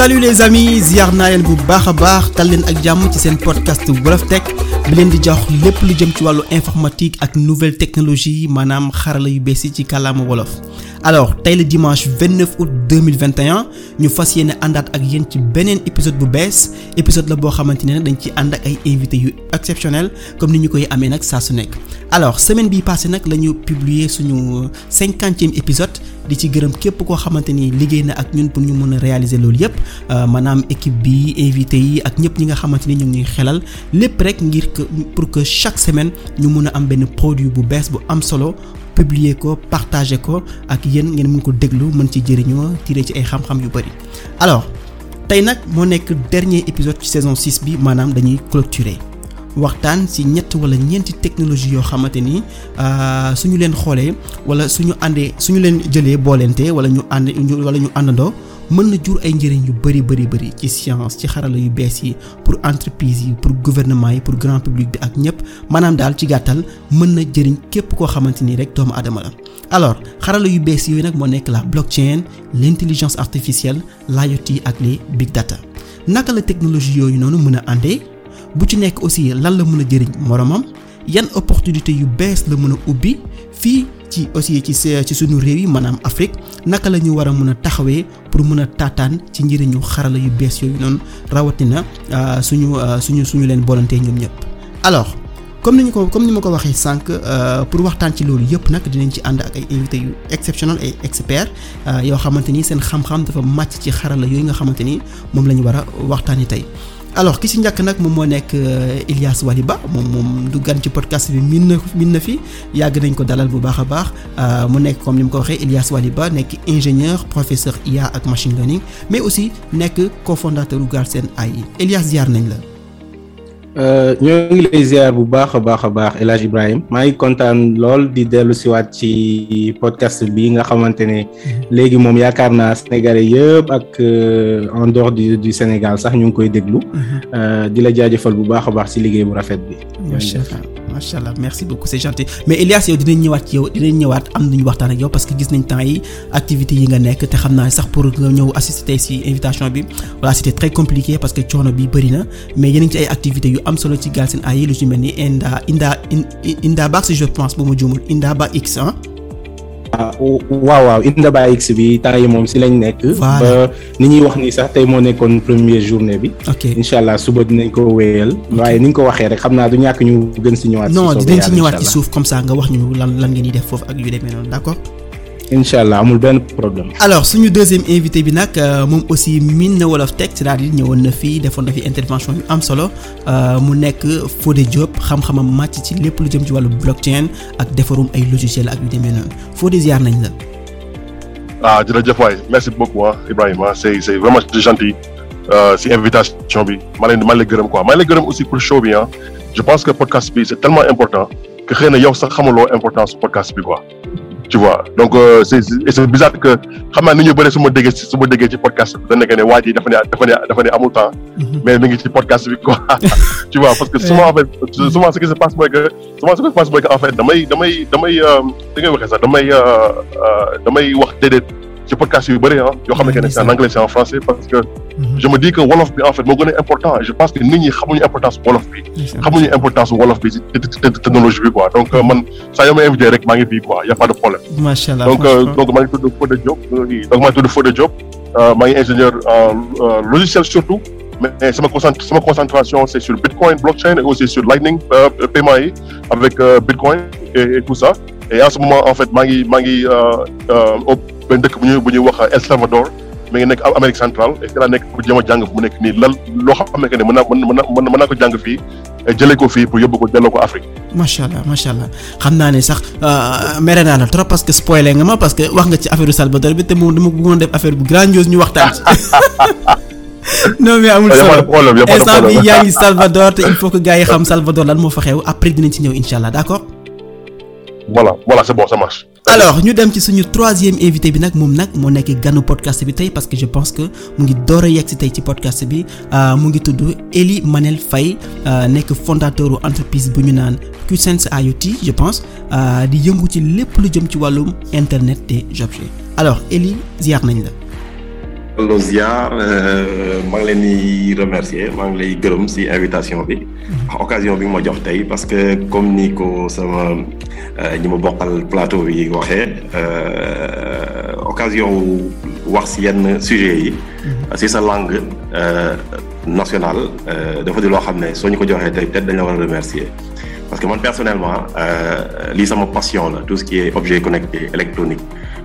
salut les amis ziar naa leen bu baax a baax tal leen ak jàmm ci seen podcast Wolof Tech. Bi leen di jox lépp lu jëm ci wàllu informatique ak nouvelle technologie maanaam xarala yu bees yi ci kàllaama wolof. alors tey la dimanche 29 août 2021 ñu fas yéene àndaat ak yéen ci beneen épisode bu bees. Épisode la boo xamante ne dañ ci ànd ak ay yu exceptionnels comme ni ñu koy amee nag saa su nekk. Alors semaine bii passé nag la ñu publier suñu cinquantième épisode di ci gërëm képp koo xamante ni liggéey na ak pour ñu mën a réaliser loolu yépp maanaam équipe bi invité yi ak ñëpp ñi nga xamante ni ñu ngi xelal lépp rek ngir que pour que chaque semaine ñu mun a am benn produit bu bees bu am solo publier ko partager ko ak yéen ngeen mën ko déglu mën ci jëriñoo tirer ci ay xam-xam yu bari. Alors tey nag moo nekk dernier épisode ci saison 6 bi maanaam dañuy waxtaan ci ñett wala ñeenti technologie yoo xamante ni suñu leen xoolee wala suñu àndee suñu leen jëlee boolente wala ñu ànd wala ñu àndandoo mën na jur ay njëriñ yu bari bari bari ci science ci xarala yu bees yi pour entreprise yi pour gouvernement yi pour grand public bi ak ñëpp maanaam daal ci gàttal mën na jëriñ képp koo xamante ni rek doomu aadama la. alors xarala yu bees yooyu nag moo nekk la blockchain l'intelligence artificielle l'IoT ak les big la technologie yooyu noonu mën a. bu ci nekk aussi lan la mën a jëriñ moromam yan opportunité yu bees la mën a ubbi fii ci aussi ci ci suñu réew yi maanaam Afrique naka la ñu war a mën a pour mën a taataan ci njëriñu xarala alors comme ni ñu ko comme ni ma ko waxee sànq pour waxtaan ci loolu yëpp nag dinañ ci ànd ak ay experts yoo xamante ni seen xam-xam dafa màcc ci xarala yooyu nga xamante ni moom la ñu. Alors ki ci njëkk nag moom moo nekk Ilias Waliba moom moom du gan ci podcast bi min na min na fi. Yàgg nañ ko dalal bu baax a baax. Mu nekk comme ni mu ko waxee Ilias Waliba nekk ingénieur professeur IA ak machine learning mais aussi nekk cofondateur u Galsen AI Ilias ziar nañ la. Ñoo ngi lay ziar bu baax a baax a baax El Hadj Ibrahim maa ngi kontaan lool di dellusiwaat ci podcast bi nga xamante ne léegi moom yaakaar naa Sénégalais yëpp ak en dehors du du Sénégal sax ñu ngi koy déglu. di la jaajëfal bu baax a baax ci liggéey bu rafet bi. macha allah macha merci beaucoup c'est gentil mais Elias yow dinañ ñëwaat ci yow dinañ ñëwaat am nañu waxtaan ak yow parce que gis nañ temps yi activités yi nga nekk te xam naa sax pour nga ñëw assister ci invitation bi voilà c'était très compliqué parce que coono bi bëri na mais ngi ci ay activités yu am solo ci Galsen AI lu ci mel ni Inda Inda Inda Bax je pense bu ma juumul Inda Ba X ah. Waaw waaw Inda Ba X bi temps yi moom si lañ nekk. ba ni ñuy wax ni sax tey moo nekkoon première journée bi. ok incha allah suba dinañ ko wéyal. waaye ni ñu ko waxee rek xam naa du ñàkk ñu gën si ñëwaat. non dinañ si ñëwaat ci suuf comme ça nga wax ñu lan lan ngeen di def foofu ak yu demee noonu d'accord. Incha allah amul benn problème. alors suñu deuxième invité bi nag moom aussi min na Wolof Tech c'est-à-dire ñëwoon na fii defoon na fi intervention yu am solo mu nekk Fodé Diop xam-xamam màcc ci lépp lu jëm ci wàllu blockchain ak defarum ay logiciel ak yu demee noonu Fodé ziar nañ la. ah jërëjëf waay merci beaucoup ah Ibrahima c'est c'est vraiment gentil si invitation bi maa leen maa leen gërëm quoi maa leen gërëm aussi pour show bi ah je pense que podcast bi c'est tellement important que xëy na yow sax xamuloo importance podcast bi quoi. Tu vois. Donc c'est c'est bizarre que xam naa ni ñu bëri su ma déggee su ma déggee ci podcast bi dañ nekk ne waa ji dafa ne dafa ne dafa ne amul temps. Mais mi ngi ci podcast bi quoi. Tu vois parce que souvent en fait souvent ce qui se passe mooy que souvent ce qui se passe mooy que en fait damay damay damay da ngay waxee sax damay damay wax déedéet ci podcast yu bëri ah yoo xam ne c'est en anglais c'est en français parce que je me dis que wolof bi en fait moo gën a important et je pense que nit ñi xamuñu importance wolof bi. Xamuñu importance wolof bi ci technologie bi quoi. Donc man saa yoo ma invité rek maa ngi fii quoi. Y a pas de problème. Macha allah donc donc maa ngi tudd Fodé Diop donc maa ngi tudd Fodé Diop. Maa ngi ingénieur en logiciel surtout mais sama concentration sama concentration c'est sur Bitcoin blockchain et aussi sur Lightning paiement yi avec Bitcoin et et tout ça. Et en ce moment en fait maa ngi maa ngi benn dëkk bu ñuy bu ñuy wax El Salvador mi ngi nekk Amérique centrale et laa nekk pour jéem a jàng fu mu nekk nii lan loo xam ne mën naa mën naa mën naa ko jàng fii jëlee ko fii pour yóbbu ko delloo ko Afrique. macha allah macha allah xam naa ne sax mere naa la trop parce que spoilé nga ma parce que wax nga ci affaire Salvador bi te moom dama bëggoon def affaire bu grandiose ñu waxtaan ci. non mais amul solo instant bi yaa ngi Salvador te il faut que gars yi xam Salvador lan moo fa xew après dinañ ci ñëw incha allah d'accord. voilà voilà c'est bon ça marche. Alors ñu dem ci suñu troisième invité bi nag moom nag moo nekk ganu podcast bi tey parce que je pense que mu ngi door a yegg si tey ci podcast bi. Mu ngi tudd Eli Manel Faye nekk fondateur entreprise bu ñu naan Qsense IoT je pense. Di yëngu ci lépp lu jëm ci wàllum internet des objets. Alors Eli ziar nañ la. Delloo ziar maa ngi leen di remercier maa ngi lay gërëm ci invitation bi. Occasion bi ma jox tey parce que comme ni ko sama ñi ma bokkal plateau bi waxee occasion wax ci yenn sujets yi. Ci sa langue nationale dafa di loo xam ne soo ñu ko joxee tey peut-être dañ la war a remercier. Parce que man personnellement lii sama passion la tout ce qui est objet connecté électronique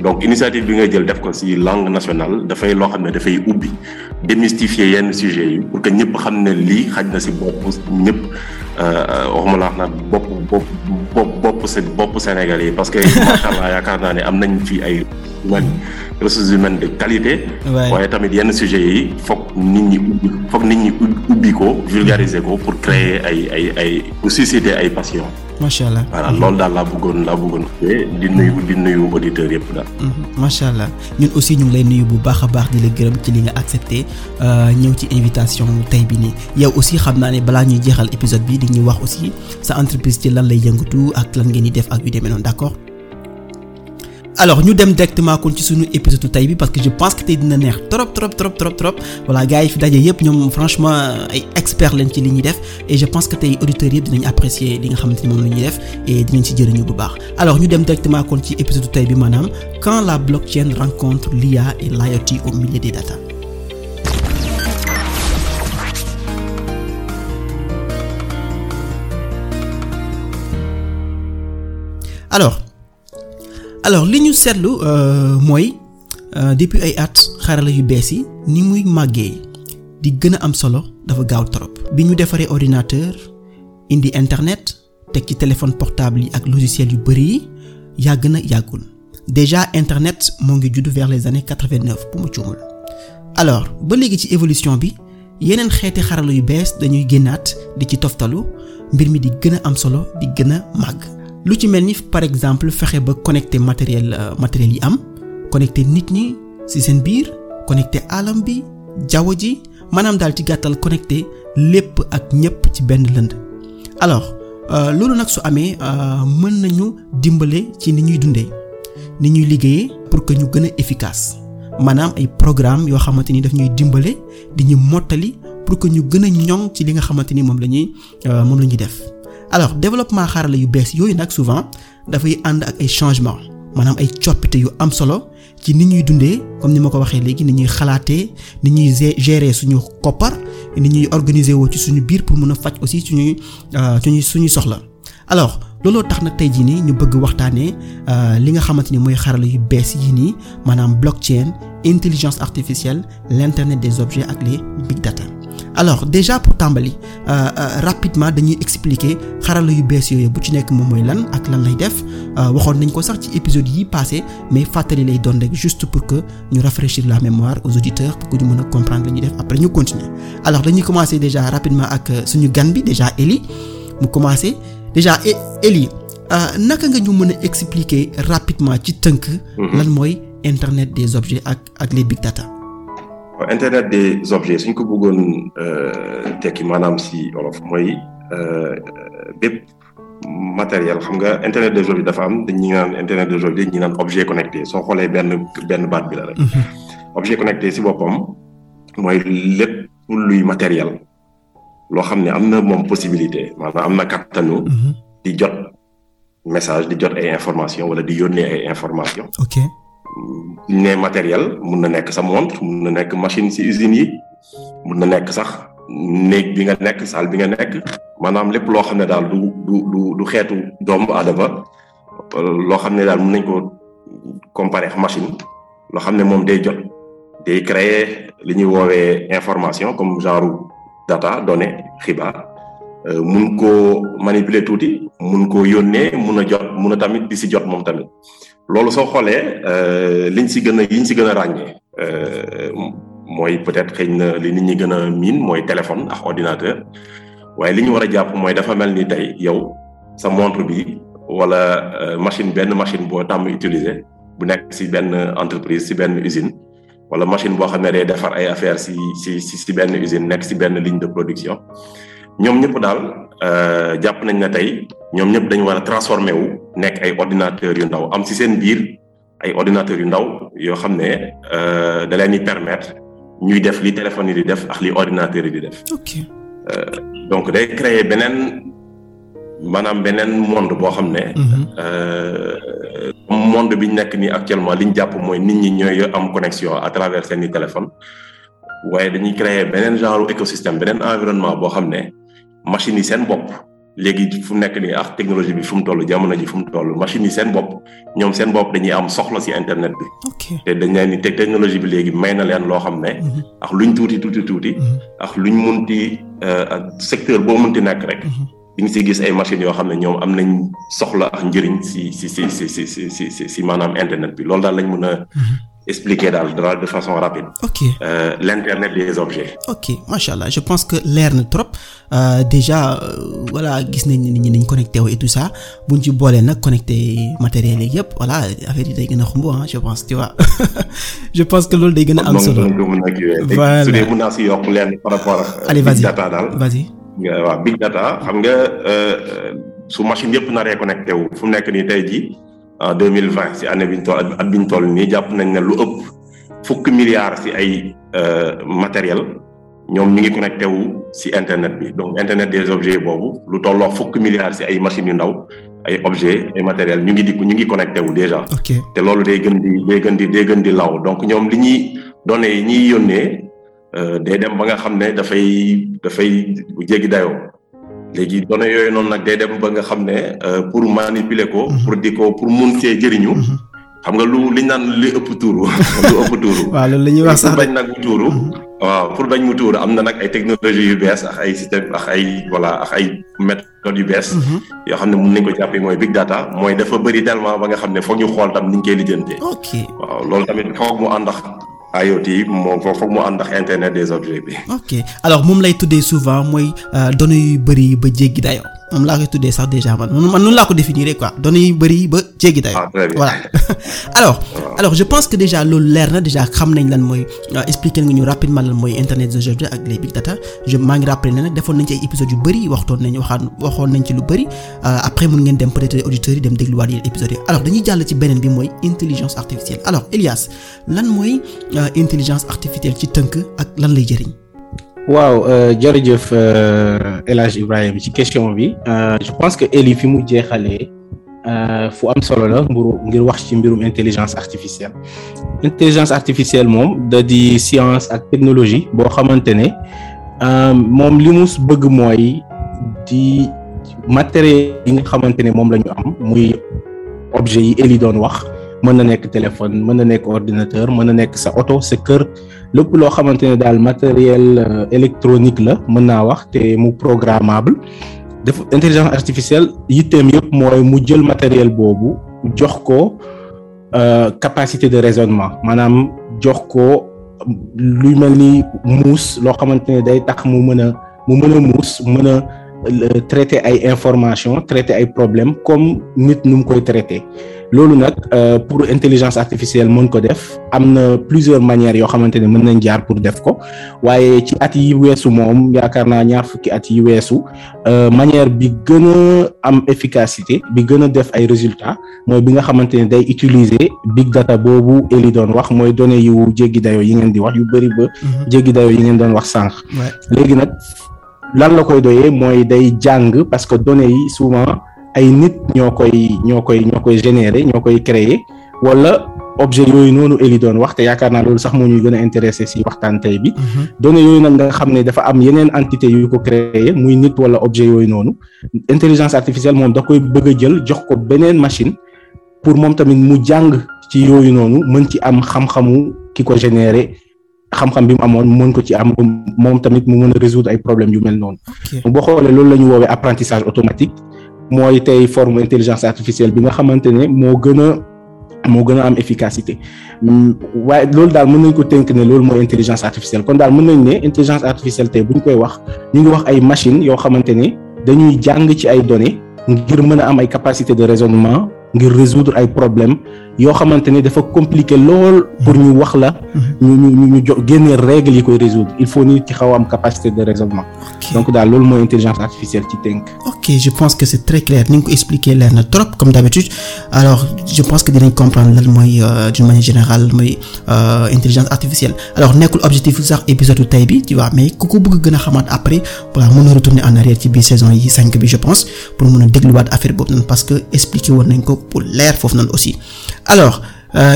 donc initiative bi nga jël def langue nationale dafay loo xam ne démystifier yenn sujets yi pour que ñëpp xam ne lii xaj na bopp ñëpp waxuma la wax nag bopp bopp bopp bopp bopp Sénégal yi parce que macha allah yaakaar naa ne am nañ ay ressources humaines de qualité. waaye tamit yenn sujets yi foog nit ñi ubbi foog nit ñi ubbi ko vulgariser ko pour créer ay ay ay pour susciter ay passion. macha allah voilà loolu daal laa bëggoon laa bëggoon di nuyu di nuyu auditeurs yëpp daal. macha allah ñun aussi ñu ngi lay nuyu bu baax a baax di la gërëm ci li nga accepté ñëw ci invitation tey bi nii yow aussi xam naa ne balaa ñuy jeexal épisode bi di ñuy wax aussi sa entreprise ci lan lay yëngatu ak lan ngeen di def ak yu demee noonu d'accord? Alors ñu dem directement kon ci suñu épisode tey bi parce que je pense que tey dina neex trop trop trop trop trop voilà gars yi fi daje yëpp ñoom franchement ay experts lañ ci li def et je pense que tey auditeurs yëpp dinañ apprécier li nga xamante ni moom la def et dinañ ci jëriñu bu baax alors ñu dem directement kon ci épisode tey bi maanaam quand la blockchain rencontre l'IA et l'IoT au milieu des data. alors. Alors li ñu seetlu mooy depuis ay at xarala yu bees yi ni muy màggee di gën a am solo dafa gaaw trop. Bi ñu defaree ordinateur indi internet teg ci téléphone portable yi ak logiciel yu bari yi yàgg déjà internet moo ngi vers les années quatre-vingt-neuf bu juumul. Alors ba léegi ci évolution bi yeneen xeeti xarala yu bees dañuy génnaat di ci toftalu mbir mi di gën a am solo di gën a màgg. Lu ci mel ni par exemple fexe ba connecter matériel matériel yi am connecter nit ñi ci seen biir connecter alam bi jaww ji maanaam daal ci gàttal lépp ak ci benn lënd alors loolu nag su amee mën nañu dimbale ci ni ñuy dundee ni ñuy liggéeyee pour que ñu gën a efficace maanaam ay programme yoo xamante ni daf ñuy dimbale di ñu mottali pour que ñu gën a ñoŋ ci li nga xamante ni moom la ñuy moom la ñuy def. Alors développement xarala yu bees yooyu nag souvent dafay ànd ak ay changements maanaam ay coppite yu am solo ci ni ñuy dundee comme ni ma ko waxee léegi ni ñuy xalaatee ni ñuy gérer suñu koppar ni ñuy organiser woo ci pour mën a faj aussi suñuy suñuy suñuy soxla alors looloo tax nag tey jii nii ñu bëgg waxtaanee li nga xamante blockchain intelligence artificielle l'internet des objets ak les big data. Alors déjà pour tàmbali euh, euh, rapidement dañuy expliquer xarala yu bees yooyu bu ci nekk moom mooy lan ak lan lay def waxoon nañ ko sax ci épisode yi passé mais fàttali lay doon rek juste pour que ñu rafraîchir la mémoire aux auditeurs pour que ñu mën a comprendre la ñuy def après ñu continuer alors dañuy commencer déjà rapidement ak suñu gan bi déjà Eli mu commencer déjà Eli naka nga ñu mën a expliquer rapidement ci tënk. lan mooy internet des objets ak ak les big data? Internet des objets suñ ko bëggoon tekki maanaam si wolof mooy bépp matériel xam nga internet des objets dafa am naan internet des objets ñi naan objet connecté soo xoolee benn benn baat bi la rek. objet connecté si boppam mooy lépp luy matériel loo xam ne am na moom possibilité maanaam am na kattanu. di jot message di jot ay information wala di yónnee ay information ok. Ne matériel mun na nekk sa montre mun na nekk machine si usines yi mun na nekk sax néeg bi nga nekk salle bi nga nekk maanaam lépp loo xam ne daal du du du xeetu doomu aadama loo xam ne daal mun nañ ko comparer machine loo xam ne moom day jot day créer li ñuy woowee information comme genre data données xibaar mun koo manipuler tuuti mun koo yónnee mun a jot mun a tamit di si jot moom tamit. Loolu soo xoolee liñ si gën a si mooy peut-être xëy na li nit ñi gën a téléphone ak ordinateur. Waaye li ñu war a jàpp mooy dafa mel ni tey yow sa montre wala machine benn machine boo tàmm utiliser bu nekk ci benn entreprise benn usine wala machine boo xam ne affaires ci ci ci benn usine nekk ci benn ligne de production ñoom ñëpp daal jàpp nañ ne tey ñoom ñëpp dañu war a transformer wu nekk ay ordinateurs yu ndaw am ci seen biir ay ordinateurs yu ndaw yoo xam ne da leen di permettre ñuy def li téléphone yi di def ak li ordinateurs yi di def. ok donc day créer beneen maanaam beneen monde boo xam ne. monde bi ñu nekk nii actuellement li ñu jàpp mooy nit ñi ñooy am connexion à travers seen i téléphone waaye dañuy créer beneen genre écosystème beneen environnement boo xam ne machines yi seen bopp léegi fu nekk nii ak technologie bi fu mu toll jamono ji fu mu toll machines yi seen bopp ñoom seen bopp dañuy am soxla ci internet bi. te dañ leen ni te technologie bi léegi may na leen loo xam ne. ak luñ tuuti tuuti tuuti. ak luñ munti ak secteur boo munti nekk rek. di nga si gis ay machines yoo xam ne ñoom am nañ soxla ak njëriñ si si si si si si si si maanaam internet bi loolu daal lañ mën a. expliquer daal de façon rapide. ok euh, l'internet des objets. ok macha allah je pense que leer na trop euh, déjà euh, voilà gis nañ ni ñi nañ connecté wu et tout ça buñ ci boolee nag connecté matériel yëpp voilà affaire yi day gën a xumb ah je pense tu vois je pense que loolu day gën a am solo. voilà su dee mën naa si yokk leen par rapport ak. allez vas-y big data daal vas-y. waaw big data xam nga su machine yëpp naree connecté wu fu mu nekk nii tey jii. En deux mille vingt si année bi ñu toll at bi ñu toll nii jàpp nañ ne lu ëpp fukki milliards si ay matériel ñoom ñu ngi connecté wu si internet bi donc internet des objets boobu lu tolloo fukki milliards si ay machines yu ndaw ay objets ay matériel ñu ngi di ñu ngi connecté wu déjà. te loolu day gën di day gën di day gën di law donc ñoom li ñuy données yi ñuy yónnee day dem ba nga xam ne dafay dafay jéggi dayoo. Léegi données yooyu noonu nag day dem ba nga xam ne pour manipuler ko. pour di ko pour mun cee jëriñu. xam nga lu li naan li ëpp tuuru lu ëpp tuuru. waaw loolu la ñuy wax sax bañ nag mu tuuru. waaw pour bañ mu tuuru am na nag ay technologies yu bees ak ay système ak ay voilà ak ay méthodes yu bees. yoo xam ne mun nañ ko jàppee mooy big data mooy dafa bëri tellement ba nga xam ne foog ñu xool tam ni ñu koy lijjantee. ok waaw loolu tamit foog mu ànd IoT moom foog mu ànd ak internet des objets bi. ok alors moom lay tuddee souvent mooy données yu bëri ba jéggi dayoo moom laa koy tuddee sax déjà man man noonu laa ko définir quoi. Données yu bëri ba jéggi dayoo. ah voilà. Alors. alors je pense que déjà loolu leer na déjà xam nañ lan mooy expliquer nga ñu rapidement lan mooy internet des objets ak les big data. Je maa ngi rappelé ne nag defoon nañ ci ay épisodes yu bëri waxtoon nañ waxaan waxoon nañ ci lu bëri. Après mun ngeen dem peut-être auditeurs yi dem dégluwaat yeneen épisodes yi. Alors dañuy jàll ci beneen bi mooy intelligence artificielle. Alors Elias lan mooy intelligence artificielle ci tënk ak lan lay jëriñ? Waaw jërëjëf El Hadj Ibrahima ci question bi je pense que Eli fi mu jeexalee fu am solo la mburu ngir wax ci mbirum intelligence artificielle. Intelligence artificielle moom da di science ak technologie boo xamante ne moom li mu bëgg mooy di matériel yi nga xamante ne moom la ñu am muy objet yi Eli doon wax mën na nekk téléphone mën ordinateur mën na nekk sa oto sa kër lépp loo xamante ne daal matériel électronique la programmable. Def intelligence artificielle yitteem yëpp mooy mu matériel boobu jox ko capacité de raisonnement. Maanaam jox ko luy mel ni muus loo xamante ne day tax mu mën a mu mën a mën a traiter ay information problème comme nit nu mu loolu nag pour intelligence artificielle mën ko def am na plusieurs manières yoo xamante ne mën nañ jaar pour def ko. Waaye ci at yi weesu moom yaakaar naa ñaar fukki at yi weesu manière bi gën a am efficacité bi gën a def ay résultats mooy bi nga xamante ne day utiliser big data boobu Eli doon wax mooy données yu jéggi dayoo yi ngeen di wax yu bari ba jéggi dayoo yi ngeen doon wax sànq. Léegi nag lan la koy doyee? Mooy day jàng parce que données yi souvent ay nit ñoo koy ñoo koy ñoo koy générer ñoo koy créer wala objet yooyu noonu Eli doon wax te yaakaar naa loolu sax moo ñuy gën a intéressé ci waxtaan tey bi. Données yooyu nag nga xam ne dafa am yeneen entité yu ko créer muy nit wala objet yooyu noonu. Intelligence artificielle moom da koy bëgg a jël jox ko beneen machine pour moom tamit mu jàng ci yooyu noonu mën ci am xam-xamu ki ko générer xam-xam bi mu amoon mën ko ci am moom tamit mu mën a résoudre ay problèmes yu mel noonu. Boo xoolee loolu la ñu woowee apprentissage automatique mooy tey forme intelligence artificielle bi nga xamante ne moo gën a moo gën a am efficacité. Waaye loolu daal mën nañ ko tënk ne loolu mooy intelligence artificielle. Kon daal mën nañ ne intelligence artificielle tey bu ñu koy wax ñu ngi wax ay machines yoo xamante ne dañuy jàng ci ay données ngir mën a am ay capacité de raisonnement ngir résoudre ay problèmes yoo xamante ne dafa compliqué lool pour ñu wax la. ñu ñu ñu jo génne règles yi koy résoudre il faut nit ki xaw am capacité de raisonnement. donc daal loolu mooy intelligence artificielle ci tënk. ok je pense que c'est très clair ni nga ko expliquer leer na trop comme d'habitude alors je pense que dinañ comprendre lan mooy d'une manière générale mooy intelligence artificielle alors nekkul objectif sax épisode tey bi tu vois mais ku ko bëgg gën a xamaat après voilà mën a retourner en arrière ci biir saison yi cinq bi je pense pour mën a dégluwaat affaire boobu noonu parce que expliquer woon nañ ko pour leer foofu noonu aussi alors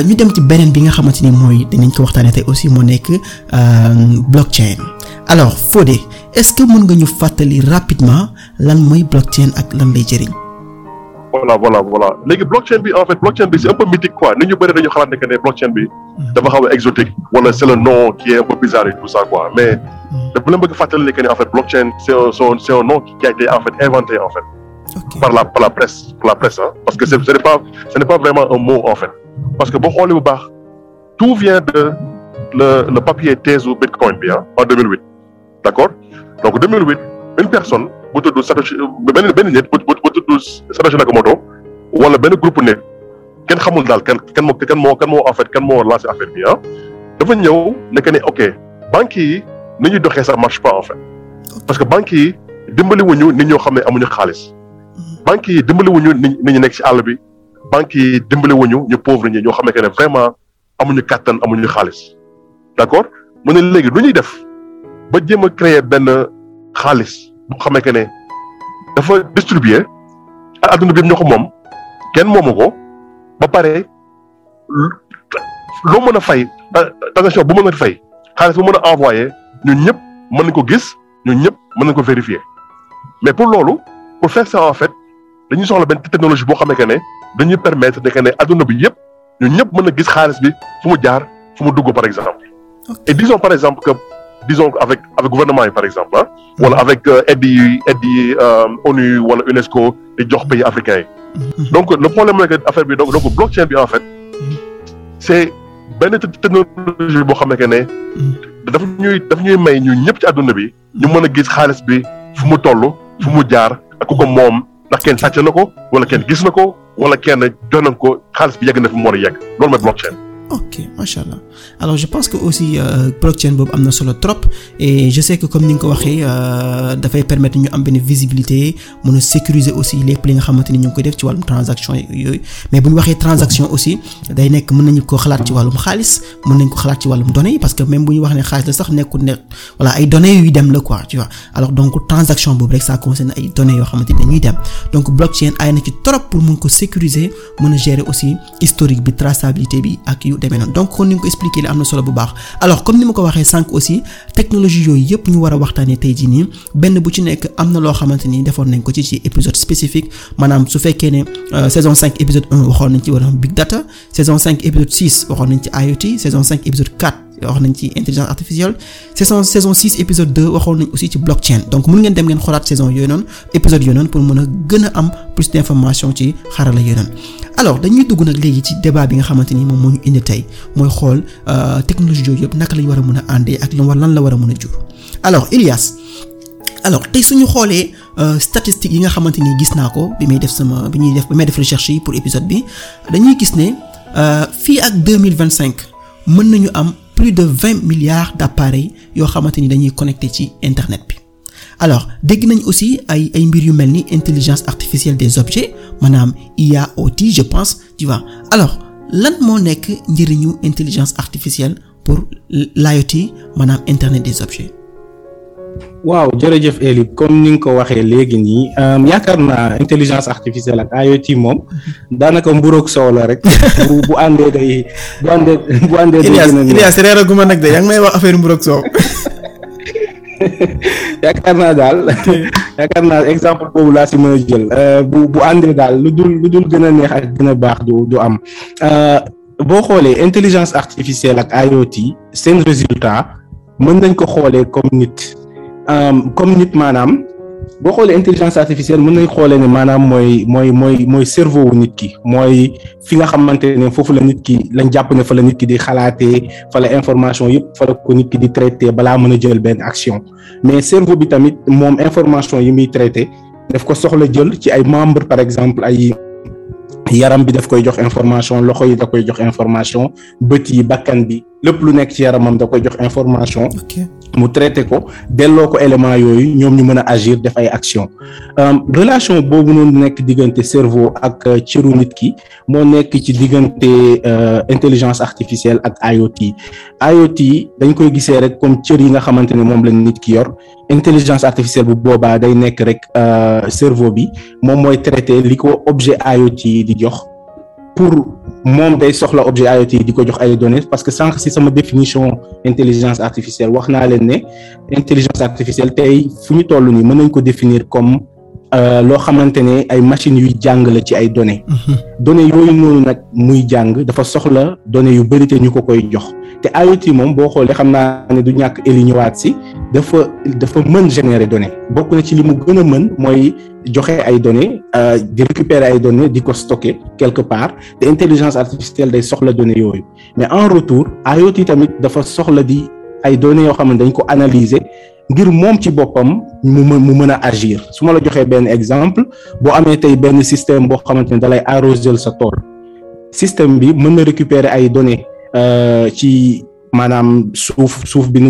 ñu dem ci beneen bi nga xamante ni mooy dinañ ko waxtaanee tey aussi moo nekk blockchain. Alors Fodé est-ce que mën nga ñu fàttali rapidement lan mooy blockchain ak lan lay jëriñ? voilà voilà voilà. Léegi blockchain bi en fait blockchain bi c'est un peu mythique quoi. Nit ñu bëri dañu xalaat ne que ne blockchain bi dafa xaw a exotique wala c'est le nom qui est un peu bizarre et tout ça quoi. Mais dafa leen bëgg fàttali ne que ne en fait blockchain c'est un c'est un nom qui a été en fait inventé en fait. Okay. par la par la presse par la presse hein. Parce que ce n'est pas ce n'est pas vraiment un mot en fait. Parce que bu baax tout vient de le le papier thèse Bitcoin bi ah en 2008 d'accord? Donc 2008 une personne Satoshi Nakamoto wala benn groupe nit kenn xamul daal kenn kenn moo kenn moo en fait kenn moo lancé affaire bi ah dafa ñëw ne que ne ok banques yi ni ñuy doxee ça marche pas en fait. Parce que banques yi dimbali wuñu nit ñoo xam ne amuñu xaalis. Banques yi dimbali wuñu nit ñi nekk ci àll bi. Banques yi pauvre ñi xam que vraiment amuñu amuñu xaalis. D'accord? Mu ne léegi lu ñuy a créer benn xaalis bu xamee que ne dafa distribuer adduna bi ñoo ko moom. Kenn moomu a fay transaction bu mën a fay xaalis bu mën a envoyer ñun vérifier. Mais pour loolu pour faire ça en fait dañuy soxla benn technologie boo xamee que ne dañuy permettre de que ne adduna bi yëpp ñun ñëpp mën a gis xaalis bi fu mu jaar fu mu dugg par exemple. et disons par exemple que disons avec avec gouvernement yi par exemple ah. wala avec aide yi aide yi ONU wala UNESCO di jox pays africains yi. donc le problème mooy que affaire bi donc donc blockchain bi en fait. c'est benn technologie boo xamee que ne. daf ñuy daf ñuy may ñun ñëpp ci adduna bi. ñu mën a gis xaalis bi fu mu toll fu mu jaar ak ku ko moom. Ndax kenn sàcc na ko wala kenn gis na ko wala kenn jox nañ ko xaalis bi yegg na fi mu war a yegg loolu mooy blockchain. Ok macha allah alors je pense que aussi euh, blockchain boobu am na solo trop et je sais que comme ni nga ko waxee dafay permettre ñu am benn visibilité mën a sécuriser aussi lépp li nga xamante ni ñu ngi koy def ci mais bu ñu waxee transaction aussi day nekk mën nañu ko xalaat ci wàllum xaalis mën nañ ko xalaat ci wàllum données parce que même bu ñu wax ne xaalis la sax nekkul ne voilà ay données yuy dem la quoi tu vois. Alors donc transaction boobu rek ça concerne ay données yoo xamante ni dañuy donc blockchain ay na ci trop pour mën sécuriser mën gérer aussi historique bi traçabilité bi ak demee noonu. Donc kon ni nga ko expliquer li am na solo bu baax. Alors comme ni ma ko waxee sànq aussi technologie yooyu yëpp ñu war a waxtaanee tey jii nii benn bu ci nekk am na loo xamante ni defoon nañ ko ci ci épisode spécifique. Maanaam su fekkee ne saison 5 épisode 1 waxoon nañ ci war big data. Saison 5 épisode 6 waxoon nañ ci IoT saison 5 épisode 4 wax intelligence artificielle. Saison saison 6 épisode 2 waxoon nañ aussi ci blockchain. Donc mun ngeen dem ngeen xoolaat saison yooyu noonu épisode yooyu noonu pour mën a gën a am plus ci xarala yooyu noonu. Alors dañuy dugg nag léegi ci débat bi nga xamante ni moom moo ñu indi tey mooy xool technologie yooyu yëpp naka lañ war a mën a àndee ak lan la war a mën a jur. Alors alors tey suñu xoolee statistiques yi nga xamante ni gis naa ko bi may def sama bi ñuy def bi may def recherche yi pour épisode bi dañuy gis ne fii ak deux mille vingt cinq plus de vingt milliards d'appareils yoo xamante ni dañuy connecté internet bi alors dégg nañ aussi ay ay mbir yu intelligence artificielle des objets maanaam IAOT je pense tu vois alors lan moo nekk njëriñu intelligence artificielle pour l'IoT maanaam internet des objets? Waaw jërëjëf Eli comme ni nga ko waxee léegi nii yaakaar naa intelligence artificielle ak IoT moom daanaka mburoog soow la rek bu bu àndee day bu àndee bu àndee. day Ilias Ilias reeraguma nag de yaa ngi may wax affaire mburoog soow. yaakaar naa daal yaakaar naa exemple boobu laa si mën a jël bu bu àndee daal lu dul lu dul gën a neex ak gën a baax du du am boo xoolee intelligence artificielle ak IoT seen résultat mën nañ ko xoolee comme nit comme nit maanaam boo xoolee intelligence artificielle mën nañ xoolee ne maanaam mooy mooy mooy cerveau wu nit ki. Mooy fi nga xamante ne foofu ne fa la nit ki di xalaatee fa la information yëpp fa la ko nit ki di traité action. Mais cerveau bi tamit moom information yi muy traité membres par exemple ay yaram bi daf koy information loxo yi information bët yi bakkan bi lépp lu nekk information mu traité ko delloo ko élément yooyu ñoom ñu mën a agir def ay action relation boobu noonu nekk diggante cerveau ak cëru nit ki moo nekk ci diggante intelligence artificielle ak IoT IoT dañ koy gisee rek comme cër yi nga xamante ne moom la nit ki yor. Intelligence artificielle bu boobaa day nekk rek cerveau bi moom mooy traité li ko objet IoT di jox pour moom day soxla objet IoT di ko jox ay données parce que sànq si sama définition intelligence artificielle wax naa leen ne intelligence artificielle tey fu ñu toll nii mën nañ ko définir comme loo xamante ne ay machines yuy jàng la ci ay données. données yooyu noonu nag muy jàng dafa soxla données yu bari te ñu ko koy jox. Te IoT moom boo xoolee xam naa ne du ñàkk eli ñëwaat si dafa dafa mën générer données. Bokk na ci li mu gën a mën mooy joxe données di récupérer ay données di ko stocker quelque part. Te intelligence artificielle day soxla données yooyu. Mais en retour IoT tamit dafa soxla di ay données yoo xam ne dañ ko analyser ngir moom ci boppam mu agir. Su ma la joxee benn exemple boo amee tey benn système boo xamante ne arroser sa tool système bi mën na récupérer ay données ci maanaam suuf suuf bi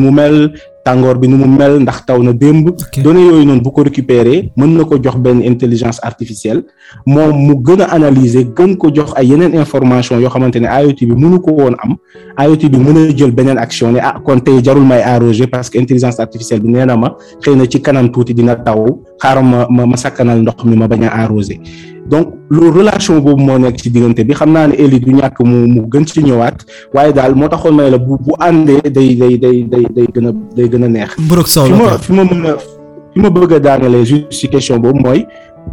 tàngoor bi ni mu mel ndax taw na démb. données yooyu noonu bu ko récupérer mën na ko jox benn intelligence artificielle. Moom mu gën a analyser gën ko jox ay yeneen information yoo xamante ne IoT bi mënu ko woon am. IoT bi mën a jël beneen action ne ah kon tey jarul may arroser parce que intelligence artificielle bi nee na ma xëy na ci kanam tuuti dina taw. Xaaral ma ma ma sakkanal ndox mi ma bañ a arroser donc loolu relation boobu moo nekk ci diggante bi. Xam naa ne du ñàkk mu mu gën ci ñëwaat. Waaye daal moo taxoon may la bu bu àndee day day day day day gën a day gën a neex. Mburok Sow fi ma fi ma mën a fi ma bëgg a daanelee juste ci question boobu mooy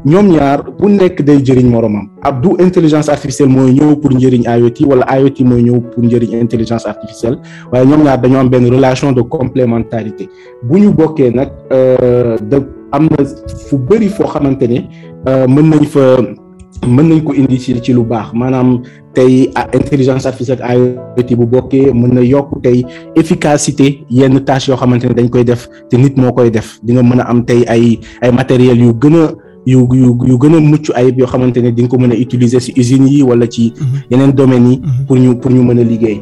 ñoom ñaar bu nekk day jëriñ moromam ab du intelligence artificielle mooy ñëw pour njëriñ IoT wala IoT mooy ñëw pour njëriñ intelligence artificielle. Waaye ñoom ñaar dañoo am benn relation de complémentarité. Bu ñu bokkee nag da am na fu bëri foo xamante ne mën nañ fa mën nañ ko indi ci ci lu baax. Maanaam tey intelligence artificielle ak IoT bu bokkee mën na yokk tey efficacité yenn tâches yoo xamante ne dañ koy def te nit moo koy def. Di nga mën a am tey ay ay matériels yu gën a yu yu yu gën a mucc ayib yoo xamante ne di nga ko mën a utiliser ci usines yi wala ci yeneen domaines yi pour ñu pour ñu mën a liggéey.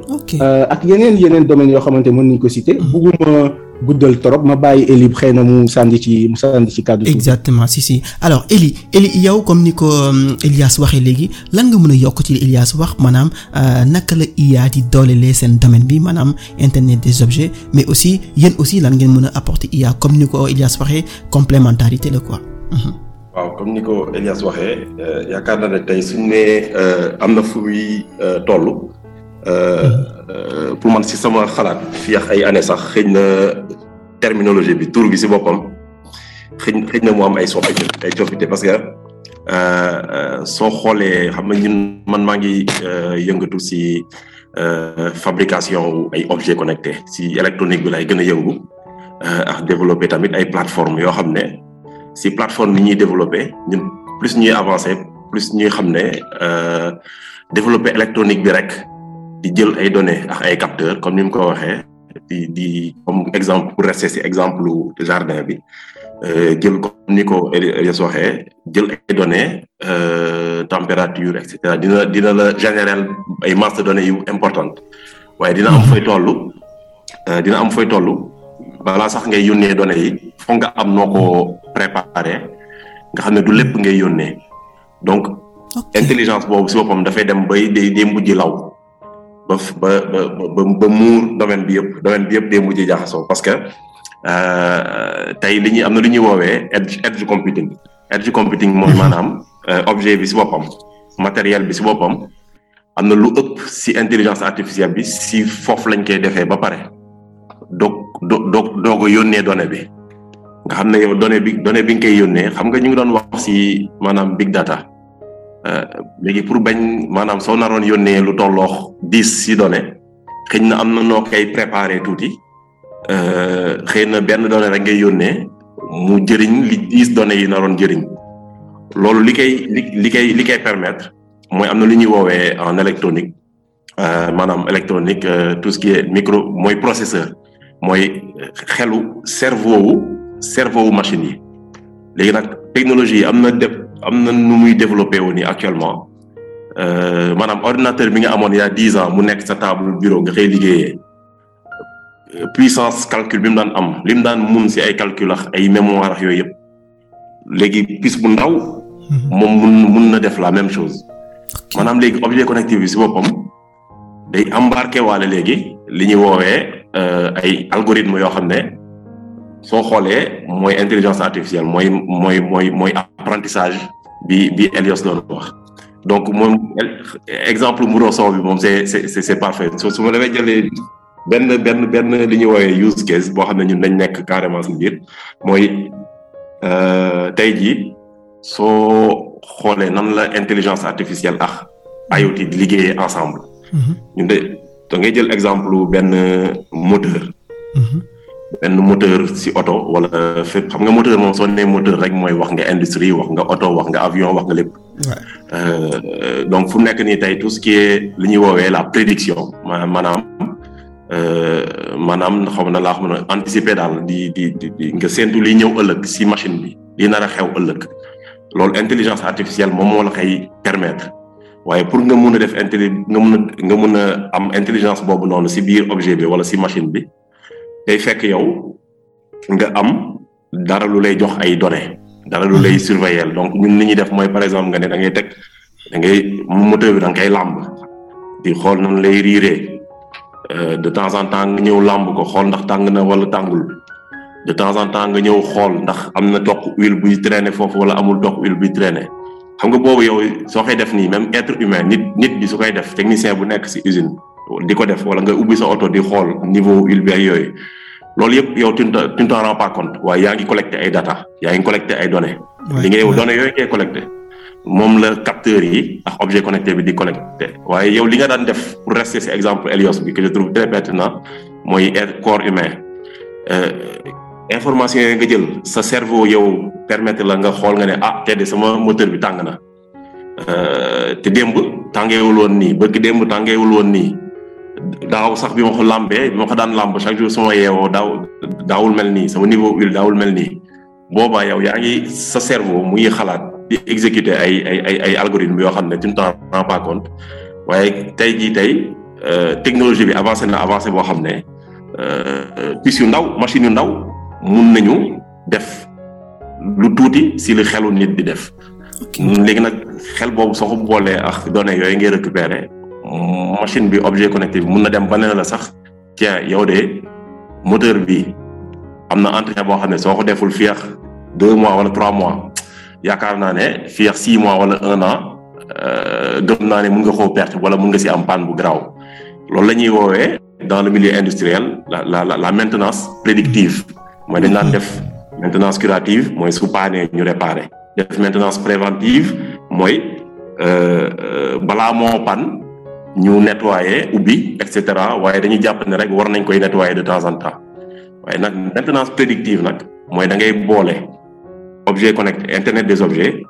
Ak yeneen yeneen domaines yoo xamante mën nañ ko citer. Bugguma guddal trop ma bàyyi Eli xëy na mu sànni ci mu sànni ci kàddu exactement si si alors Eli Eli yow comme ni ko Elias waxee léegi lan nga mën a yokk ci Elias wax? Maanaam naka la IA di doolelee seen domaine bi maanaam internet des objets mais aussi yéen aussi lan ngeen mën a apporter IA comme ni ko Elias waxee complémentarité la quoi. waaw comme ni ko Elias waxee yaakaar naa ne tey suñ nee am na fu muy toll. Pour man si sama xalaat fii ak ay années sax xëy na terminologie bi tur bi si boppam xëy xëy na mu am ay soppite ay coppite parce que soo xoolee xam nga ñun man maa ngi yëngatu si fabrication ay objets connectés si électronique bi lay gën a yëngu ak développer tamit ay plateformes yoo xam ne si plateforme yi ñuy développer ñun plus ñuy avancer plus ñuy xam ne développer électronique bi rek. Di jël ay données ak ay capteurs comme ni mu ko waxee di di comme exemple pour rester ci exemple jardin bi jël comme ni ko Elias waxee jël ay données température et cetera. Dina dina la ay masse de données yu importante waaye dina am fooy toll dina am fooy toll balaa sax ngay yónnee données yi foog nga am noo ko préparer nga xam ne du lépp ngay yónnee. Donc intelligence boobu ci boppam dafay dem bay day day mujj law ba ba ba ba muur domaine bi yëpp domaine bi yëpp day mujj jaxasoo parce que tey li ñuy am na lu ñuy woowee edge edge computing. Edge computing mooy maanaam objet bi si boppam matériel bi si boppam am na lu ëpp si intelligence artificielle bi si foofu lañ koy defee ba pare. Doog doo doog doog a yónnee donnée bi. Nga xam ne yow donnée bi donnée bi nga koy yónnee xam nga ñu ngi doon wax si maanaam big data. Léegi pour bañ maanaam soo naroon yónnee lu tolloox dix si données xëy na am na noo koy préparé tuuti. Xëy na benn donnée rek ngay yónnee mu jëriñ li dix données yi naroon jëriñ. Loolu li koy li koy li koy permettre mooy am na lu ñuy woowee en électronique. Maanaam électronique tout ce qui est micro mooy processeur. Mooy xelu cerveau cerveau machine yi. Léegi nag technologie yi am na def am na nu muy développé wu nii actuellement maanaam ordinateur bi nga amoon il y a dix ans mu nekk sa table bureau nga xëy liggéeyee puissance calcul bi mu daan am li mu daan mun si ay calcul ak ay mémoire ak yooyu yëpp léegi puce bu ndaw. moom mun mun na def la même chose. maanaam léegi objet connecté bi si boppam day embarqué waale léegi li ñuy woowee ay algorithme yoo xam ne soo xoolee mooy intelligence artificielle mooy mooy mooy mooy apprentissage bi bi Elios doon wax. donc moom exemple Mouro Sow bi moom c'est c'est c'est parfait su ma demee jëlee benn benn benn li ñuy woowee use case boo xam ne ñun dañ nekk carrément si biir mooy tey jii soo xoolee nan la intelligence artificielle ak IoT di liggéeyee ensemble. ñun de da ngay jël exemple benn moteur. Benn moteur si oto wala fépp. Xam nga moteur moom soo nee moteur rek mooy wax nga industrie wax nga oto wax nga avion wax nga lépp. donc fu mu nekk nii tey tout ce qui est li ñuy woowee la prédiction maanaam maanaam xam na laa xam ne anticiper daal di di di nga séntu li ñëw ëllëg si machine bi li nar a xew ëllëg. Loolu intelligence artificielle moom moo la koy permettre. Waaye pour nga mun a def intelli nga mun a nga mun a am intelligence boobu noonu si biir objet bi wala si machine bi day fekk yow nga am dara lu lay jox ay données. dara lu lay surveiller. Donc ñun li ñuy def mooy par exemple nga ne da ngay teg da ngay moteur bi da nga koy làmb di xool nan lay riiree. De temps en temps nga ñëw làmb ko xool ndax tàng na wala tàngul. De temps en temps nga ñëw xool ndax am na toq huile buy traîner foofu wala amul toq huile buy traîner. Xam nga boobu yow soo koy def nii même être humain nit nit bi su koy def technicien bu nekk ci usine di ko def wala nga ubbi sa oto di xool niveau huile bi yooyu. Loolu yëpp yow tu ne t'en rends pas compte waaye yaa ngi collecté ay data yaa ngi collecté ay données. li ngay données yooyu ngay collecté moom la capteurs yi ak objet connecté bi di collecté waaye yow li nga daan def pour rester ci exemple Elios bi que je trouve très pertinent mooy corps humain. Information yooyu nga jël sa cerveau yow permettre la nga xool nga ne ah te de sama moteur bi tàng na. Te démb tàngeewul woon nii bëgg démb tàngeewul woon nii. Daaw sax bi ma ko lambee bi ma ko daan lamb chaque jour sama yeewoo daaw daawul mel nii sama niveau huile daawul mel nii. Boobaa yow yaa ngi sa cerveau muy xalaat di exécuter ay ay ay ay algorithmes yoo xam ne tu ne t'en rends pas compte. Waaye tey jii tey technologie bi avancé na avancé boo xam ne puces yu ndaw machine yu ndaw mun nañu def lu tuuti si li xelu nit di def. léegi nag xel boobu soo ko boolee ak données yooyu ngay récupérer machine bi objet connecté bi mun na dem ba la sax tiens yow de moteur bi deux mois wala trois mois yaakaar naa ne six mois wala un an gëm naa ne mun nga koo perte wala mun nga dans le milieu industriel la maintenance prédictive. Mooy maintenance curative mooy su paanee ñu réparer. Maintenance préventive mooy balaa moo pan ñu nettoyer ubbi et cetera. Waaye dañuy jàpp ne rek war nañ koy nettoyer de temps en temps. Waaye nag maintenance prédictive nag mooy da ngay boole objet connecté internet des objets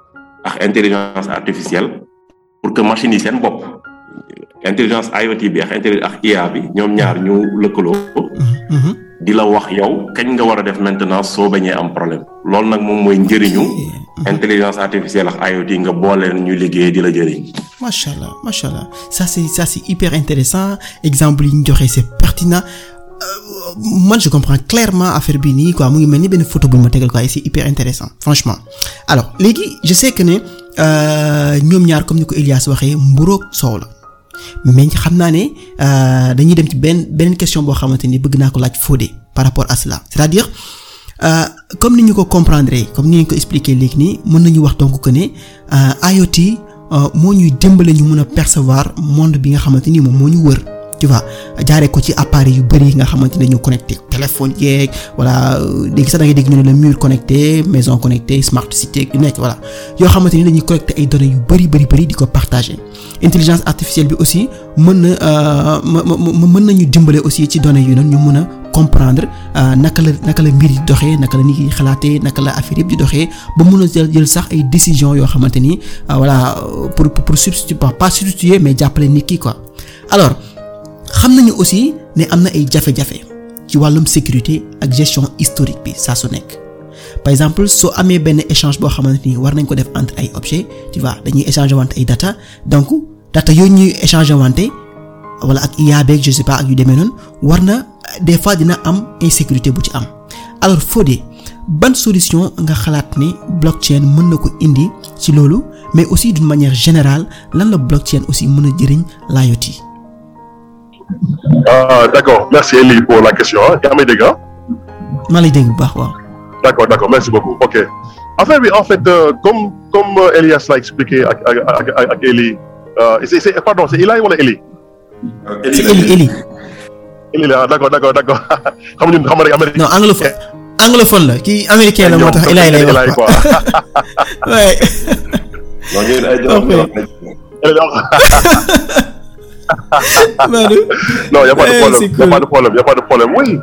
ak intelligence artificielle pour que machines yi seen bopp intelligence IoT bi ak intelli ak IA bi ñoom ñaar ñu lëkkaloo. Di la wax yow kañ nga war a def maintenance soo bañee am problème. loolu nag moom mooy njëriñu. intelligence artificielle ak IoT nga boole ñu liggéey di la jëriñ. macha allah macha allah. Ça c'est ça c'est hyper intéressant. Exemple yi ñu joxe c'est pertinent. Euh, man je comprends clairement affaire bii nii quoi. Mu ngi mel ni benn photo bu ma tegal quoi et c'est hyper intéressant franchement. Alors léegi je sais que ne ñoom ñaar comme ni ko Elias waxee mburoog soow la mais xam naa ne dañuy benn beneen question boo xamante par rapport à cela. C'est-à-dire euh, comme ni ñu comprendre comme ni ñu ko expliquer léegi nii mën nañu wax que ne IoT moo ñuy dimbale percevoir monde bi nga xamante tu vois jaaree ko ci appareil yu nga xamante ne ñu connecté téléphone yeeg voilà léegi sax da ngay dégg ñu ne maison connectée smart cité yu voilà. Yoo xamante dañuy connecté ay données yu ko partager intelligence artificielle bi aussi mën na mën nañu dimbale aussi ci données yu noonu ñu mën a comprendre naka la naka la mbir doxee naka la nit yi xalaatee naka la affaire yëpp di doxee ba a jël sax ay décisions yoo ni voilà pour pour substituer pas substituer mais jàppale nit ki quoi. Alors xam nañu aussi ne am na ay jafe-jafe ci wàllum sécurité ak gestion historique bi saa su nekk. Par exemple soo amee benn échange boo xamante ni war nañ ko def entre ay objets tu vois dañuy échanger wante ay data. Donc data yooyu ñuy échanger wante wala ak IA beeg je sais pas ak yu demee noonu war na des fois dina am insécurité bu ci am. Alors Fodé ban solution nga xalaat ne blockchain mën na ko indi ci loolu mais aussi d'une manière générale lan la blockchain aussi mën a jëriñ l'IoT. Ah d'accord merci Elie pour la question yaa may dégg ah. maa lay dégg bu baax waaw. d'accord d'accord merci beaucoup ok affaire bi en fait euh, comme comme euh, Elias l'a expliqué ak ak ak ak Elie euh, c'est c'est pardon c'est Eli wala Elie. c'est Eli Eli. Elie la d'accord d'accord d'accord xam nga xam nga Amérique. non anglophone anglophone la kii américain la moo tax Eli lay wax quoi ouais. non ñun ay non y a pas de problème. y a pas de problème y a pas de problème. Oui.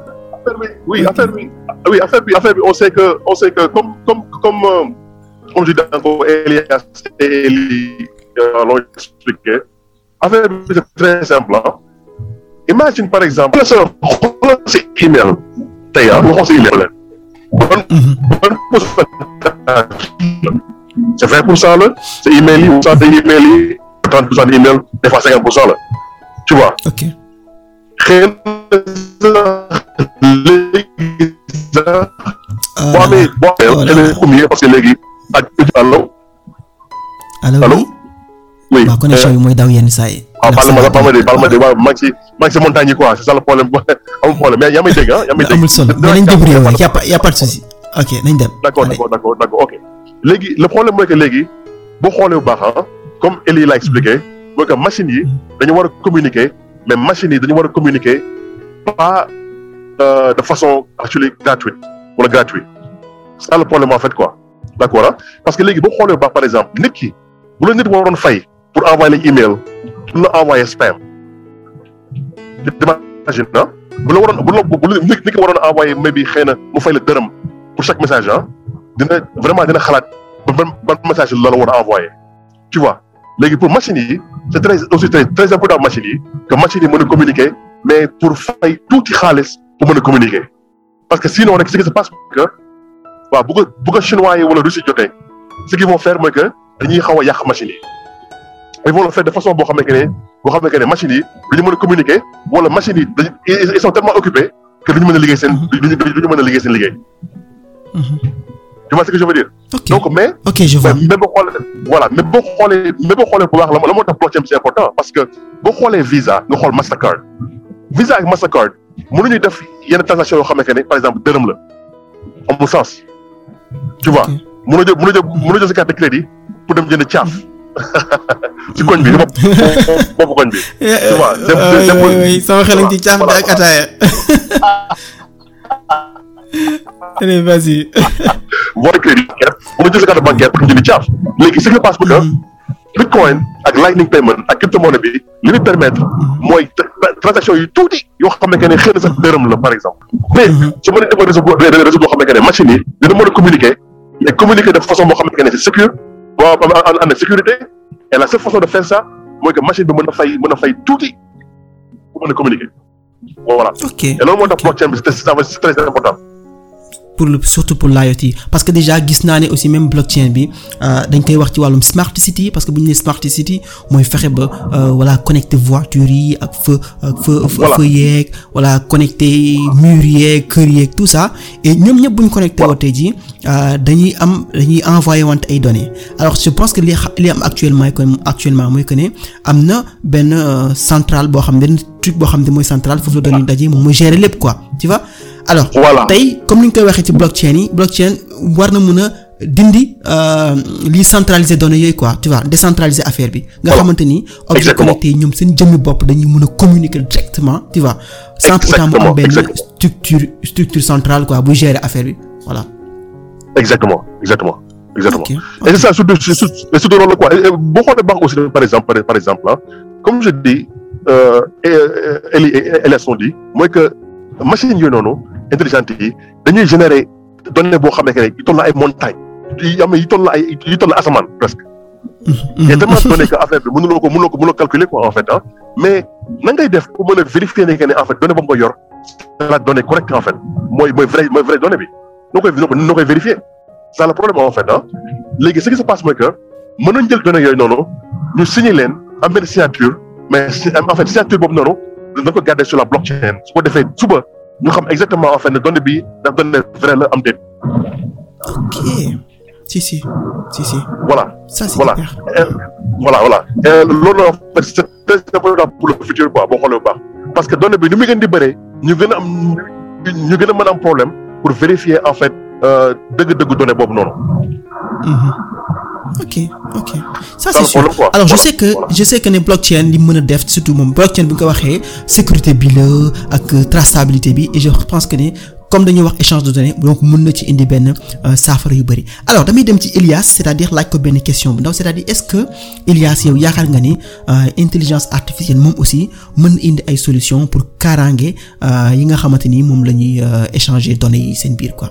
oui affaire bi oui affaire bi affaire on sait que on sait que comme comme comme euh, comme je dis encore Elias et Eli l'ont expliqué. Affaire c'est très simple ah imagine par exemple sa email. Xool sa email. Ban pourcentage c'est vingt pour cent la sa email ou cent de email yi trente pour cent de email des fois cinquante pour cent la tu vois? Ok. Amee boo amee combien parce que léegi ak allo allo allo oui? Waaw connexion bi mooy daw yenn saa yi. waaw baal ma baal ma de baal ma de waaw maa ngi si maa ngi si montagne quoi. C'est ça le problème amul problème. Mais yaa may dégg ah yaa may dégg amul solo mais nañ débrouiller wu y a pas y a de souci. Ok d'accord d'accord d'accord d'accord ok. Le problème mooy que xoolee bu baax ah comme Elie l'a expliqué mooy que machines yi dañu war a communiquer mais machines yi dañu war a communiquer pas euh, de façon actually gratuite wala gratuit c'est ça le problème en fait quoi. D'accord ah parce que léegi boo xoolee par exemple nit ki bu la nit waroon fay pour envoyer la email la envoyer spam. Imagine ah bu la waroon bu la bu nit ki waroon envoyer mais bi xëy na mu fay la dërëm pour chaque message ah dina vraiment dina xalaat ban ban message la la war a envoyer. Tu vois? Léegi pour machines yi c'est très aussi très très important machines yi que machines yi mën a communiquer mais pour fay tuuti xaalis pour mën a communiquer. Parce que sinon rek ce qui se passe que waaw bu ko bu ko chinois yi wala russes yi jotee ce qu'ils vont faire mooy que dañuy xaw a yàq machines yi. Ils vont le faire de façon boo xamante ne boo xamante ne machines yi duñu mën communiquer wala machines yi dañu ils sont tellement occupés que duñu mën a liggéey seen duñu duñu mën a liggéey seen liggéey. Tu vois ce que je veux dire? ok donc mais. je vois mais xoolee voilà mais boo xoolee mais baax la la moo tax blockchain c'est important parce que boo xoolee Visa nga xool Mastercard Visa ak Mastercard mënuñu def yenn transaction par exemple dërëm la amul sens. tu vois? Mën a jël mën a jël mën a jël sa carte de crédit pour jënd caaf ci koñ bi bopp koñ bi. tu vois? Dem sama xel ci caaf bi ak ataaya. allez vas-y. mën a jël sa carte bancaire pour léegi ce qui se passe que bitcoin ak lightning payment ak crypto-monnaie bi li muy permettre mooy transaction yu tuuti yoo xamante ne xëy na sax dërëm la par exemple. mais su ma leen defee réseau boo réseau boo xamante ne machine yi dina mën a communiquer mais communiquer de façon boo xamante ne c'est sécure boo am am sécurité et la seule façon de faire ça mooy que machine bi mën a fay mën a fay tuuti pour mën a communiquer voilà. ok et loolu moo tax blockchain bi c'est très important. Pour le surtout pour l'IoT. Parce que déjà gis naa ne aussi même blockchain bi dañ koy wax ci wàllum smart city parce que bu ñu nee smart city mooy fexe ba voilà connecter voitures yi ak feu ak feu feu yeeg voilà connecter murs yeeg kër yeeg tout ça. Et ñoom ñëpp bu ñu connecté wootee ji dañuy am dañuy envoyer wante ay données. Alors je pense que li li am actuellement actuellement mooy que ne am na benn centrale boo xam benn truc boo xam ne mooy foofu la données daje moom mooy gérer lépp quoi. Tu vois? alors voilà. tey comme ni ñu koy waxee ci blockchain yi blockchain war na mën a dindi li centraliser données yooyu quoi. Tu vois? Décentraliser affaire bi. nga xamante ni. objets connectés yi ñoom seen jëmmi bopp dañuy mën a communiquer directement tu vois? sans pourtant mu am benn structure structure centrale quoi buy gérer affaire bi. Voilà. exactement. Exactement. exactement. Et c'est ça surtout surtout loolu quoi. Boo xoolee baax aussi par exemple par exemple ah comme je dis Eli Elias on dit mooy que machine yooyu noonu intelligente yi dañuy générer données boo xam ne que yu toll na ay montagnes yi am yi toll na ay yi toll na asamaan presque. y a tellement de données que affaire bi mënuloo ko mënuloo ko mënuloo calculer quoi en fait ah mais nan ngay def pour mën a vérifier ne que ne en fait donnée boobu nga yor c'est la donnée correcte en fait. Mooy mooy vrai mooy vrai donnée bi. Noo koy noo koy vérifier. c'est le problème en fait ah léegi ce qui se passe mooy que mën nañ jël données yooyu noonu ñu signer leen am benn signature mais en fait signature boobu noonu dañ ko garder sur la blockchain. Su ko defee suba ñu xam exactement en fait ne donnée bi ndax donnée vraie la am déet. ok. Si si. Si si. voilà. Ça c'est voilà. voilà voilà. Loolu en fait c'est très important pour le futur quoi. Boo xoolee bu baax. Parce que donnée bi ni muy gën di bëree ñu gën a am ñu gën a mën a am problème pour vérifier en fait. dëgg-dëgg données boobu noonu. Ok ok. Ça c'est sûr. alors je sais que je sais que ne blockchain li mën a def surtout moom blockchain bi nga ko waxee sécurité bi la ak traçabilité bi. Et je pense que ne comme dañuy wax échange de données donc mën na ci indi benn saafara yu bari. Alors damay dem ci Elias c'est-à-dire laaj ko benn question bu ndaw c'est-à-dire est-ce que Elias yow yaakaar nga ni intelligence artificielle moom aussi mën indi ay solutions pour kaaraange yi nga xamante ni moom la ñuy échanger données yi seen biir quoi?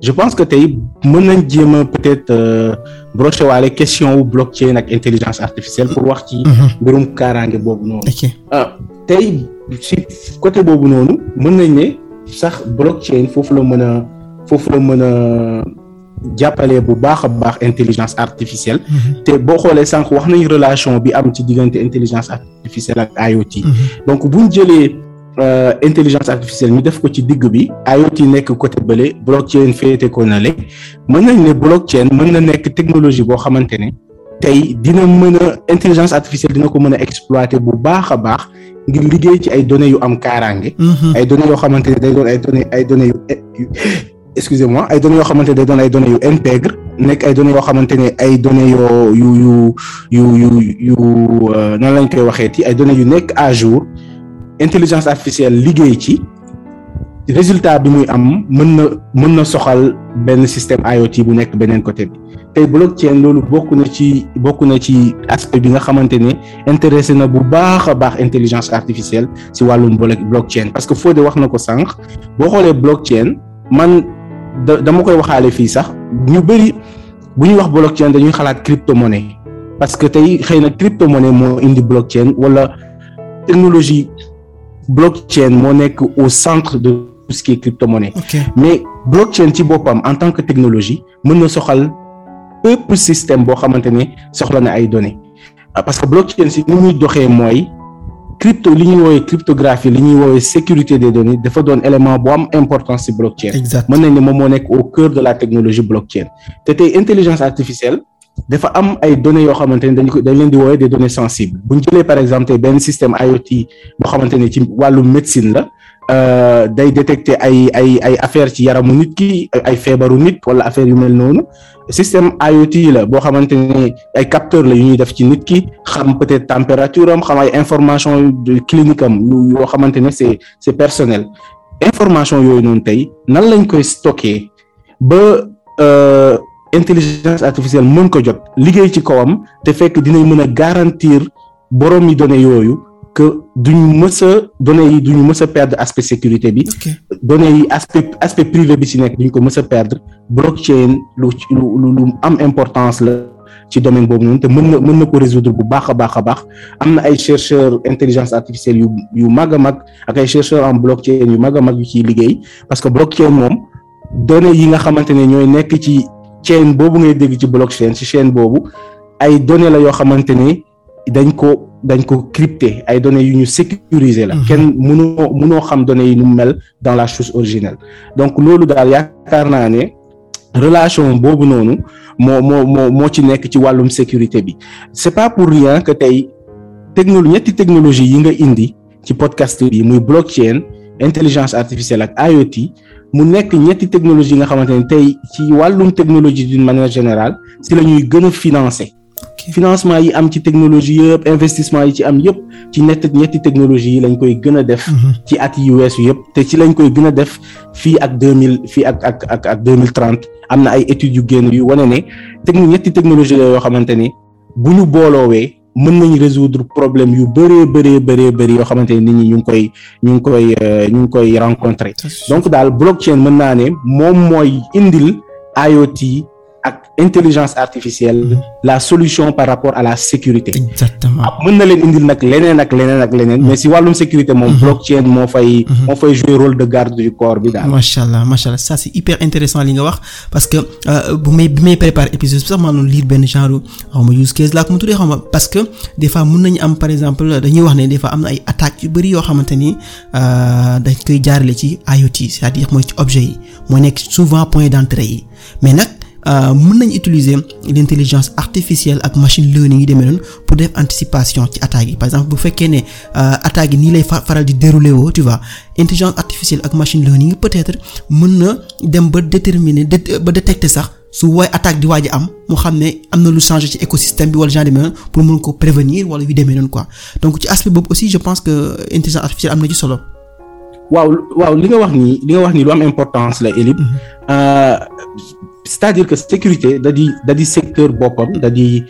je pense que tey mën nañ jéem a peut-être brocher waale question wu blockchain ak intelligence artificielle pour wax ci mbirum kaaraange boobu noonu. Ah tey ci côté boobu noonu mën nañ ne sax blockchain foofu la mën a foofu la mën a jàppale bu baax a baax intelligence artificielle. Te boo xoolee sànq wax nañ relation bi am ci diggante intelligence artificielle ak IoT donc buñ jëlee Euh, intelligence artificielle ñu def ko ci digg bi IoT nekk côté bële blockchain féete ko na le mën nañ ne blockchain mën na nekk technologie boo xamante ne tey dina mën a intelligence artificielle dina ko mën a exploiter bu baax a baax ngir liggéey ci ay données yu am kaaraange. ay données yoo xamante ne day doon ay données ay données yu excusez-moi ay données yoo xamante ne day doon ay données yu intègre nekk ay données yoo xamante ne ay données yoo yu yu yu yu yu nan lañ koy ay données yu nekk à jour. Intelligence artificielle liggéey ci résultat bi muy am mën na mën na soxal benn système IoT bu nekk beneen côté bi. Tey blockchain loolu bokk na ci bokk na ci aspect bi nga xamante ne intéressé na bu baax a baax intelligence artificielle si wàllum blockchain. Parce que Fodé wax na ko sànq boo xoolee blockchain man dama koy waxaale fii sax ñu bëri bu ñuy wax blockchain dañuy xalaat crypto-monnaie. Parce que tey xëy na crypto-monnaie moo indi blockchain wala technologie blockchain moo nekk au centre de tout ce qui est crypto-monnaie. Okay. mais blockchain ci boppam en tant que technologie mën na soxal bépp système boo xamante ne soxla na ay données. Parce que blockchain si ni muy doxee mooy crypto li ñuy woowee cryptographie li ñuy woowee sécurité des données dafa doon élément bu am importance ci blockchain. Mën nañ ne moom moo nekk au cœur de la technologie blockchain. Te tey intelligence artificielle dafa am ay données yoo xamante ne dañ dañ leen di woowee des données sensibles. Bu ñu jëlee par exemple tey benn système IoT boo xamante ne ci wàllu médecine la day détecter ay ay ay affaire ci yaramu nit ki ay feebaru nit wala affaire yu mel noonu. Système IoT la boo xamante ne ay capteur la yu ñuy def ci nit ki xam peut-être température am xam ay information clinique am yoo xamante ne c'est c'est personnel. Information yooyu noonu tey nan lañ koy stocker ba intelligence artificielle mën ko jot liggéey ci kawam te fekk dinañ mën a garantir borom yi données yooyu que duñ mës a données yi duñu mës a perdre aspect sécurité bi. Données yi aspect aspect privé bi ci nekk duñ ko mës a perdre. Blockchain lu lu lu am importance la ci domaine boobu noonu te mën na mën na ko résoudre bu baax a baax a baax. Am na ay chercheurs intelligence artificielle yu yu mag a mag ak ay chercheurs en blockchain yu mag a mag yu ciy liggéey parce que blockchain moom données yi nga xamante ne ñooy nekk ci chaîne boobu ngay dégg ci blockchain ci chaîne boobu ay données la yoo xamante ne dañ ko dañ ko crypté ay données yu ñu sécuriser la. Kenn mënoo mënoo xam données yi nu mel dans la chose originelle. Donc loolu daal yaakaar naa ne relation boobu noonu moo moo moo moo ci nekk ci wàllum sécurité bi. C'est pas pour rien que tey technolo ñetti technologie yi nga indi ci podcast bi muy blockchain intelligence artificielle ak IoT mu nekk ñetti technologie yi nga xamante ne tey ci wàllum technologie d'une manière générale si la ñuy gën a financer. Financement yi am ci technologie yëpp investissement yi ci am yëpp ci ñett ñetti technologie yi lañ koy gën a def ci at yi weesu yëpp. Te ci lañ koy gën a def fii ak deux mille fii ak ak ak ak deux mille trente am na ay études yu génn yu wane ne techno ñetti technologie la yoo xamante ni bu ñu booloowee mën nañ résoudre problème yu bëree bëree bëree bëri yoo xamante ne nit ñi ñu ngi koy ñu ngi koy ñu ngi koy rencontrer. Donc daal blockchain mën naa ne moom mooy indil IoT intelligence artificielle la solution par rapport à la sécurité. Exactement. Mën na leen indil nag leneen ak leneen ak leneen mais si wàllum sécurité moom blockchain moo fay moo fay jouer rôle de garde du corps bi daal. Macha allah macha allah ça c'est hyper intéressant li nga wax parce que bu may bi may préparer épisode bi sax maa doon lire benn genre xaw ma use case laa ko mu tuddee xaw ma parce que des fois mën nañu am par exemple dañuy wax ne des fois am na ay attaques yu bari yoo xamante ni dañ koy jaarale ci IoT c'est-à-dire mooy ci objet yi moo nekk souvent point d'entrée yi. Mais nag mën nañ utiliser l'intelligence artificielle ak machine learning yi demee noonu pour def anticipation ci attaques yi par exemple bu fekkee ne attaques yi nii lay faral di dérouler woo tu vois intelligence artificielle ak machine learning peut-être mën na dem ba déterminer ba détecter sax su woy attaque di waaj am mu xam ne am na lu changer ci écosystème bi wala genre demee pour mën ko prévenir wala yu demee noonu quoi donc ci aspect boobu aussi je pense que intelligence artificielle am na ci solo. Waaw waaw li nga wax nii li nga wax nii lu am importance la Elib c'est-à-dire que sécurité da di da di secteur boppam da di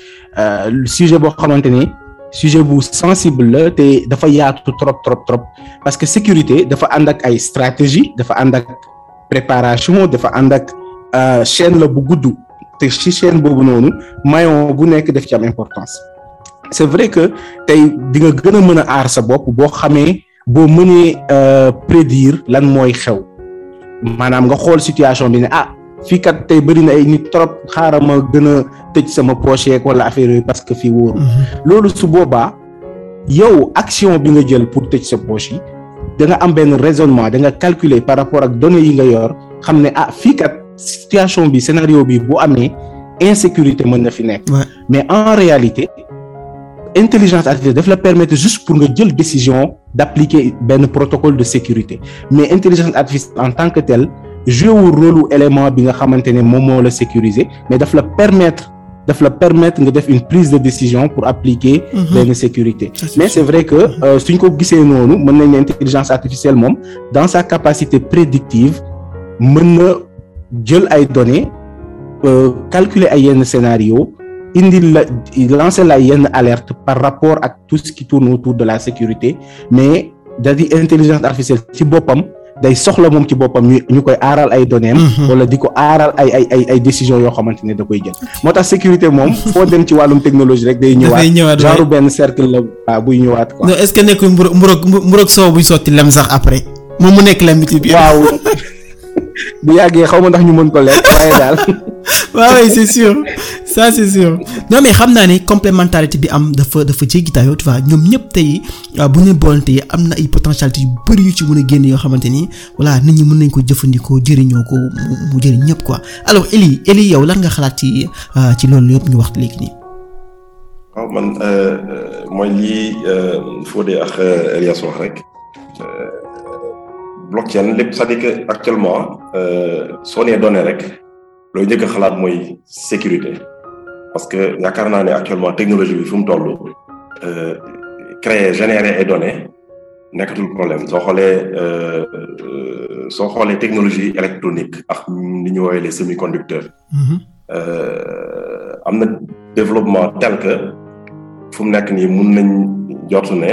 sujet boo xamante ne sujet bu sensible la te dafa yaatu trop trop trop. Parce que sécurité dafa ànd ak ay stratégie dafa ànd ak préparation dafa ànd ak chaîne la bu gudd. Te ci chaîne boobu noonu maillon bu nekk daf ci am importance. C'est vrai que tey di nga gën a mën a aar sa bopp boo xamee boo mënee prédire lan mooy xew. Maanaam nga xool situation bi ne ah fii kat tey bëri na ay nit trop xaaral ma gën a tëj sama poche wala affaire yooyu parce que fii wóoru loolu su boobaa yow action bi nga jël pour tëj sa poche yi da nga am benn raisonnement da nga calculer par rapport ak données yi nga yor xam ne ah fii kat situation bi scénario bi bu amee insécurité mën na fi nekk. Mais en réalité intelligence artificielle daf la permettre juste pour nga jël décision d'appliquer benn protocole de sécurité. Mais intelligence artificielle en tant que telle joué wu rôle élément bi nga xamante ne moom moo la sécuriser mais daf la permettre daf la permettre nga def une prise de décision pour appliquer benn sécurité. Mais c'est vrai que suñ ko gisee noonu mën nañ ne intelligence artificielle moom dans sa capacité prédictive mën na jël ay données calculer ay yenn scénario indi la lancer la yenn alerte par rapport ak tout ce qui tourne autour de la sécurité mais da di intelligence artificielle ci boppam day soxla moom ci boppam ñu ñu koy aaral ay données wala di ko aaral ay ay ay ay décisions yoo xamante ne da koy jël. Moo tax sécurité moom foo dem ci wàllum technologie rek day ñëwaat. Genre benn cercle la waa buy ñëwaat quoi. Non est-ce que nekkul mburoog mburoog soow buy sotti lem sax après? Moom mu nekk lem bi. Ci biir waaw bu yàggee xaw ma ndax ñu mën ko lekk waaye daal. Waaw c'est sûr. Ça c'est sûr. Non mais xam naa ne complémentarité bi am dafa dafa jéggi dayoo tu vois. Ñoom ñëpp tey bu ñu boolante yi am na ay potentialité yu bari yu ci mën a génn yoo xamante ni voilà nit ñi mën nañ ko jëfandikoo jëriñoo ko mu jëriñ ñëpp quoi. Alors Eli Eli yow lan nga xalaat ci ci loolu yëpp ñu wax léegi nii. waaw man mooy lii Fodé ak Elias wax rek. Blockchain lépp c'est-à-dire que actuellement soo nee données rek looy njëkk a xalaat mooy sécurité. Parce que yaakaar naa ne actuellement technologie bi fu mu toll créer générer ay données nekkatul problème. Soo xoolee soo xoolee technologie électronique ak ni ñu woowee les semi-conducteurs am na développement tel que fu mu nekk nii mun nañ jortu ne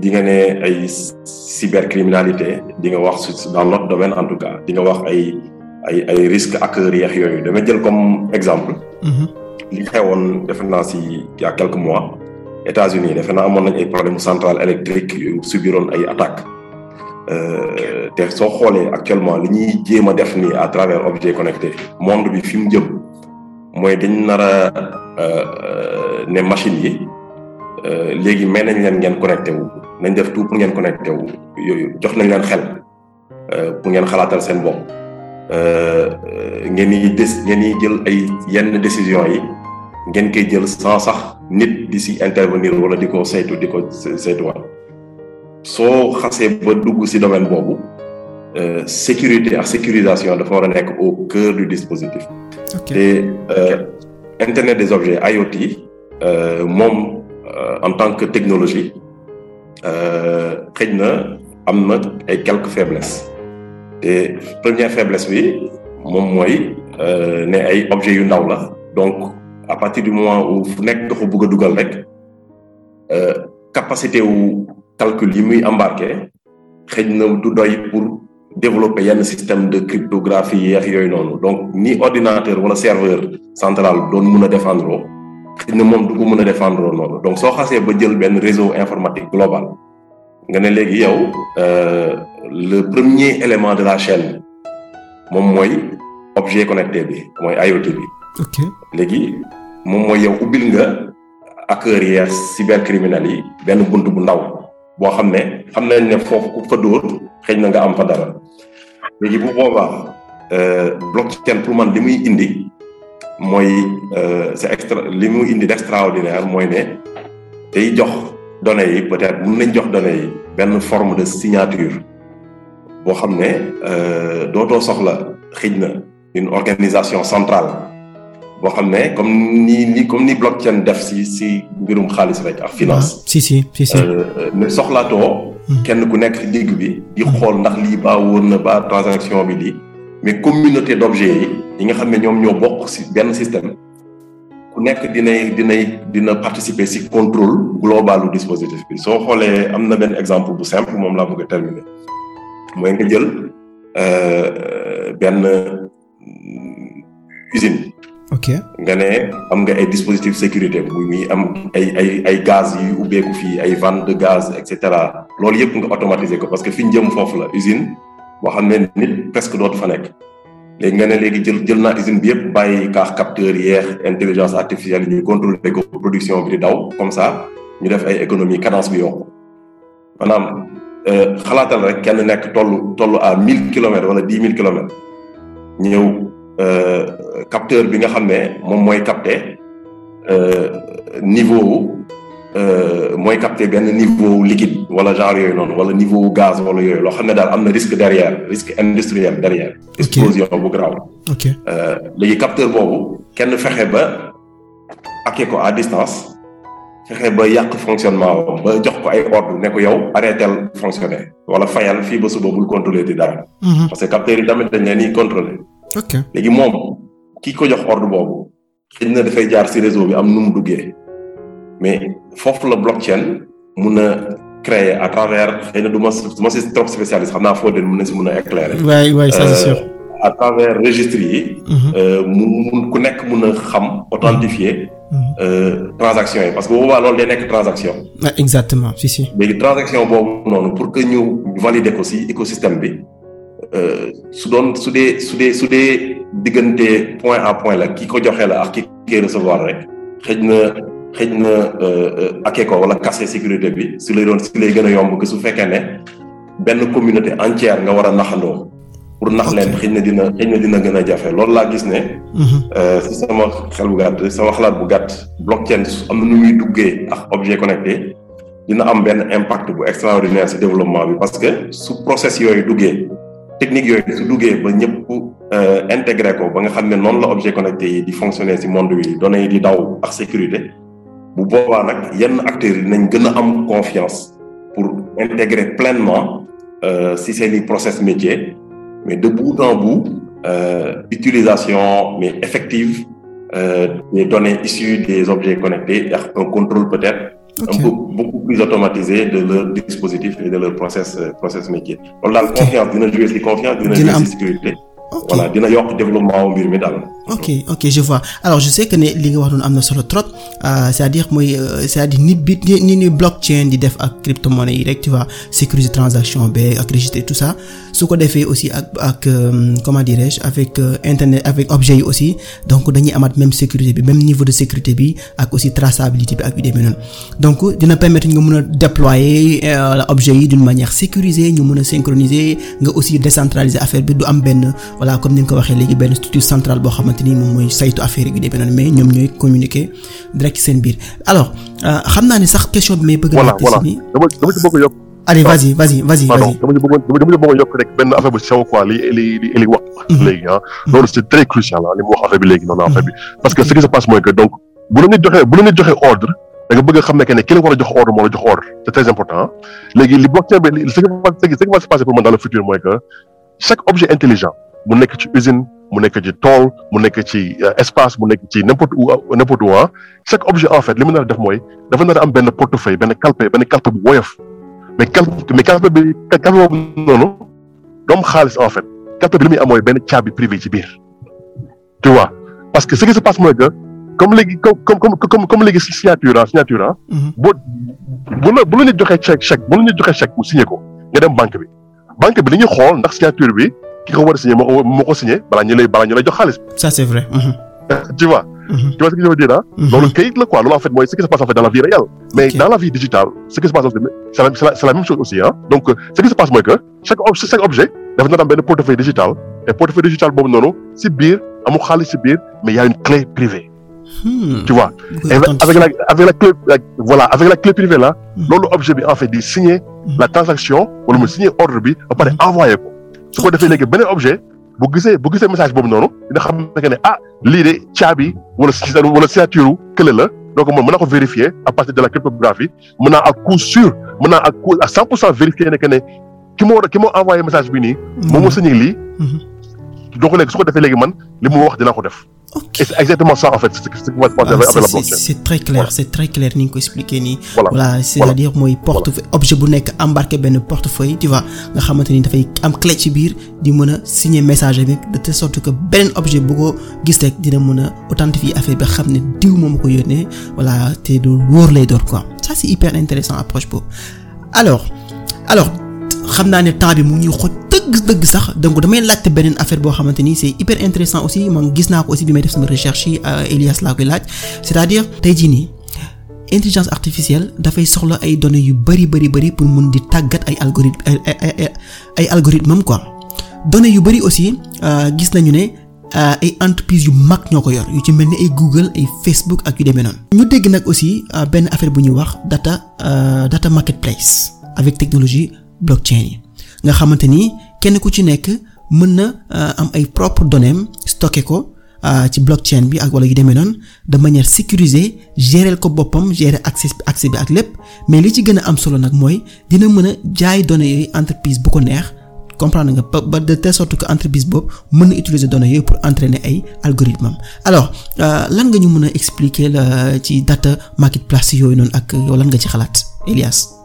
di nga ne ay cybercriminalité di nga wax dans notre domaine en tout cas di nga wax ay ay ay risques hackers yeex yooyu. Dama jël comme exemple. li xewoon defe naa si il y a quelques mois États-Unis defe naa amoon nañ ay problème centrale électrique yu subiroon ay attaques. Te soo xoolee actuellement li ñuy jéem a def nii à travers objet connecté monde bi fi mu jëm mooy dañ nar a ne machine yi léegi may nañ leen ngeen connecté wu. Nañ def tout pour ngeen connecté wu. Yooyu jox nañ leen xel pour ngeen xalaatal seen bopp. Ngeen yi des ngeen yi jël ay yenn décision yi. Ngeen koy jël sans sax nit di si intervenir wala di ko saytu di ko saytuwaat. Soo xasee ba dugg si domaine boobu sécurité ak sécurisation dafa war a nekk au cœur du dispositif. te internet des objets IoT moom en tant que technologie na am na quelques faiblesses. Te première faiblesse bi moom mooy ne ay objets donc à partir du moment où fu nekk ko bëgg a capacité wu calcul yi muy embarqué doy pour développer yenn système de cryptographie donc ni ordinateur wala serveur central doon mun a défendre xëy na moom du ko mën a défendre noonu donc soo xasee ba jël benn réseau informatique global nga ne léegi yow le premier élément de la chaîne moom mooy objet connecté bi mooy IoT bi. ok léegi moom mooy yow ubbil nga hackers yi cybercriminels yi benn bunt bu ndaw boo xam ne xam nañ ne foofu ku fa dóor xëy na nga am fa dara léegi bu boobaa blockchain pour man li muy indi. Mooy c'est extra li mu indi d'extraordinaire mooy ne day jox données yi peut-être mën nañ jox données yi benn forme de signature boo xam ne dootoo soxla xëj na une organisation centrale boo xam ne comme ni ni comme ni blockchain def si si mbirum xaalis rek ak finance. si si si si. ne soxlaatoo. kenn ku nekk ci digg bi. di xool ndax lii baa wóor na ba transaction bi lii. Mais communauté d'objets yi yi nga xam ne ñoom ñoo bokk ci benn système ku nekk dinay dinay dina participer ci contrôle global du dispositif bi soo xoolee am na benn exemple bu simple moom laa bëgg a terminer mooy nga jël benn usine. ok nga ne am nga ay dispositifs sécurité bu muy am ay ay ay gaz yu ubbeeku fii ay vannes de gaz et cetera loolu yëpp nga automatiser ko parce que fi ñu jëm foofu la usine. Boo xam ne presque dootu fa nekk. Léegi nga ne léegi jël jël naa usine bi intelligence artificielle production comme ça ñu def ay économie cadence bi yokku. Maanaam xalaatal rek kenn à mille kilomètres wala dix mille ñëw capteur bi capter niveau mooy capter benn niveau liquide wala genre yooyu noonu wala niveau gaz wala yooyu loo xam ne daal am na risque derrière risque industriel derrière. explosion bu grave. ok léegi capteur boobu kenn fexe ba hacké ko à distance fexe ba yàq fonctionnement ba jox ko ay ordre ne ko yow arrêtel fonctionner wala fayal fii ba suba bul contrôler di dara. parce que capteurs yi tamit dañ leen di contrôler. ok léegi moom ki ko jox ordre boobu xëy na dafay jaar ci réseau bi am nu mu duggee. Mais foofu la blockchain mun a créer à travers xëy na du ma du ma si trop spécialiste xam naa foo den mun na si mun a éclairer. waay waay ça c'est sûr. à travers registre yi. mu mun ku nekk mun a xam authentifier. transaction yi parce que boobaa loolu day nekk transaction. ah exactement si si. léegi transaction boobu noonu pour que ñu valider ko si écosystème bi su doon su dee su dee su dee diggante point à point la ki ko joxe la ak ki koy recevoir rek xëj na. Xëj na hacké ko wala casser sécurité bi su lay doon si lay gën a yomb que su fekkee ne benn communauté entière nga war a naxandoo pour nax leen xëj na dina xëj na dina gën a jafe. Loolu laa gis ne si sama xel bu gàtt sama xalaat bu gàtt blockchain am na nu muy duggee ak objet connecté dina am benn impact bu extraordinaire si développement bi parce que su process yooyu duggee technique yooyu su duggee ba ñëpp intégré ko ba nga xam ne noonu la objet connecté yi di fonctionner si monde wi données yi di daw ak sécurité bu boobaa nag yenn acteurs yi dinañ gën a am confiance pour intégrer pleinement si seeni process métier mais de bout en bout utilisation mais effective des données issues des objets connectés et un contrôle peut-être Ok. un peu beaucoup plus automatisé de leur dispositif et de leur process process métier. Loolu daal confiance dina jouer ci confiance dina jouer ci sécurité. Voilà dina yokk développement mbir mi daal ok ok je vois. Alors je sais que ne li nga wax noonu am na solo euh, c'est-à-dire mooy euh, c'est-à-dire nit bi ni ni ni blockchain di def ak crypto-monnaie yi rek tu vois sécuriser transaction ba ak registre tout ça. Su ko defee aussi ak euh, comment dirais-je avec internet avec objet aussi donc dañuy amaat même sécurité bi même niveau de sécurité bi aussi traçabilité bi ak demee noonu. Donc dina permettre nga mën a déployer objet d'une manière sécurisée ñu mën a synchroniser nga aussi décentraliser affaire bi du am benn voilà comme ni nga ko waxee léegi benn structure centrale boo xamante ni moom mooy saytu affaire yi yu demee noonu mais ñoom ñooy communiquer direct ci seen biir. Alors xam naa ne sax question bi may bëgg a voilà laajte voilà. si nii. Dama dama ci bëgg a yokk. Allez vas-y vas-y vas-y pardon vas-y. dama ci bëggoon dama ci bëggoon yokk rek benn affaire bu sew quoi li li li li wax Mhm. léegi ah. Loolu c'est très crucial ah li mu wax affaire bi léegi noonu affaire bi. Parce que ce qui se passe mooy que donc bu la nit joxee bu la nit joxee ordre da nga bëgg a xam ne que ne ki la war a jox ordre moo la jox ordre. C'est très important ah. Léegi li blockchain bi ce qui va ce qui ce qui va se passer pour moi dans le futur mooy que chaque objet intelligent mu nekk ci usine mu nekk ci tool mu nekk ci euh, espace mu nekk ci n'importe où n'importe où ah. Chaque objet en fait li mu nar a def mooy dafa nar a am benn portefeuille benn calpe benn calpe bu woyof. Mais calpe mais calpe bi calpe boobu noonu doom xaalis en fait. Calpe bi li muy am mooy benn caabi privé ci biir. Tu vois? Parce que ce qui se passe mooy que comme léegi comme comme comme comme léegi signature ah signature ah. Mhm. bu bu la bu la nit joxee chèque chèque bu la nit joxee chèque mu signé ko nga dem banque bi. Banque bi li ñuy xool ndax signature bi ki ko war a signé moo ko moo ko signé balaa ñu lay balaa ñu lay jox xaalis. Ça c'est vrai. Mhm. tu vois? Mhm. tu vois ce que je veux dire ah loolu kayit la quoi. Loolu en fait mooy ce qui se passe en fait dans la vie réelle. Mais Ok. dans la vie digitale ce qui se passe aussi c'est la c'est la c'est la même chose aussi ah donc euh, ce qui se passe mooy que chaque ob chaque objet dafa nar a am benn portefeuille digital. Et portefeuille digital boobu noonu si biir amul xaalis si biir mais il y a une clé privée. Hmm. tu vois? Et avec la avec la clé avec- voilà avec la clé privée là Mhm. loolu objet bi en fait di signer Mhm. la transaction wala mu signer ordre bi ba pare envoyer ko su ko defee léegi beneen objet bu gisee bu gisee message boobu noonu dina xam ne ah lii de caabi wala wala signature kële la donc mën naa ko vérifier à partir de la cryptographie mën naa à coup sûr mën naa à coup à 100 pour cent vérifier ne que ne ki a ki envoyé message bi nii moom moo signé lii Mhm. donc léegi su ko defee léegi man li mu wax dinaa ko def ok. Et c'est exactement ça en fait. C'est ce qui va se passer avec c'est- avec la c'est blockchain. c'est très clair c'est très clair ni expliquer nii Voilà. voilà. c'est-à-dire mooy portefeuille objet bu nekk embarqué benn portefeuille tu vois. Nga xamante ni dafay am clé ci biir di mën a signer message bi de telle sorte que beneen objet bu ko gis rek dina mën a authentifier affaire bi xam ne diw moom ko yónnee. Voilà te du wóor lay doon quoi. Ça c'est hyper intéressant approche boobu. Alors alors xam naa ne temps bi mu ñuy xoj dëgg dëgg sax donc damay laajte beneen affaire boo xamante ni c'est hyper intéressant aussi man gis naa ko aussi bi may def sama recherche yi euh, Elias laa koy laaj. C'est-à-dire tey jii intelligence artificielle dafay soxla ay données yu bari bari bari pour mun di tàggat ay algorithme ay algorithme quoi. Données yu bari aussi euh, gis nañu ne euh, ay entreprises yu mag ñoo ko yor yu ci mel ni ay Google ay Facebook ak yu demee noonu. ñu dégg nag aussi benn affaire bu ñuy wax data data marketplace avec technologie blockchain yi. Nga xamante ni kenn ku ci nekk mën na euh, am ay propres données stocké ko. Uh, ci blockchain bi ak wala yu demee noonu de manière sécurisée gérer ko boppam gérer accès accès bi ak lépp mais li ci gën a am solo nag mooy dina mën a jaay données yooyu entreprise bu ko neex comprendre nga ba de telle sorte que entreprise boobu mën na utiliser données yooyu pour entraîner ay algorithme am alors uh, lan nga ñu mën a expliquer la ci data marketplace yooyu noonu ak yow lan nga ci xalaat Elias?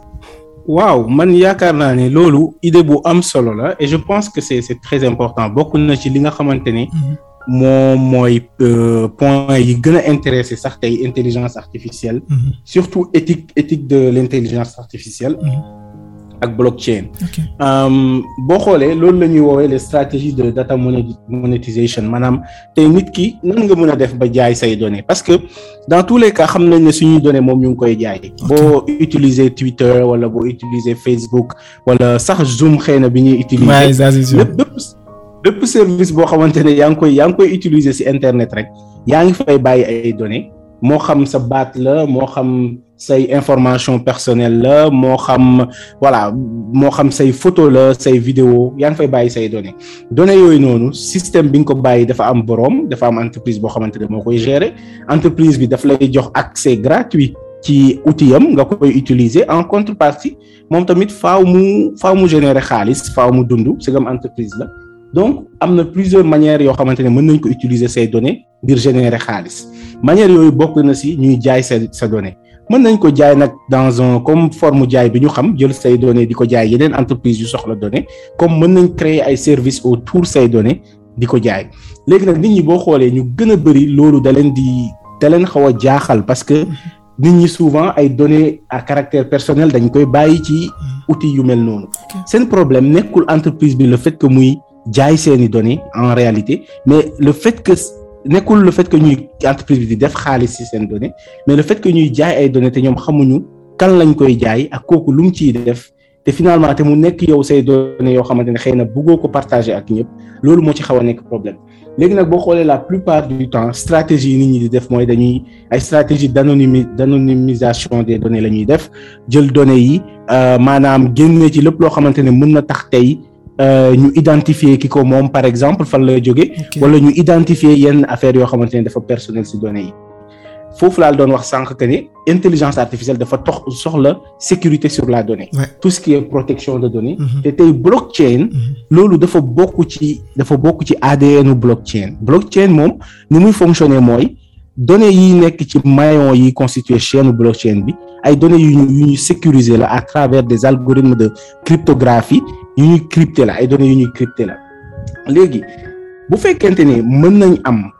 Waaw man yaakaar naa ne loolu idée bu am solo la et je pense que c'est c'est très important bokk na ci li nga xamante ne. moom mooy point yi gën a intéressé sax tey intelligence artificielle. Mm-hmm. surtout éthique éthique de l'intelligence artificielle. Ak blockchain. boo xoolee loolu la ñuy woowee les stratégies de data monétisation maanaam tey nit ki nan nga mën a def ba jaay say données? Parce que dans tous les cas xam nañ ne suñuy données moom ñu ngi koy jaay. boo utiliser Twitter wala boo utiliser Facebook wala sax Zoom xëy na bi ñuy utiliser. lépp lépp service boo xamante ne yaa ngi koy yaa ngi koy utiliser ci internet rek yaa ngi fay bàyyi ay données moo xam sa baat la moo xam say information personnelle la moo xam voilà moo xam say photo la say vidéo yaa ngi fay bàyyi say données. Données yooyu noonu système bi nga ko bàyyi dafa am boroom dafa am entreprise boo xamante ne moo koy gérer. Entreprise bi daf lay jox accès gratuit ci outil am nga koy utiliser en contrepartie moom tamit faaw mu faaw mu générer xaalis faaw mu dund c'est comme entreprise la. Donc am na plusieurs manières yoo xamante ne mën nañ ko utiliser ces données ngir générer xaalis. Manière yooyu bokk na si ñuy jaay sa sa donnée mën nañ ko jaay nag dans un comme forme jaay bi ñu xam jël say données di ko jaay yeneen entreprise yu soxla données comme mën nañ créer ay services autour say données di ko jaay. Léegi nag nit ñi boo xoolee ñu gën a bëri loolu da leen di da leen xaw a jaaxal parce que nit ñi souvent ay données à caractère personnel dañ koy bàyyi ci outils yu mel noonu. Seen problème nekkul entreprise bi le fait que muy jaay seeni données en réalité mais le fait que le fait que ñuy entreprise bi di def xaalis ci seen données mais le fait que ñuy jaay ay données te ñoom xamuñu kan lañ koy jaay ak kooku lu mu ciy def finalement te mu nekk yow say données yoo xamante ne xëy na bëggoo ko partager ak ñëpp loolu moo ci xaw a nekk problème. Léegi nag boo la plupart du temps stratégie yi nit ñi di def mooy stratégie d'anonymi d'anonymisation des données la ñuy def jël données yi maanaam génne ci lépp loo xamante ne ñu identifier ki ko moom par exemple fan la jóge wala ñu identifier yenn affaires yoo xamante ne dafa personnel ci données yi. Foofu laa doon wax sànq que ne intelligence artificielle dafa tox soxla sécurité sur la donnée. Tout ce qui est protection de données. Te tey blockchain loolu dafa bokk ci dafa bokk ci ADN blockchain. Blockchain moom ni muy fonctionner mooy données yi nekk ci maillon yi constitué chaîne blockchain bi ay données yu ñu yu ñu sécuriser la à travers des algorithmes de cryptographie yu crypté la ay données yu ñuy crypté la. Léegi bu fekkente ne mën nañ am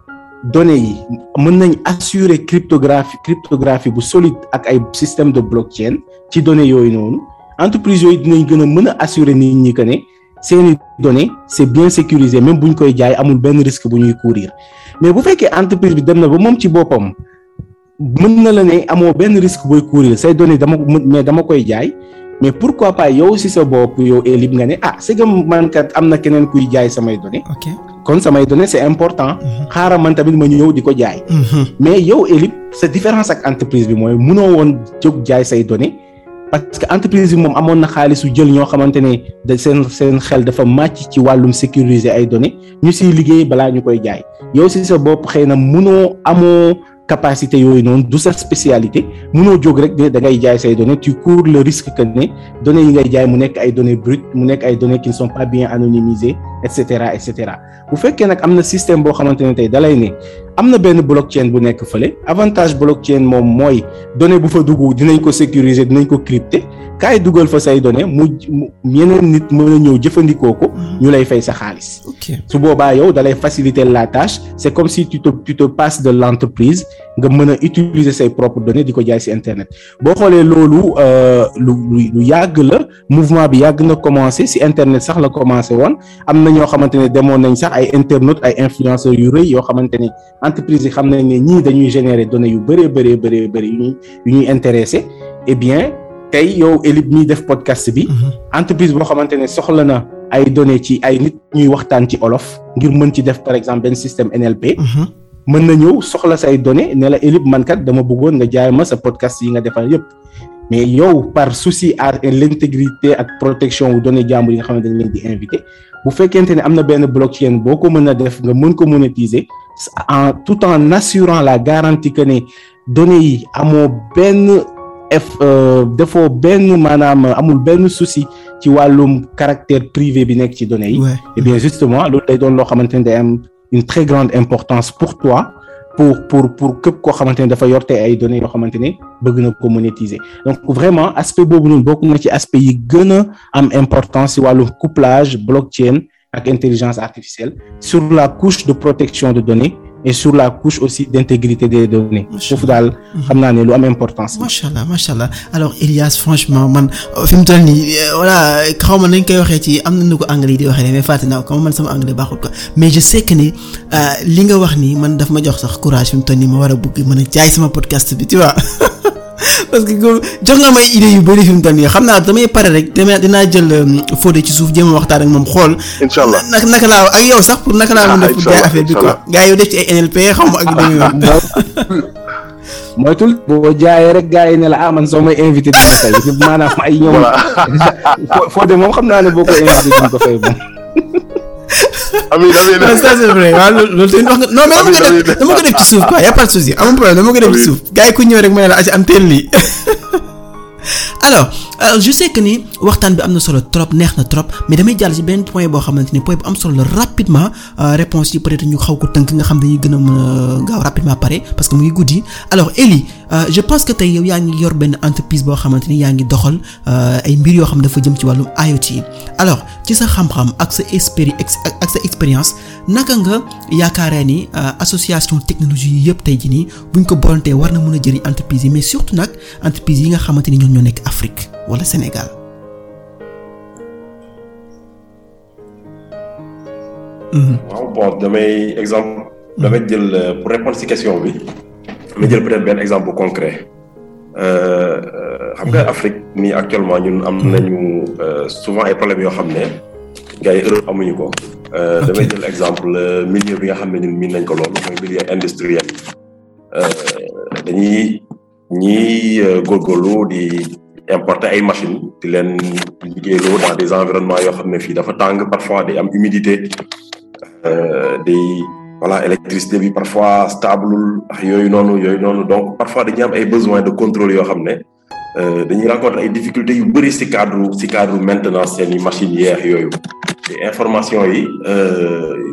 données yi mën nañ assurer cryptographie cryptographie bu solide ak ay système de blockchain ci données yooyu noonu entreprise yooyu dinañ gën a mën a assurer nit ñi que ne données c'est bien sécurisé même bu ñu koy jaay amul benn risque bu ñuy courir. Mais bu fekkee entreprise bi dem na ba moom ci boppam mën na la ne amoo benn risque booy courir say données dama mais dama koy jaay mais pourquoi pas yow si sa bopp yow élib nga ne ah c'est que man kat am na keneen kuy jaay samay données. ok kon samay données c'est important. xaaral man tamit ma ñëw di ko jaay. mais yow élib sa différence ak entreprise bi mooy mënoo woon jóg jaay say données parce que entreprise bi moom amoon na xaalisu jël ñoo xamante ne da seen seen xel dafa màcc ci wàllum sécuriser ay données ñu siy liggéey balaa ñu koy jaay yow si sa bopp xëy na amoo. Capacité yooyu noonu du sa spécialité. Mënoo jóg rek ne da ngay jaay say données tu cours le risque que ne données yi ngay jaay mu nekk ay données brutes mu ay données qui ne sont pas bien anonymisées et cetera et cetera. Bu fekkee nag am système boo xamante ne dalay am na benn blockchain bu nekk fële. Avantage blockchain moom mooy données bu fa dugg dinañ ko sécuriser dinañ ko crypter. Kaay dugal fa say données mu yeneen nit mën a ñëw jëfandikoo ko ñu lay fay sa xaalis. Su boobaa yow dalay faciliter la tâche. C'est comme si tu te tu te passes de l'entreprise nga mën a utiliser say propres données di ko jaay ci internet. Boo xoolee loolu lu lu yàgg la. Mouvement bi yàgg na commencer ci internet sax la commencer woon. Am na ñoo xamante ne demoon nañ sax ay internautes ay influenceurs yu rëy yoo xamante ne entreprise yi xam nañ ne ñii dañuy générer données yu bëree bëree bëree bëri yu ñuy yu ñuy intéressé eh bien tey yow Elib miy def podcast bi entreprise boo xamante ne soxla na ay données ci ay nit ñuy waxtaan ci olof ngir mën ci def par exemple benn système NLP mën na ñëw soxla say données ne la Elib man kat dama bëggoon nga jaay ma sa podcast yi nga defal yépp. Mais yow par souci à l'intégrité ak protection wu données jàmbur yi nga xamante ne leen di invité bu fekkente ne am na benn blockchain boo ko mën a def nga mën ko monétiser en tout en assurant la garantie que ne données yi amoo benn f defoo benn maanaam amul benn souci ci wàllum caractère privé bi nekk ci données yi. Et bien justement loolu day doon loo xamante ne day am une très grande importance pour toi pour pour pour képp koo xamante ne dafa yorte ay données yoo xamante ne bëgg na ko monétiser. Donc vraiment aspect boobu noonu bokk na ci aspect yi gën a am importance ci wàllum couplage blockchain ak intelligence artificielle sur la couche de protection de données et sur la couche aussi d'intégrité des données. Foofu daal xam naa ne lu am importance macha allah macha allah alors Elias franchement man fi mu toll nii voilà xaw ma nañ koy waxee ci am na nu ko anglais yi di waxee mais fàtte naa ko man sama anglais baaxul ko mais je sais que ni li nga wax nii man daf ma jox sax courage fi mu toll nii ma war a bëgg mën a jaay sama podcast bi tu vois parce que jox nga may idée yu bëri fi mu toll nii xam naa damay pare rek damay dinaa jël Fodé ci suuf jéem a waxtaan ak moom xool. incha allah naka naka laa ak yow sax pour naka laa mën a def jaay affaire bi quoi. gars yow def ci ay NLP xaw ma ak moytul boo jaayee rek gars yi ne la ah man soo may invité maanaam ay ñoom. Fodé moom xam naa ne boo ko invité duñ ko fay moom. amiin amiin non ça c'est vrai. Waaw loolu loolu tamit wax nga non mais dama ko def dama ko def ci suuf quoi. Y a pas de souci. Amul problème dama ko def ci suuf gars yi ku ñëw rek ma ne la am teel lii alors euh, je sais que ni waxtaan bi am na solo trop neex na trop mais damay jàll ci benn point boo xamante ni point bu am solo rapidement euh, réponse yi peut-être ñu xaw ko tënk nga xam dañuy gën a mën a gaaw rapidement pare parce que mu ngi guddi. Alors Eli euh, je pense que tey yow yaa ngi yor benn entreprise boo xamante ni yaa ngi doxal ay mbir yoo xam dafa jëm ci wàllum alors ci sa xam-xam ak sa expéri expérience naka nga yaakaaree ni association technologie yi yëpp tey nii buñ ko yi mais surtout nag entreprise yi nga xamante ni Afrique wala Sénégal. waaw bon exemple. pour répondre question. Damay jël peut-être benn exemple concret. xam nga Afrique nii actuellement ñun am nañu souvent ay problèmes yoo xam ne gars yi Europe amuñu ko. damay jël exemple milieu bi nga xam ne ñun miin nañ ko loolu mooy milieu industriel. dañuy ñiy góorgóorlu di importer ay machines di leen liggéeyloo dans des environnements yoo xam ne fii dafa tàng parfois day am humidité day voilà électricité bi parfois stable ak yooyu noonu yooyu noonu. Donc parfois dañuy am ay besoins de contrôle yoo xam ne dañuy rencontrer ay difficultés yu bëri ci cadre ci cadre maintenance seeni machines yeex yooyu. Te information yi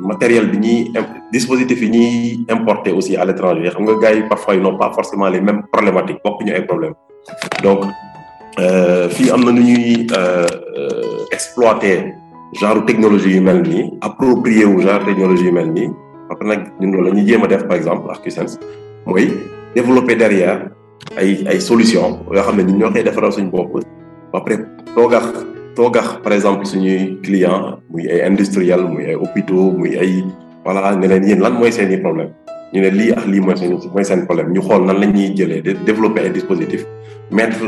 matériel bi dispositif yi ñuy importer aussi à l'étranger. Xam nga gars parfois ils n'ont pas forcément les mêmes problématiques bokk ñu ay problèmes. Donc fii am na nu ñuy exploiter genre technologie yu mel nii approprier wu genre technologie yu après nag ñun loolu la ñuy jéem a def par exemple ak Qsense mooy développer derrière ay ay solutions yoo xam ne ñun ñoo koy defaral suñu bopp. Après toogax toogax par exemple suñuy client muy ay industriel muy ay hôpitaux muy ay voilà ne leen yéen lan mooy seen i problème? Ñu ne lii ak lii mooy seen mooy seen problème. Ñu xool nan la ñuy jëlee développer ay dispositifs mettre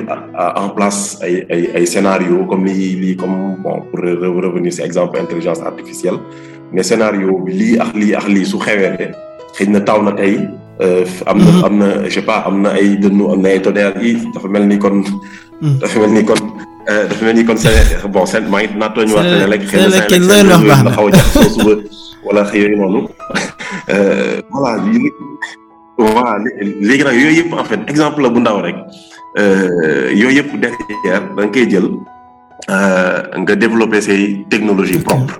en place ay ay ay scénario comme lii lii comme bon pour revenir ci exemple intelligence artificielle mais scénario bi lii ak lii ak lii su xewee xëy na taw na tey am na am na je sais pas am na ay dënnu am na ay tonnerre yi dafa mel ni kon dafa mel ni kon dafa mel ni kon Séné bon Séné maa ngi naa tooñ wax Séné lekk xëy na Séné lekk xaw a jax soo suba wala xëy yooyu noonu voilà lii voilà léegi nag yooyu yëpp en fait exemple la bu ndaw rek yooyu yëpp derrière da nga koy jël nga développer say technologie propre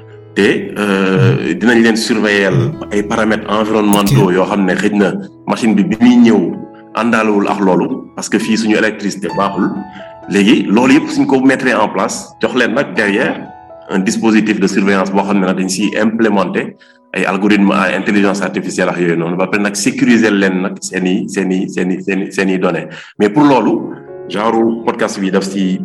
te dinañ leen surveiller ay paramètres environnementaux yoo xam ne xëj na machine bi bi muy ñëw àndaalewul ak loolu parce que fii suñu électricité baaxul. léegi loolu yëpp suñ ko mettre en place jox leen nag derrière un dispositif de surveillance boo xam ne nag dañ siy implémenter ay algorithme à intelligence artificielle ak yooyu noonu ba pare nag sécuriser leen nag seen i seen i seen i seen i seen i données. mais pour loolu genre podcast bi daf si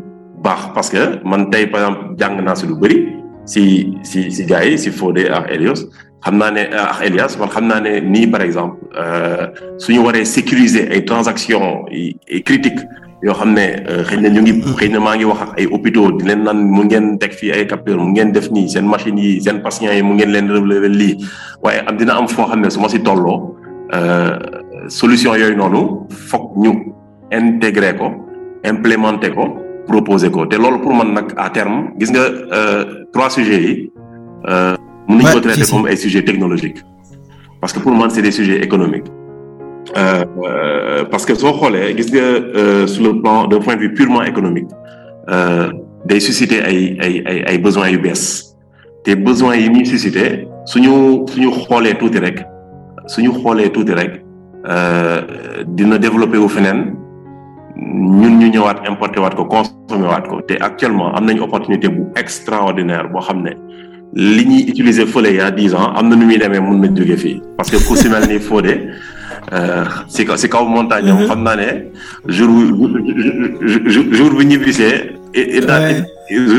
baax parce que man tey par exemple jàng naa si lu bëri si si si gars si Fodé ak Elias man par exemple suñu waree sécuriser ay transactions yi critiques yoo xam ne na ñu ay hôpitaux di leen ay capteurs mu machines yi patients yi mu ngeen relever am su tolloo solution yooyu noonu ñu intégrer proposer ko. Te loolu pour man nag à terme gis nga trois sujets yi mën nañu ko traiter comme ay sujets technologiques. Parce que pour man c'est des sujets économiques. Euh, parce que soo xoolee gis nga sur le plan d'un point de vue purement économique day susciter ay ay ay ay besoins yu bees. Te besoins yi muy susciter suñu suñu xoolee tuuti rek suñu xoolee tuuti rek dina développer wu feneen ñun ñu ñëwaat importer waat ko consommer waat ko. Te actuellement am nañu opportunité bu extraordinaire boo xam ne li ñuy utiliser fële il y a dix ans am na nu muy demee mun na jóge fii. Parce que ku si mel ni Fodé si kaw si kaw montagne am xam naa ne jour jour bu ñibbisee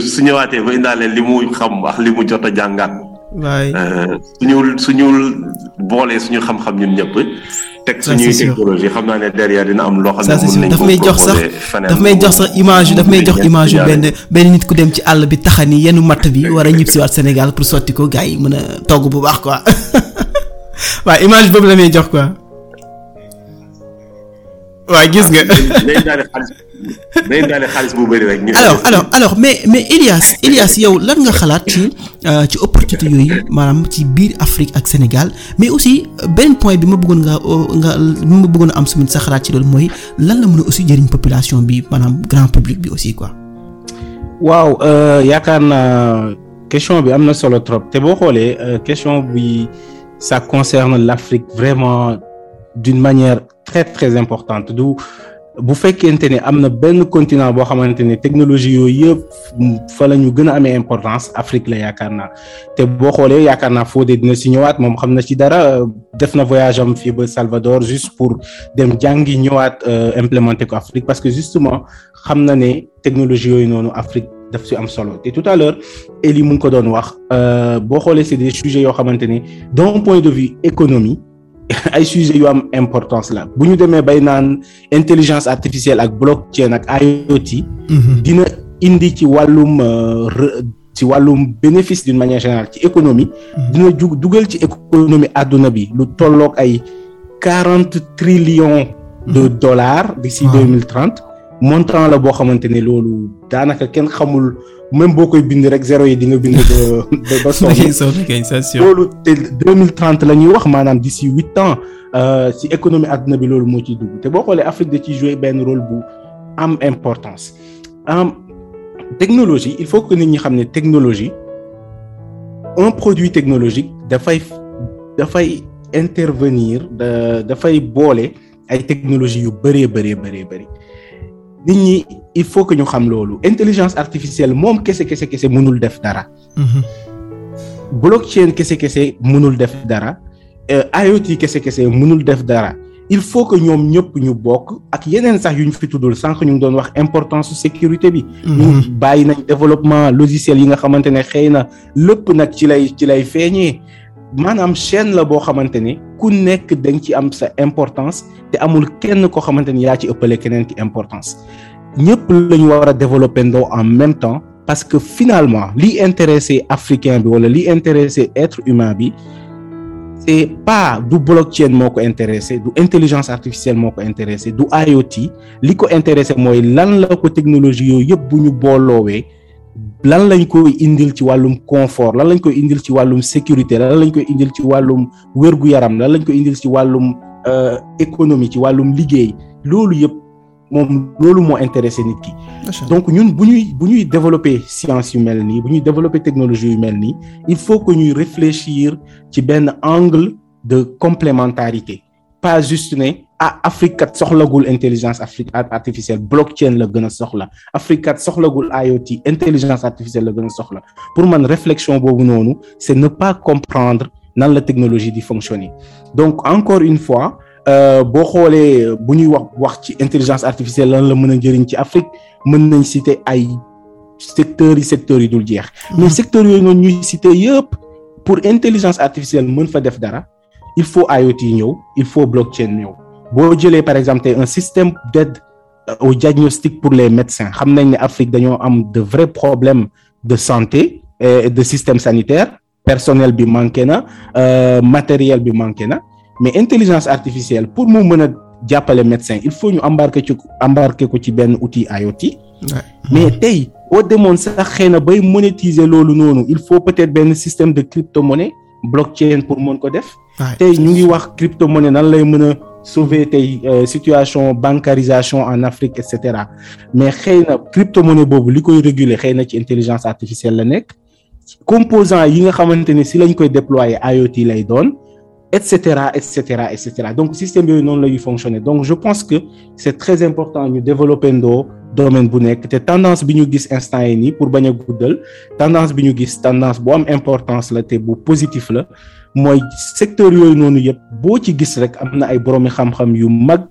su ñëwaatee ba indaale li mu xam wax li mu jot a jàngaat waay suñu suñu boolee suñu xam-xam ñun ñëpp. teg suñuy technologie xam naa ne derrière dina am loo xam ne. daf may jox sax daf may jox sax image daf may jox image yu benn benn nit ku dem ci àll bi taxani yenn matt bi war a ñib si waat Sénégal pour sotti ko gars yi mën a togg bu baax quoi waaw image boobu la may jox quoi. waaw gis nga. Day daal xaalis day daal xaalis bu bëri rek. alors alors alors mais mais Elias Elias yow lan nga xalaat ci ci opportunité yooyu maanaam ci biir Afrique ak Sénégal mais aussi beneen point bi ma bëggoon nga nga bi ma bëggoon a am suñu sa xalaat ci loolu mooy lan la mën a aussi jëriñ population bi maanaam grand public bi aussi quoi. waaw yaakaar naa question bi am na solo trop te boo xoolee question bi ça concerne l'Afrique vraiment d'une manière très très importante du bu fekkente ne am na benn continent boo xamante ne technologie yooyu yëpp fa la ñu gën a amee importance Afrique la yaakaar naa. Te boo xoolee yaakaar naa Fodé dina si ñëwaat moom xam na ci dara. Def na voyage am fii ba Salvador juste pour dem jàngi ñëwaat implémenter ko Afrique. Parce que justement xam na ne technologie yooyu noonu Afrique daf si am solo. Te tout à l'heure Eli mu ngi ko doon wax boo xoolee c'est des sujets yoo xamante ne d'un point de vue économie ay sujets yu am importance la. Bu ñu demee bay naan intelligence artificielle ak blockchain ak IoT. dina indi ci wàllum ci wàllum bénéfice d'une manière générale ci économie. dina jug dugal ci économie àdduna bi lu tolloog ay quarante trillions de dollars d'ici deux mille trente. Montant la boo xamante ne loolu daanaka kenn xamul même boo koy bind rek zéro yi di nga bind ba ba sonn. Loolu te deux mille trente la ñuy wax maanaam d'ici huit ans ci économie àdduna bi loolu moo ciy dugg. Te boo xoolee Afrique da ciy jouer benn rôle bu am importance. Am technologie il faut que nit ñi xam ne technologie un produit technologique dafay dafay intervenir da dafay boole ay technologie yu bëree bëree bëree bëri nit ñi il faut que ñu xam loolu intelligence artificielle moom kese kese kese mënul def dara. blockchain kese kese mënul def dara. IoT kese kese mënul def dara. il faut que ñoom ñëpp ñu bokk ak yeneen sax yu ñu fi tuddul sànq ñu ngi doon wax importance sécurité bi. ñu bàyyi nañ développement logiciel yi nga xamante ne xëy na lépp nag ci lay ci lay feeñee. Maanaam chaîne la boo xamante ne ku nekk dañ ci am sa importance te amul kenn koo xamante ni yaa ci ëppale keneen ki importance. Ñëpp la ñu war a en même temps parce que finalement li intéressé africain bi wala li intéressé être humain bi c'est pas du blockchain moo ko intéressé du intelligence artificielle moo ko intéressé du IoT li ko intéressé mooy lan la ko technologie yooyu yëpp bu ñu lan lañ koy indil ci wàllum confort lan lañ koy indil ci wàllum sécurité lan lañ koy indil ci wàllum wér-gu-yaram lan lañ koy indil ci wàllum économie ci wàllum liggéey. Loolu yëpp moom loolu moo intéressé nit ki. Donc ñun bu ñuy bu ñuy développer science yu mel nii bu ñuy développer technologie yu mel nii il faut que ñuy réfléchir ci benn angle de complémentarité. Pas juste ne ah Afrique kat soxlagul intelligence artificielle. Blockchain la gën a soxla. Afrique kat soxlagul IoT intelligence artificielle la gën a soxla. Pour man réflexion boobu noonu c'est ne pas comprendre nan la technologie di fonctionner. Donc encore une fois boo xoolee bu ñuy wax wax ci intelligence artificielle lan la mën a njëriñ ci Afrique mën nañ citer ay secteurs yi secteurs yi dul jeex. Mais secteurs yooyu noonu ñuy citer yëpp pour intelligence artificielle mën fa def dara il faut IoT ñëw il faut blockchain ñëw boo jëlee par exemple tey un système d'aide au diagnostic pour les médecins xam nañ ne Afrique dañoo am de vrais problèmes de santé et de système sanitaire. Personnel bi manqué na matériel bi manqué na. Mais intelligence artificielle pour mu mën a jàppale médecin il faut ñu embarquer ci embarquer ko ci benn outil IoT mais tey boo demoon sax xëy na bay monétiser loolu noonu il faut peut-être benn système de crypto-monnaie blockchain pour mën ko def. Tey ñu ngi wax crypto-monnaie nan lay mën a sauver tey situation bancarisation en Afrique et cetera. Mais xëy na crypto-monnaie boobu li koy réguler xëy na intelligence artificielle la nekk. Composant si lañ déployer IoT lay doon et cetera et cetera système yooyu noonu la ñuy fonctionner. Donc je pense que c'est très important ñu développer ndoo domaine bu nekk. Te tendance bi pour bañ a guddal tendance bi tendance bu importance la positif mooy secteur yooyu noonu yëpp boo ci gis rek am na ay boroomi xam-xam yu mag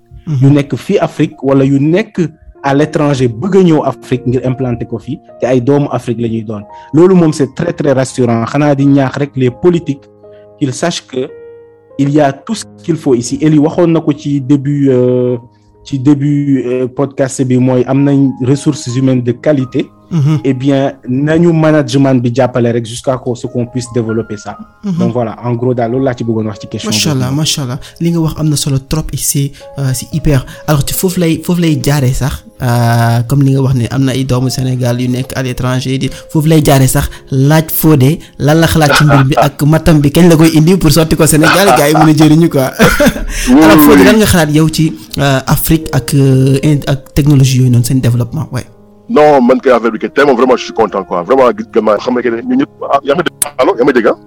yu nekk fii Afrique wala yu nekk à l'étranger bëgg a ñëw Afrique ngir implanter ko fii te ay doomu Afrique la ñuy doon. Loolu moom c'est très très rassurant. Xanaa di ñaax rek les politiques qu'ils sachent que il y a tout ce qu'il faut ici. Eli waxoon na ko ci début euh, ci début euh, podcast bi mooy am nañ ressources humaines de qualité Mhm. eh bien nañu management bi jàppale rek jusqu'à ce qu'on puisse développer ça donc voilà en gros daal loolu laa ci bëggoon wax ci question macha allah boobu. macha allah li nga wax am na solo trop euh, hyper alors ci foofu lay foofu lay jaaree sax euh, comme li nga wax ne am na ay doomu Sénégal yu nekk à l'étranger di foofu lay jaaree sax laaj Fodé lan la xalaat ci mbir bi ak matam bi kañ la koy indi pour sotti ko Sénégal gars yi mën a jëriñu quoi. alors Fodé lan nga xalaat yow ci Afrique ak Inde ak technologie yooyu noonu seen développement. Non man kay affaire bi kay moom vraiment je suis content quoi. Vraiment gis nga ma xam nga que ne ñun ñëpp ah yaa ngi dégg allo yaa ngi dégg ah?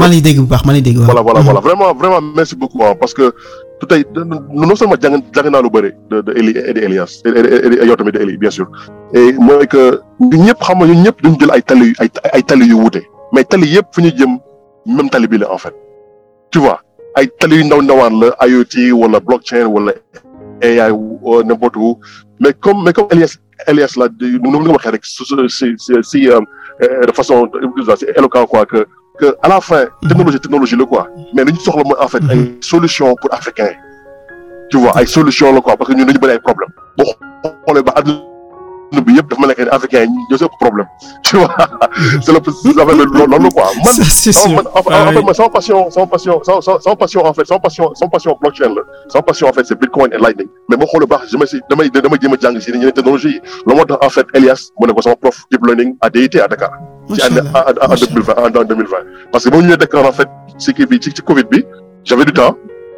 maa dégg bu baax maa lay dégg. voilà voilà voilà. Vraiment vraiment merci beaucoup ah parce que tout tey non seulement jàng jàng naa lu bëri de de Eli et de Elias et yow tamit de Eli bien sûr. Et mooy que ñun ñëpp xam nga ñun ñëpp dañu jël ay tali ay ay tali yu wuute. Mais tali yëpp fu ñu jëm même tali bi la en fait. Tu vois ay tali yu ndaw ndawaan la IoT wala blockchain wala AI ou n'importe où mais comme mais comme Elias Elias la nu nu nga waxee rek si si si si euh, de façon c'est éloquent quoi que que à la fin technologie technologie la quoi. Mais li ñu soxla mooy en fait ay solution pour africains. Yi tu vois ay solution la quoi parce que ñun dañu bëri ay problème boo xoolee ba àdduna bi yëpp dafa yi ñoo ëpp problème. Tu vois? C'est le bi loolu quoi. Man en fait sama passion sama passion sama en fait sama passion sama passion blockchain la. Sama passion en fait c'est Bitcoin et Lightning. Mais boo xoolee baax damay si damay damay jéem a jàng si yeneen technologie yi. Loolu moo tax en fait Elias mu ne ko sama prof deep learning à DIT à Dakar. Macha allah. en en macha deux mille vingt en deux mille vingt. Parce que ba mu ñëwee Dakar en fait ci kii bi ci ci Covid bi j'avais du temps.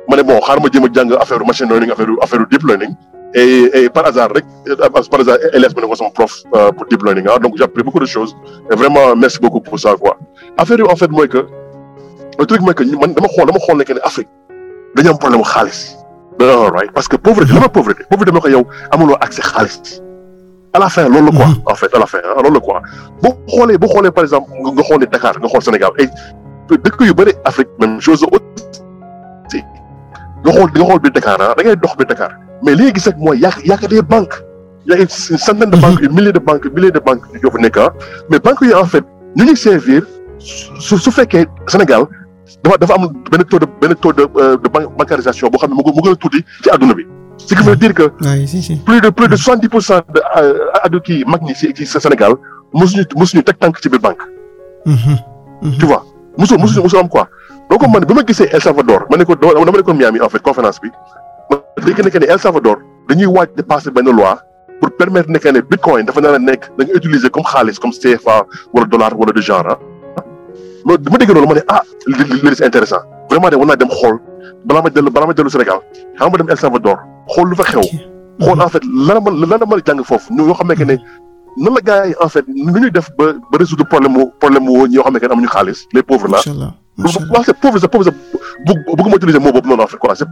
Ma ne bon xaaral ma jéem a jàng affaire machine learning affaire affaire deep learning et et par hasard par hasard ne ko sama prof euh, pour deep learning ah donc j'ai appris beaucoup de choses. Et vraiment merci beaucoup pour ça quoi affaire en fait mooy que le truc mooy que ñu- man dama xool dama xool ne que ne Afrique dañu am problème xaalis. Non right. Parce que pauvreté la pauvreté. Pauvreté que yow amuloo accès xaalis. À la fin quoi. En fait à la fin loolu la quoi. Boo xoolee par exemple Dakar xool Sénégal ay dëkk yu bëri Afrique même chose nga xool nga xool biir Dakar ah da ngay dox biir Dakar. Mais li nga gis rek mooy yaa yaa des banques. Y a une centaine de banques une milliers de banques milliers de banques yoo fa nekk ah. Mais banques yi en fait ñu ngi servir su su fekkee Sénégal dafa dafa am benn taux de benn taux de euh, de ban- bancarisation boo xam ne mu mu gën a tuuti ci adduna bi. Ce qui veut dire que plus de plus de soixante dix pour cent de addu kii mag ñi ci ci Sénégal mosuñu mosuñu teg tànk ci biir banque. Mhm. Mhm. tu vois? Am quoi? Donc man bi ma gisee El Salvador ma ne ko dama dama nekkoon Miami en fait conférence bi ma dégg ne que ne El Salvador dañuy waaj de passer benn loi pour permettre ne que ne bitcoin dafa nar a nekk da nga utiliser comme xaalis comme CFA wala dollar wala de genre ah. ma ma loolu ma ne ah li li li c'est intéressant vraiment de war naa dem xool balaa ma dellu balaa ma dellu Sénégal xam ma dem El Salvador xool lu fa xew. xool en fait lan la lan jàng foofu xam ne que ne nan la gars yi en fait nu ñuy def ba ba résoudre problème mu problème mu ñoo xam ne que ne amuñu xaalis les pauvres là. macha allah c'est pauvre c'est pauvre c'est bu bëgguma utiliser mot boobu noonu en fait quoi. C'est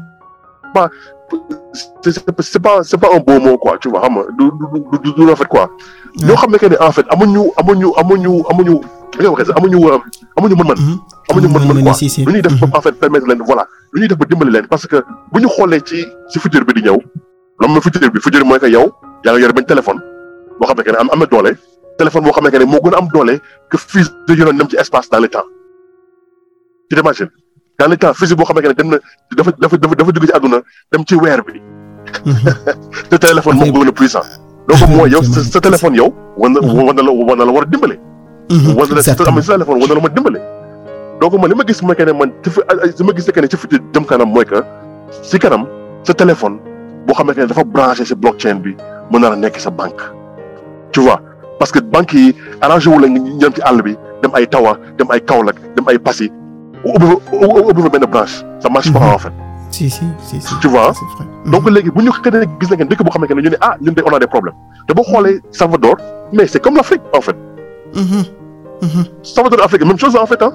pas c'est pas c'est pas un beau mot quoi tu vois xam nga du du du du en fait quoi. ñoo xam ne que ne en fait amuñu amuñu amuñu amuñu li nga waxee sax amuñu amuñu mën-mën. Amuñu mën-mën quoi. lu ñuy def ba en fait permettre leen voilà. Lu ñuy def ba dimbali leen parce que bu ñu xoolee ci ci futur bi di ñëw lan mooy futur bi futur bi mooy que yow yaa ngi yor benn téléphone boo xam ne que ne am am na doole téléphone boo xam ne que ne moo gën a am doole que fusée yoroon dem ci espace dans le temps tu t'imagines dans le temps fusée boo xam ne que ne dem na dafa dafa dafa dafa jóge ci àdduna dem ci weer bi Mhm. te téléphone moo gën a puissant donc mooy yow sa téléphone yow war na war na la war na la war a dimbale Mhm. war na la sa téléphone war na la ma dimbale donc man li ma gis mooy que ne man ci fi li ma gis que ne ci futur jëm kanam mooy que si kanam sa téléphone boo xam ne dafa branché si blockchain bi mën na la nekk sa banque tu vois? Parce que banques yi arrangé wu la ñëm ci àll bi dem ay Tawa dem ay Kaolack dem ay Passy ubbi fa ubbi fa benn branche. Ça marche pas en fait. Si si si si. Tu vois, vrai. donc léegi bu ñu xëy gis na ngeen dëkk boo xam ne ñu ne ah ñun de on a des problèmes. Te boo xoolee Salvador mais c'est comme l'Afrique en fait. Mhm. Mhm. Salvador Afrique même chose en fait ah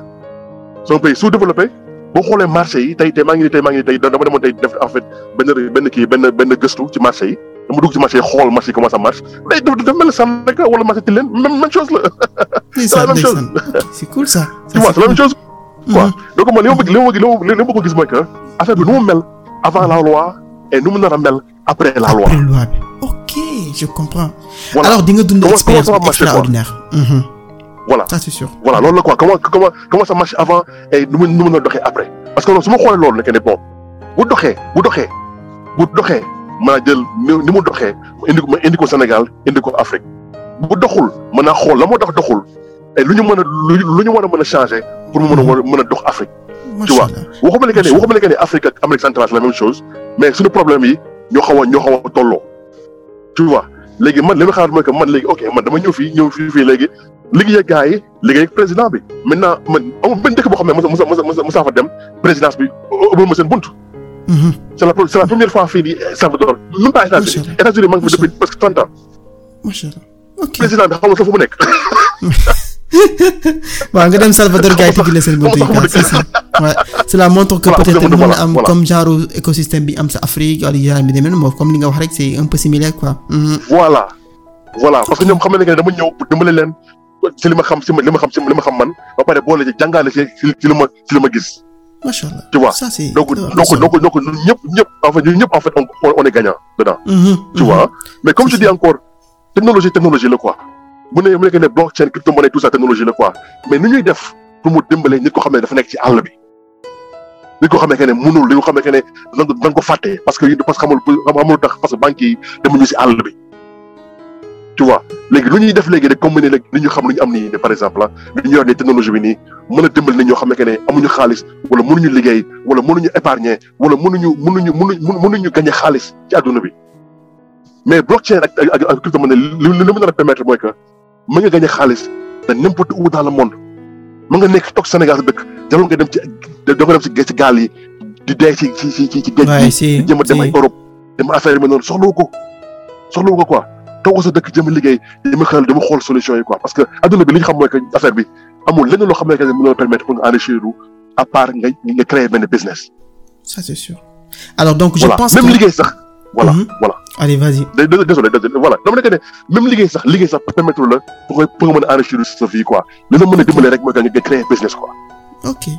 c'est un pays sous-développé. Boo xoolee marché yi tey tey maa ngi nii tey maa ngi nii tey dama demoon tey def en fait benn benn kii benn benn gëstu ci marché yi dama dugg ci marché xool marché yi comment ça marche mais dafa dafa mel ne Sandaga wala marché Tilène même même chose la C'est la même chose. C'est cool ça. tu vois c'est la même chose quoi? Mhm. donc man li ma bëgg li ma bëgg li ma ko gis mooy que affaire bi nu mu mel avant la loi et nu mu nar a mel après la loi Après loi bi. ok je comprends. Voilà. alors di nga dund expérience extraordinaire? Mhm. voilà ça c'est sûr. voilà loolu la quoi comment comment comment ça marche avant et nu mu nu mu la doxee après? Parce que loolu su ma xoolee loolu ne bon bu doxee bu doxee bu doxee mën a jël ni mu doxee indi ko ma indi ko Sénégal indi ko Afrique bu doxul mën naa xool la moo tax doxul et lu ñu mën a lu ñu war a mën a changer pour mu mën a war mën a dox Afrique macha vois. waxuma ne que ne waxuma ne que ne Afrique ak Amérique centrale c'est la même chose mais suñu problème yi ñoo xaw a ñoo xaw a tolloo tu vois léegi man li ma xalaat mooy que man léegi ok man dama ñëw fii ñëw fii fii léegi liggéey ak gars yi liggéey ak président bi maintenant man amul benn dëkk boo xam ne mos a mos a mos a fa dem présidence bi ubbil ma seen bunt. C'est la c'est la première fois fii di Salvador même pas États-Unis. États-Unis maa ngi Macha depuis presque trente ans. Macha allah. ok. Président bi xamul sax fu mu nekk. Waaw nga dem Salvador gars yi tijji la seen buntu yi quoi si si ouais. cela montre que peut-être mën na am comme genre écosystème bi am sa Afrique wala genre bi demee moom comme li nga wax rek c'est un peu similaire quoi. Mhm. voilà. Voilà parce que ñoom xam nañ ne dama ñëw pour dimbale leen ci li ma xam ci li ma xam ci li ma xam man ba pare boole ci jàngale ci ci li ma ci li ma gis. Macha allah. tu vois ça c'est donc donc donc donc ñun ñëpp ñëpp en fait ñun ñëpp en fait on, on est gagnant dedans. Mhm, tu mhm. vois mais comme je dis encore technologie technologie la quoi. Bu ne mu nekk ne blockchain crypto-monnaie tout ça technologie la quoi. Mais nu ñuy def pour mu dimbale nit ko xam ne dafa nekk ci àll bi. Nit ko xam ne que ne mënul li ko xam ne que ne da nga nga ko fàtte parce que parce que xamul xamul tax parce que banques yi demuñu si àll bi. Tu vois léegi lu ñuy def léegi rek comme ni léegi li ñu xam lu ñu am nii par exemple ah. Lu ñu yor nii technologie bi nii mën a dimbali nit ñoo xam ne ne amuñu xaalis wala mënuñu liggéey wala mënuñu épargner wala mënuñu mënuñu mënuñu mënuñu gagner xaalis ci àdduna bi. Mais blockchain ak ak ak crypto-monnaie li li mu nar a permettre mooy que mën nga gagner xaalis de n'importe où dans le monde. Mën nga nekk toog Sénégal dëkk jarul nga dem ci da nga dem ci ci gaal yi di dee ci ci ci ci géej gi di jëm a dem ay. Europe dem affaire yi noonu soxlawu ko soxlawu ko quoi. Toog sa dëkk jëm a liggéey dama xel dama xool solution yi quoi. Parce que àdduna bi li ñu xam mooy que affaire bi amul lenn loo xam ne que permettre pour nga enrichir à part nga nga créer benn business. ça c'est sûr. alors donc je voilà pense même que liggéey sax. voilà Mhm. voilà allez vas-y. dé- dé- désolé désolé voilà dama nekk ne même liggéey sax liggéey sax permettre la pour nga pour nga mën a enrichir sa vie quoi li la mën a dimbale rek mooy que nga créer business quoi. Ok.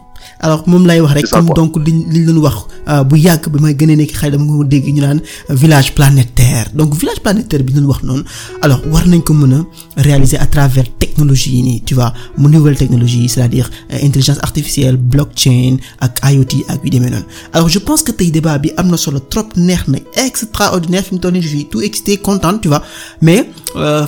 Alors moom lay wax rek comme donc liñ liñ doon wax euh, bu yàgg bi may gën a nekk xale dama ko dégg ñu naan euh, village planétaire. Donc village planétaire bi ñu doon wax noonu alors war nañ ko mën a réaliser à travers technologie yi nii tu vois mu nouvelle technologie c'est-à-dire euh, intelligence artificielle blockchain ak IoT ak yu demee noonu. Alors je pense que tey débat bi am na solo trop neex na extraordinaire fi mu toll nii je suis tout excité content tu vois. Mais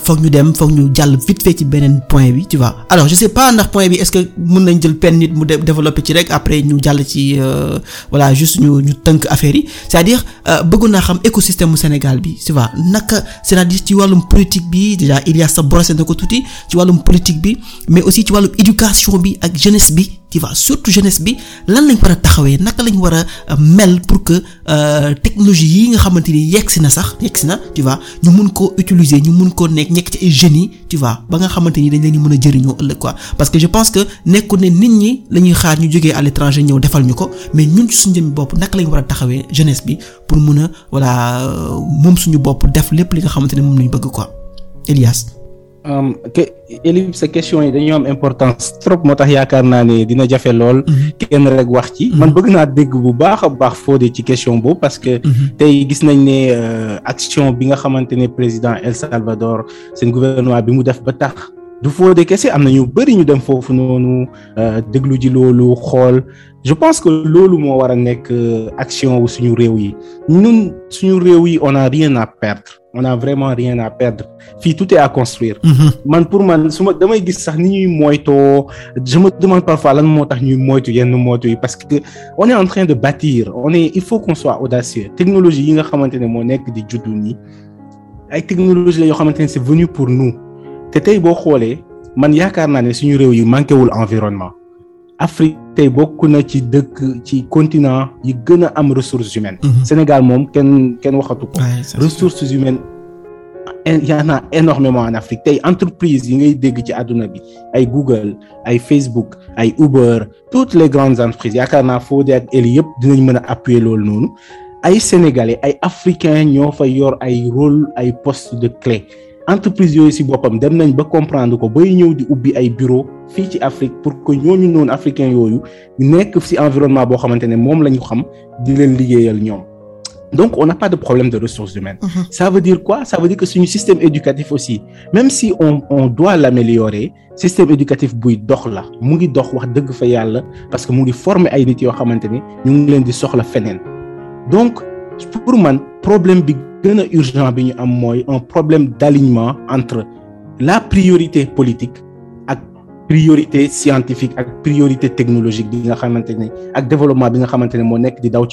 foog ñu dem foog ñu jàll vite fait ci beneen point bi tu vois. Alors je sais pas ndax point bi est-ce que mën nañ jël pen nit mu dé- développer ci rek après ñu jàll ci euh, voilà juste ñu ñu tënk affaire yi. C'est-à-dire euh, bëggoon naa xam écosystème mu Sénégal bi tu vois naka c'est-à-dire ci wàllum politique bi déjà Ilias sa brossé na ko tuuti ci wàllum politique bi mais aussi ci wàllum éducation bi ak jeunesse bi surtout jeunesse bi lan lañ war taxawee naka lañ war a euh, mel pour que euh, technologie yi nga xamante ni yegg si na sax yegg si na tu vois ñu mun koo utiliser ñu mun koo nekk nekk ci ay jeunes yi tu vois ba nga xamante ni dañ leen a jëriñoo ëllëg quoi parce que je pense que nekkul ne nit ñi la ñuy xaar ñu jógee à l'étranger ñëw defal ñu ko mais ñun ci suñu jëmmi bopp naka lañ war a taxawee jeunesse bi pour mun a voilà euh, moom suñu bopp def lépp li nga xamante moom bëgg quoi Elias. Um, que Elif sa question yi dañoo am importance trop moo tax yaakaar naa ne dina jafe lool. Kenn rek wax ci. Man bëgg naa dégg bu baax a baax Fodé ci question boobu parce que tey gis nañ ne euh, action bi nga xamante ne président El Salvador seen gouvernement bi mu def ba tax du Fodé kese am na ñu bëri ñu dem foofu noonu euh, déglu ji loolu xool. Je pense que loolu moo war a nekk euh, action wu suñu réew yi. Ñun suñu réew yi on a rien à perdre. On a vraiment rien à perdre. Fii tout est à construire. Man pour man su ma damay gis sax ni ñuy moytoo je me demande parfois lan moo tax ñuy moytu yenn moytu yi parce que on est en train de bâtir. On est il faut qu'on soit audacieux. Technologie yi nga xamante ne moo nekk di juddu nii ay technologie la yoo xamante ne c'est venu pour nous te tey boo xoolee man yaakaar naa ne suñu réew yi manqué wul environnement. Afrique tey bokk na ci dëkk ci continent yi gën a am ressources humaines. Sénégal moom kenn kenn waxatu ko. Ressources humaines il y en a énormément en Afrique. Tey entreprise yi ngay dégg ci àdduna bi ay Google ay Facebook ay Uber toutes les grandes entreprises yaakaar naa Fodé ak Eli yëpp dinañ mën a appuyer loolu noonu. Ay sénégalais ay africains ñoo fa yor ay rôle ay postes de clé entreprise yooyu ci boppam dem nañ ba comprendre ko bay ñëw di ubbi ay bureau fii ci Afrique pour que ñooñu noonu africains yooyu nekk ci environnement boo xamante ne moom la ñu xam di leen liggéeyal ñoom. Donc on n'a pas de problème de ressources humaines. Ça veut dire quoi? Ça veut dire que suñu système éducatif aussi même si on on doit l'améliorer système éducatif buy dox la mu ngi dox wax dëgg fa yàlla parce que mu ngi former ay nit yoo xamante ni ñu ngi leen di soxla feneen. Donc pour man problème bi urgent bi un problème d'alignement entre la priorité politique ak priorité scientifique ak priorité technologique bi nga développement bi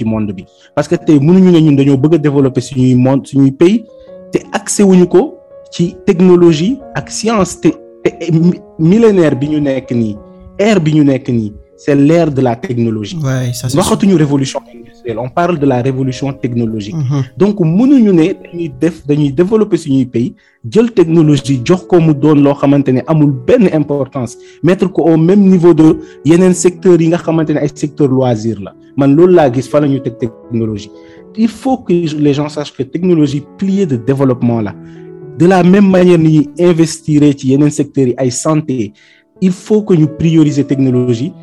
monde parce que tey mënuñu ne développer suñuy monde suñuy pays te accès wuñu ko ci technologie ak science millénaire bi ñu c'est l'ère de la technologie. Ouais, ça waxatuñu révolution industrielle. On parle de la révolution technologique. Donc mënuñu ne dañuy def dañuy développer suñuy pays jël technologie jox ko mu doon loo xamante ne amul benn importance mettre ko au même niveau de yeneen secteurs yi nga xamante ne ay secteur loisir la. Man loolu laa gis fa la ñu teg technologie. Il faut que les gens sachent que technologie pilier de développement la. De la même manière ni ñuy investir ci yeneen secteurs yi ay santé il faut que ñu prioriser technologie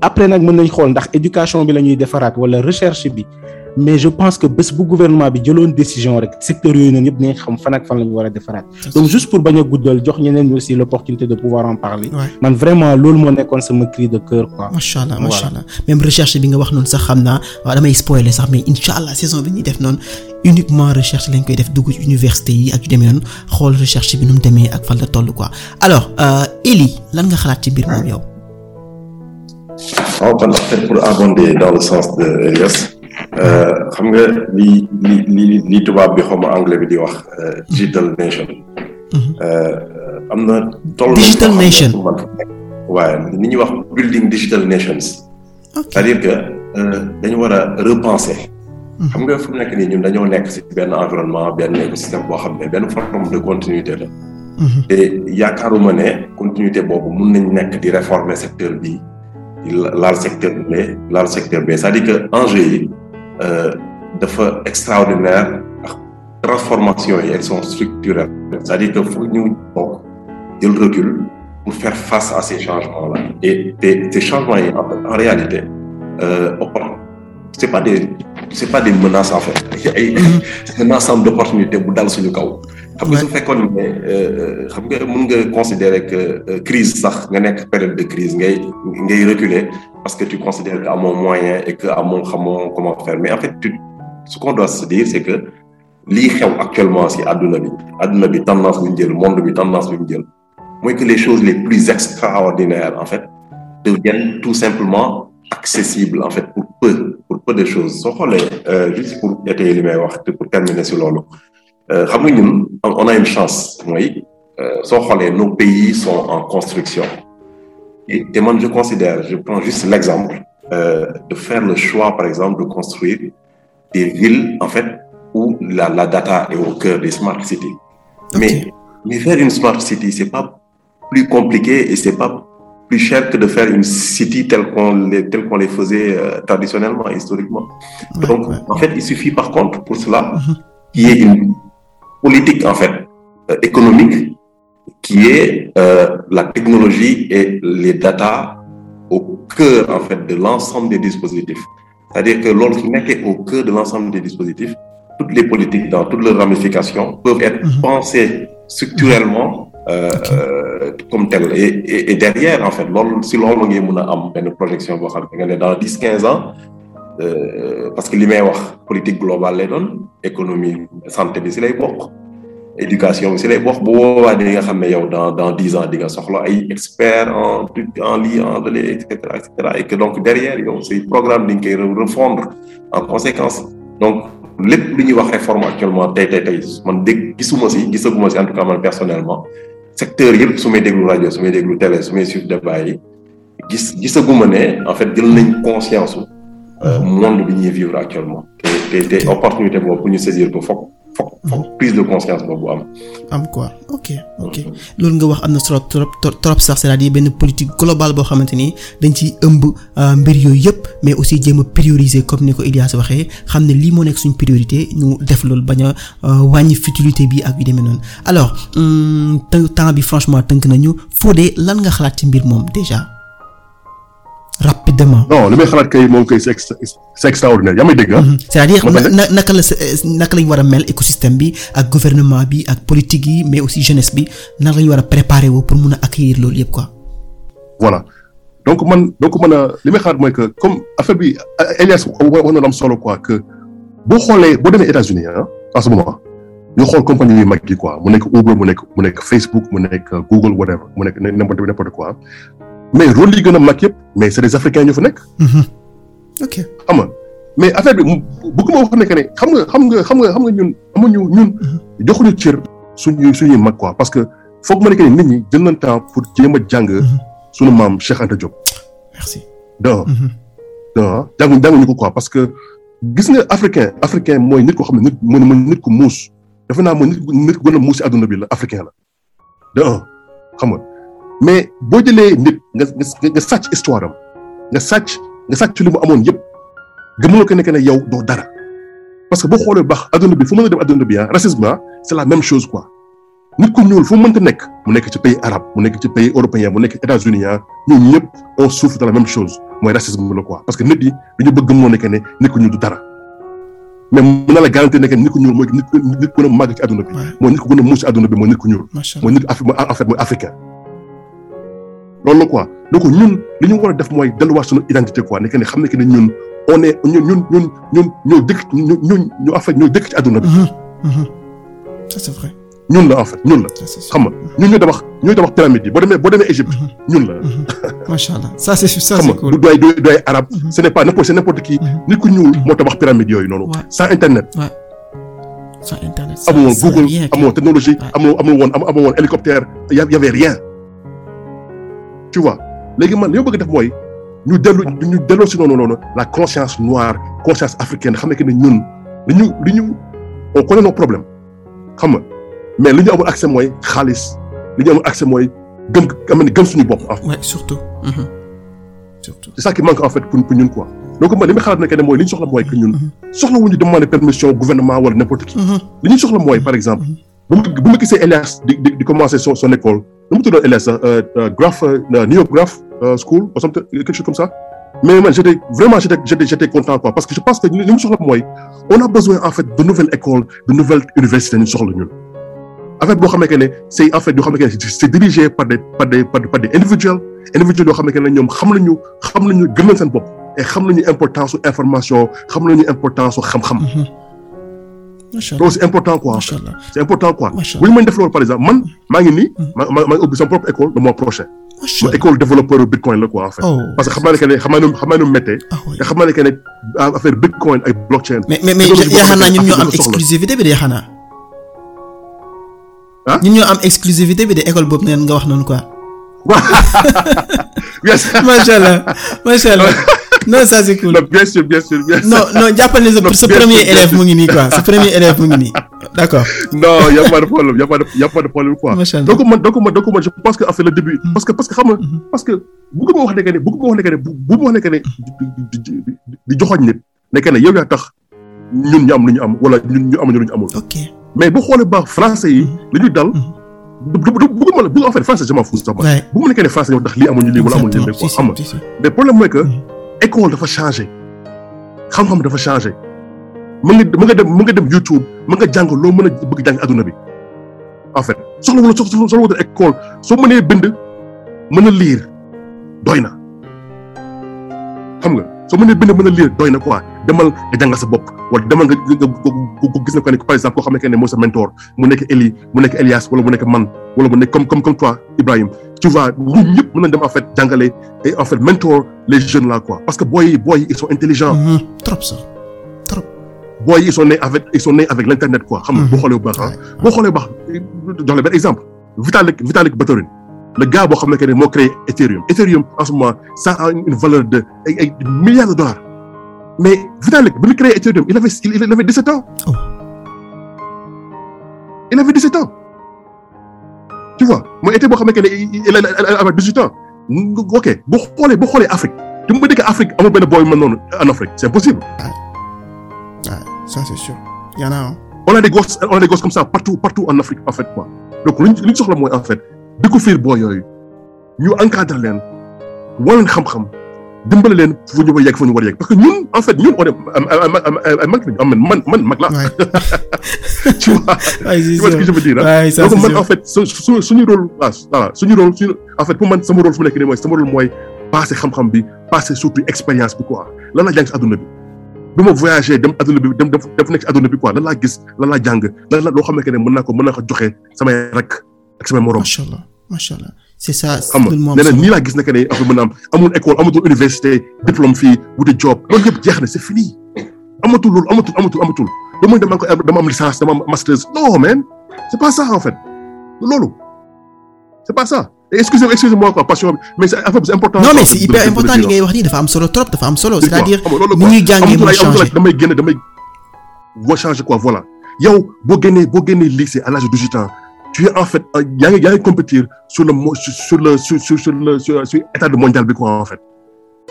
après nag mën nañ xool ndax éducation bi la ñuy defaraat wala recherche bi mais je pense que bés bu gouvernement bi jëloon décision rek secteur yooyu noonu yëpp dinañ xam fan ak fan la ñu war a defaraat. Donc juste pour bañ a guddal jox ñeneen ñi aussi l'opportunité de pouvoir en parler. Man vraiment loolu moo nekkoon sama cri de cœur quoi. Macha allah macha allah même recherche bi nga wax noonu sax xam naa waaw damay spoiler sax mais incha allah saison bi ñuy def noonu uniquement recherche lañ koy def dugg ci université yi ak yu demee noonu xool recherche bi nu mu demee ak fan la toll quoi. Alors Eli lan nga xalaat ci biir moom yow? Kon en fait pour abonder dans le sens de Elias xam nga li li li tubaab bi xaw ma anglais bi di wax digital nation. am na. toll digital nation waaye ni ñuy wax building digital nations. c'est-à-dire que dañu war a repenser. xam nga fu mu nekk nii ñun dañoo nekk ci benn environnement benn écosystème boo xam ne benn forme de continuité la. te yaakaaruma ne continuité boobu mun nañ nekk di réformer secteur bi. Laal secteur B laal secteur B. C'est-à-dire que enjeux yi dafa extraordinaire transformation yi elles sont structurelles. C'est-à-dire que foog ñu bokk jël recul pour faire face à ces changements-là. Et te ces changements yi en réalité c'est pas des pas des menaces en fait. C'est un ensemble d'opportunités bu dal suñu kaw xam nga su fekkoon ne xam nga mën nga considérer que crise sax nga nekk période de crise ngay ngay reculer parce que tu considères que amoo moyen et que amoo xamoo comment faire. Mais en fait tu ce qu'on doit se dire c'est que lii xew actuellement ci àdduna bi àdduna bi tendance bi ñu jël monde bi tendance bi jël mooy que les choses les plus extraordinaires en fait deviennent tout simplement accessibles en fait pour peu pour peu de choses. Soo xoolee juste pour étayer li may wax te pour terminer ci loolu xam nga ñun on a une chance mooy soo xoolee nos pays sont en construction et te man je considère je prends juste l'exemple euh, de faire le choix par exemple de construire des villes en fait où la la data est au cœur des smart cities okay. mais mais faire une smart city c'est pas plus compliqué et c'est pas plus cher que de faire une city telle qu'on les telle qu'on les faisait euh, traditionnellement historiquement ouais, donc ouais. en fait il suffit par contre pour cela mm-hmm. qu'il y ait une politique en fait euh, économique qui est euh, la technologie et les data au cœur en fait de l'ensemble des dispositifs c'est-à-dire que lorsqu'il n'est au cœur de l'ensemble des dispositifs toutes les politiques dans toutes leurs ramifications peuvent être mm-hmm. pensées structurellement euh, okay. comme telles et, et, et derrière en fait si mën a benn projection dans dix quinze ans parce que li may wax politique globale lay doon économie santé bi si lay bokk éducation bi si lay bokk. Bu boobaa di nga xam ne yow dans dans dix ans di nga soxla ay experts en en lii en lële et cetera et cetera et que donc derrière yow say programme di nga koy refondre en conséquence. Donc lépp lu ñuy wax réforme actuellement tey tey tey man dégg gisuma si gisaguma si en tout cas man personnellement. Secteur yëpp su may déglu rajo su may déglu télé su may suivre débat yi gis gisaguma ne en fait jël nañ conscience monde bi ñuy vivre actuellement. Te te te opportunité boobu pour ñu saisir ko foog foog foog prise de conscience boobu am. am quoi. Ok ok. Loolu nga wax am na trop trop trop sax c'est-à-dire benn politique globale boo xamante ni dañ ciy ëmb mbir yooyu yëpp mais aussi jéem a prioriser comme ni ko Ilias waxee xam ne lii moo nekk suñ priorité ñu def loolu bañ a wàññi futilité bi ak yu demee noonu. Alors temps bi franchement tënk nañu. Fodé lan nga xalaat ci mbir moom déjà? Rapidement. non li may xalaat kay moom kay c'est c'est extraordinaire yaa may dégg ah? c'est-à-dire na naka la naka lañ war a mel écosystème bi ak gouvernement bi ak politique yi mais aussi jeunesse bi naka lañ war a préparer pour mun a accueillir loolu yëpp quoi? voilà donc man donc man li may xalaat mooy que comme affaire bi Elias wax na lu am solo quoi que boo xoolee boo demee États-Unis ah en ce moment ñu xool compagnie yu mag yi quoi mu nekk Uber mu nekk mu nekk Facebook mu nekk Google whatever mu nekk n'importe n'importe quoi mais rôle yi gën a mag yëpp mais c'est des Africains ñu fa nekk. Ok. Xam nga mais affaire bi mu bëgguma wax ne que ne xam nga xam nga xam nga xam nga ñun amuñu ñun joxuñu cër suñuy suñuy mag quoi parce que foog ma ne que ne nit ñi jël nañ temps pour jéem a jàng suñu maam Cheikh Anta Diop. Merci. non non jàngu jànguñu ko quoi parce que gis nga africain africain mooy nit ko xam ne nit mooy mooy nit ko muus. Defe naa mooy nit nit ku gën a muus si àdduna bi la africain la. De un xam nga mais boo jëlee nit nga nga nga sàcc histoire am nga sàcc nga sàcc li mu amoon yëpp gëmuloo ko ne que ne yow doo dara. Parce que boo xoolee baax bi fu mën a dem bi ah racisme ah c'est la même chose quoi. Nit ku ñuul fu mu mënta nekk mu nekk ci pays arabe mu nekk ci pays européen mu nekk États-Unis ah ñun ñëpp on souffre de la même chose. Mooy racisme la quoi. Parce que nit yi dañu bëgg ne nit ku ñuul du dara. Mais mën na la ne que nit ku ñuul mooy nit ku nit ku gën a màgg ci àdduna bi. Mooy nit ku gën a muus ci àdduna bi mooy nit ku ñuul. Macha allah. Mooy nit Afri en fait mooy africain loolu la quoi. Donc ñun li ñu war a def mooy delluwaat suñu identité quoi. Nekk ne xam ne que ne ñun on est ñun ñun ñun ñun ñoo dëkk ñun ñun ñu en fait ñoo dëkk ci àdduna bi. Mhm, mhm. ça c'est vrai. Ñun la en fait ñun la. Sûr. xam nga ñun ñoo tabax ñooy tabax pyramide yi. Boo demee boo demee Égypte ñun la. Macha allah ça c'est ça c'est cool. du doy du doy arabe ce n'est pas n'importe c'est n'importe qui. Nit ku ñuul moo tabax pyramide yooyu noonu. Sans internet. Sans internet. amoo woon Google que- amoo technologie Ouais. amoo amoo woon am- amoo woon hélicoptère. Y avait rien tu vois léegi man li ma bëgg def mooy ñu dellu ñu delloo si noonu noonu la conscience noire conscience africaine xam ne que ne ñun li ñu li ñu on connaît nos problèmes xam nga mais li ñu amul accès mooy xaalis li ñu amul accès mooy gëm am gëm suñu bopp en fait ouais surtout. Mhm. surtout. c'est ça qui manque en fait pour pour ñun quoi donc man li ma xalaat ne que ne mooy li ñu soxla mooy que ñun soxla wuñu demander permission gouvernement wala n'importe qui Mhm. li ñu soxla mooy par exemple bu ma bu ma gisee Elias di di di commencer son son école nu mu tuddoon sax Graph New York Graph euh, School ou quelque chose comme ça. Mais vraiment j'étais content parce que je pense que li mu a besoin en fait de nouvelles écoles de nouvelles universités ñu soxla c'est en fait dirigé par des par des par des individuels individuels yoo xamante ne ñoom xam nañu xam nañu gëm nañ seen bopp et xam information Loolu c'est important quoi c'est important quoi. Bu ñu mën def loolu par exemple man maa ngi nii ma ma maa ngi ubbi sama propre école le mois prochain. Ma école développeur bitcoin la quoi en fait. Oh. parce que xam naa ne que ne xam naa ne xam naa ne mu méttee. Oui. te xam naa ne que ne affaire bitcoin ak blockchain. Mais mais mais yaakaar naa ñun ñoo am exclusivité bi de yaakaar naa. Ah? ñun ñoo am exclusivité bi de école boobu neen nga wax noonu quoi. yes. Macha allah macha allah non ça c'est cool. non bien sûr bien sûr bien sûr. Non non jàppal ne sa premier élève sûr. mu ngi nii quoi. Sa premier élève mu ngi nii. D'accord. non y a pas de problème y a pas de y a pas de problème quoi. Macha Allah. donc man donc man donc man je pense que le début parce que parce que xam nga parce que bëgguma wax ne que ne bëgguma wax ne que ne bu bu ma wax ne que ne di joxoñ nit ne que ne yow yaa tax ñun ñu am lu ñu am wala ñun ñu amuñu lu ñu amul. Ok. Mais boo xoolee baax français yi li ñuy dal bëgguma la bëgg en fait français je m'en fous sax ouais. bu ma nekkee ne français yow ndax lii amuñu lii wala amuñu lii quoi xam nga. Si si mais problème mooy que école dafa changé. Xam-xam dafa changé. Mën nga mën nga dem mën nga dem YouTube mën nga jàng loo mën a bëgg jàng aduna bi. En fait soxla wala soxla soxla wala école. Soo mënee bind mën a lire doy na. Xam nga? Soo mënee bind mën a lire doy na quoi. Demal nga jàngal sa bopp. Wala demal nga gis na ko ne par exemple koo xam ne mooy sa mentor mu nekk Eli mu nekk Elias wala mu nekk man wala mu nekk comme comme comme toi Ibrahim. Tu vois ñun ñëpp mën nañ dem en fait jàngale et en fait mentor les jeunes là quoi. Parce que boy yi boy yi ils sont intelligents. Mhm. trop sax trop. boy yi ils sont nés avec ils sont nés avec l'internet quoi. Xam nga boo xoolee bu baax ah. Boo xoolee bu baax jox la benn exemple. Vitalik Vitalik Buterin le gars boo xam ne que ne moo créé Ethereum Ethereum en ce moment ça a une valeur de ay ay milliards de dollars mais Vitalik bi mu créé Ethereum il avait il avait 17 ans Oh. il avait 17 ans tu vois mooy été boo xam ne que ne il avait 18 ans ok boo xoolee boo xoolee Afrique tu me dis que Afrique amul benn noonu en Afrique c'est impossible ça c'est sûr. Y en a un. on a des gosses on a des gosses comme ça partout partout en Afrique en fait quoi donc lu ñu lu ñu soxla mooy en fait découvrir boo yooyu. ñu encadrer leen wan leen xam-xam dimbale leen fu ñu war a yegg fu ñu war a yegg. parce que ñun en fait ñun on est ay mag lañu man man mag laa. tu vois? Tu vois ce que je veux dire ça, donc man en fait su su suñu rôle waaw voilà suñu rôle suñu en fait pour man sama rôle fu mu nekk nii mooy sama rôle mooy passer xam-xam bi passer surtout expérience bi quoi. Lan laa jàng si àdduna bi? Bi ma voyagé dem àdduna bi dem def nekk si àdduna bi quoi. Lan laa gis lan laa jàng lan la loo xam ne que ne mën naa ko mën naa ko joxe samay rek ak samay morom. Macha allah macha allah c'est ça xam nga nee na nii laa gis que ne affaire mën na am amul école amatul université diplôme fii wuti job loolu yëpp jeex na c'est fini amatul loolu amatul amatul amatul dama ko dama am licence dama am masters non man c'est pas ça en fait loolu c'est pas ça et excusez excusez-moi quoi passion mais c'est affaire c'est important non mais c'est hyper important li ngay wax nii dafa am solo trop dafa am solo c'est-à-dire ni ñuy jàngee amatul moo ay amatul changé ay damay génne damay boo changer quoi voilà yow boo génnee boo génnee lycée à l'âge de 18 ans tu es en fait yaa ngi yaa ngi compétir sur le sur le sur sur sur le sur état de mondial bi quoi en fait.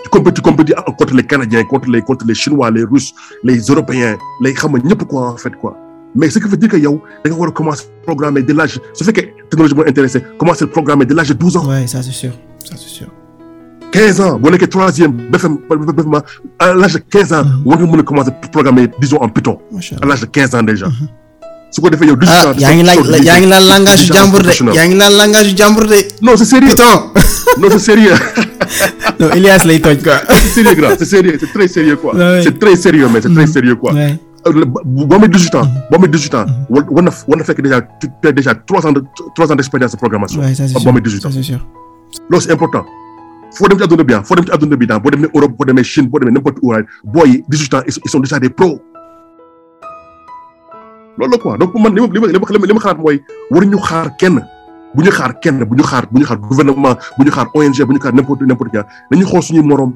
Tu compétis tu compétis contre les canadiens contre les contre les chinois les russes les européens les xam nga ñëpp quoi en fait quoi. Mais ce qui veut dire que yow da nga war a commencer programmer dès l'âge su fekkee technologie moo intéressé commencer programmer dès l'âge de 12 ans. Ouais ça c'est sûr. Ça c'est sûr. 15 ans boo nekkee troisième BFM BFM à l'âge de 15 ans war nga mën a commencer programmer disons en Python. Macha à l'âge de 15 ans déjà su ko defee yow 18 ah yaa ngi laaj yaa ngi laal langage yu jàmbur de yaa ngi laal langage yu jàmbur de. Non c'est sérieux. Putain. Non c'est sérieux. Non Elias lay toj quoi. C'est sérieux grand c'est sérieux c'est très sérieux quoi. C'est très sérieux mais c'est très sérieux quoi. Euh, boo amee 18 ans boo amee 18 ans war war na war na fekk déjà tu as déjà 3 ans de 3 ans d'expérience de programmation. Ouais ça c'est boo sûr. amee 18 ça ans c'est sûr. Loolu c'est important. Foo dem ci àdduna bi ah foo dem ci àdduna bi daal boo demee Europe boo demee Chine boo demee n'importe où ah booy yi 18 ans ils sont déjà des pros loolu la quoi. Donc man li ma li ma li ma xalaat mooy waruñu xaar kenn. Bu ñu xaar kenn bu ñu xaar bu ñu xaar gouvernement bu ñu xaar ONG bu ñu xaar n'importe n'importe quoi nañu xool suñuy morom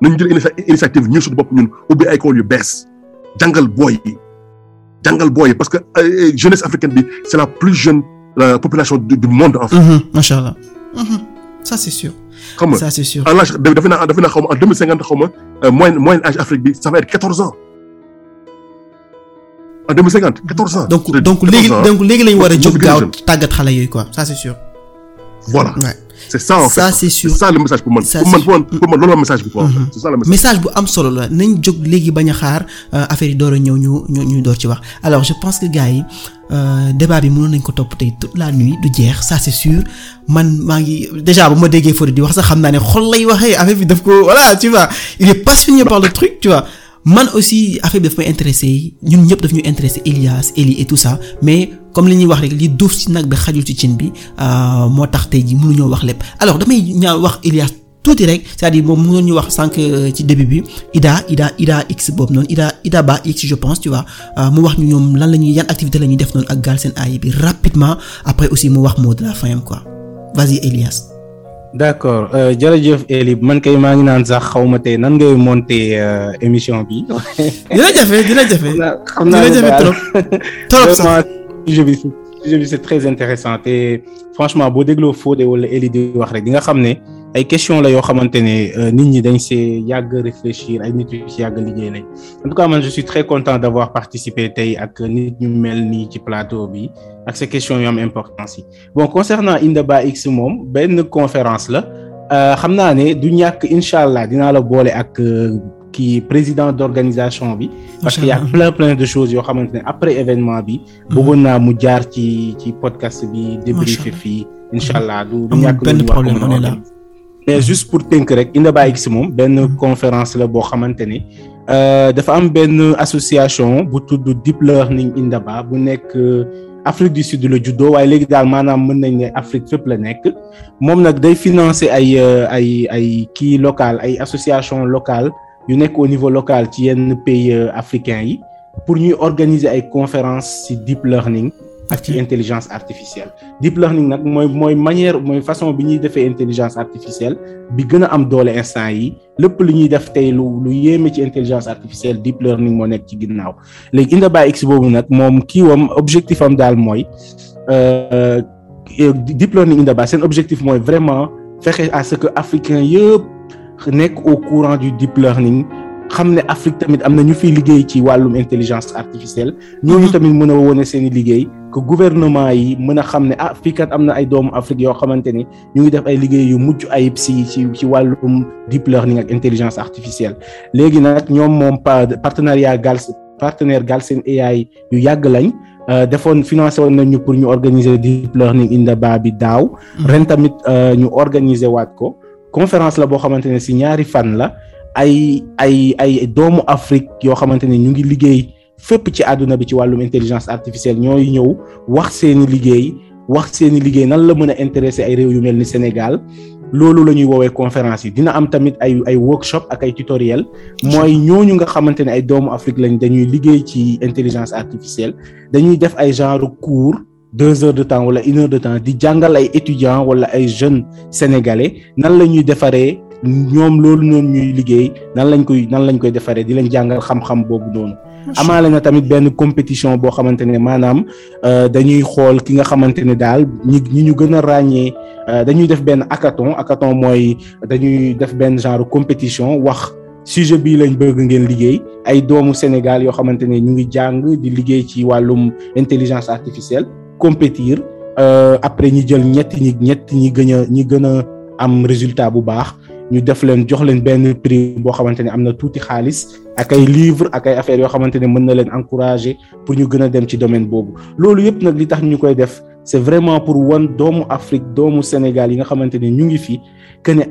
nañu jël initia- initiative ñun suñu bopp ñun ubbi ay école yu bees jàngal booy yi jàngal booy yi parce que jeunesse africaine bi c'est la plus jeune population du, monde en fait. Mhm, macha allah Mhm. ça c'est sûr. Xam nga ça c'est sûr. en l'âge defe naa defe naa xaw ma en deux mille cinquante xaw ma euh, moyenne moyenne âge Afrique bi ça va être quatorze ans en deux mille cinquante. quatorze ans. donc De- donc 14 léegi ans. donc léegi lañu war a jóg gaaw jeune. tàggat xale yooyu quoi. Ça c'est sûr. Voilà. Ouais. C'est ça en fait ça c'est c'est sûr. Ça le message pour man. Ça, pour man pour man loolu la message bi quoi. Mhm. c'est ça le message. message bu am solo la. Nañ jóg léegi bañ a xaar euh, affaire yi door a ñëw ñu ñu ñu door ci wax. Alors je pense que gars yi euh, débat bi mënoon nañ ko topp tey toute la nuit du jeex ça c'est sûr. Man maa ngi déjà ba ma déggee Fodé di wax sax xam naa ne xol lay waxee affaire bi daf ko voilà tu vois. Il est passionné par le truc tu vois man aussi affaire bi daf intéressé ñun ñëpp Elias Eli et tout ça. Mais comme li ñuy wax rek li duuf ci nag bi xajul ci cin bi euh, moo tax alors Elias tuuti rek c'est-à-dire moom mënoon ñu wax sànq euh, ci Ida Ida Ida X boobu Ida Ida Ba X je pense tu vois. Euh, mu wax ñu ñoom lan la ñuy activité la ñuy def noonu Galsen rapidement. Après aussi mu wax mot de la fin quoi. Vas-y Elias. D'accord. Euh, jërëjëf Eli. Man kay maa ngi naan sax xaw ma tey nan ngay monter émission bi. dina jafe dina jafe. Xam naa dina ne jafe daal trop. Trop sax. vraiment sujet bi sujet bi c'est très intéressant. Te franchement boo dégloo Fodé wala Eli di wax rek di nga xam ne ay question la yoo xamante ne euh, nit ñi dañ see yàgg réfléchir ay nit yu si yàgg liggéey lañ en tout cas man je suis très content d'avoir participé tey ak nit ñu mel nii ci plateau bi ak ces questions yu am importance yi. Bon concernant Indaba X moom benn conférence la. Euh, xam naa ne du ñàkk incha allah dinaa la boole ak euh, kii président d'organisation bi. Parce qu'il y a plein plein de choses yoo xamante ne après événement bi bëggoon naa mu jaar ci ci podcast bi débriefé fii incha allah du du ñàkk benn problème, on est là. Mais juste pour tënk rek Indaba X moom benn conférence la boo xamante ne euh, dafa am benn association bu tudd Deep Learning Indaba bu nekk euh, Afrique du Sud la juddoo waaye léegi daal maanaam mën nañ ne Afrique fépp la nekk. Moom nag day financer ay euh, ay ay kii local ay association locale yu nekk au niveau local ci yenn pays africains yi pour ñuy organiser ay conférences ci deep learning ak ci intelligence artificielle. Deep learning nag mooy mooy manière mooy façon bi ñuy defee intelligence artificielle bi gën a am doole instant yi. Lépp lu ñuy def tey lu lu yéeme ci intelligence artificielle deep learning moo nekk ci ginnaaw. Léegi Indaba X boobu nag moom kii wam objectif am daal mooy euh, deep learning Indaba seen objectif mooy vraiment fexe à ce que africain yëpp nekk au courant du deep learning xam ne Afrique tamit am na ñu fiy liggéey ci wàllum intelligence artificielle ñooñu tamit mën a wone seen i liggéey que gouvernement yi mën a xam ne ah fii kat am na ay doomu Afrique yoo xamante ni ñu ngi def ay liggéey yu mucc ayib si ci ci wàllum deep learning ak intelligence artificielle léegi nag ñoom moom partenariat Gals partenaire Galsen AI yu yàgg lañ defoon financé woon nañu pour ñu organiser deep learning in the ba bi daaw ren tamit ñu organiser waat ko conférence la boo xamante ne si ñaari fan la ay ay ay doomu Afrique yoo xamante ne ñu ngi liggéey fépp ci àdduna bi ci wàllum intelligence artificielle ñooy ñëw wax seeni liggéey wax seeni liggéey nan la mën a intéresser ay réew yu mel ni Sénégal. Loolu la ñuy woowee conférence yi. Dina am tamit ay ay workshop ak ay tutoriel. Mooy ñooñu nga xamante ne ay doomu Afrique lañ dañuy liggéey ci intelligence artificielle. Dañuy def ay genre cours deux heures de temps wala une heure de temps di jàngal ay étudiants wala ay jeunes sénégalais nan la ñuy defaree ñoom loolu noonu ñuy liggéey nan lañ koy nan lañ koy defaree di leen jàngal xam-xam boobu noonu. amaale na tamit benn compétition boo xamante ne maanaam dañuy xool ki nga xamante ne daal ñi ñi ñu gën a ràññee dañuy def benn hackathon. Hackathon mooy dañuy def benn genre compétition wax sujet bii lañ bëgg ngeen liggéey. Ay doomu Sénégal yoo xamante ne ñu ngi jàng di liggéey ci wàllum intelligence artificielle compétir après ñi jël ñetti ñi ñetti ñi gën a ñi gën a am résultat bu baax ñu def leen jox leen benn prix boo xamante ne am livres ak affaires yoo xamante encourager pour ñu gën a dem domaine c'est vraiment pour wan doomu Afrique doomu Sénégal que ne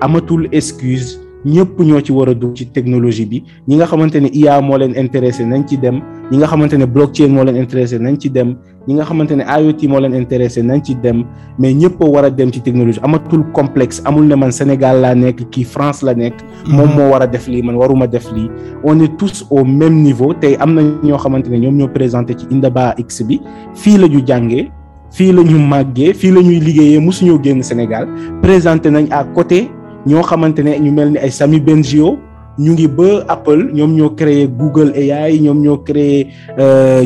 amatul excuse ñëpp ñoo ci war a dugg ci technologie bi. ñi nga xamante ne IA moo leen intéressé nañ ci dem. ñi nga xamante ne blockchain moo leen intéressé nañ ci dem. ñi nga xamante ne IoT moo leen intéressé nañ ci dem. mais ñëpp a war a dem ci technologie. amatul complexe. amul ne man Sénégal laa nekk kii France la nekk. moom moo war a def lii man waruma def lii. on est tous au même niveau. tey am na ñoo xamante ne ñoom ñoo présenté ci Indaba X bi. fii la ñu jàngee. fii la ñu màggee. fii la ñuy liggéeyee. mosuñoo génn Sénégal. présenté nañ à côté. Ñoo xamante ne ñu mel ni ay Sami Bengio ñu ngi ba Apple ñoom ñoo créé Google AI ñoom ñoo créé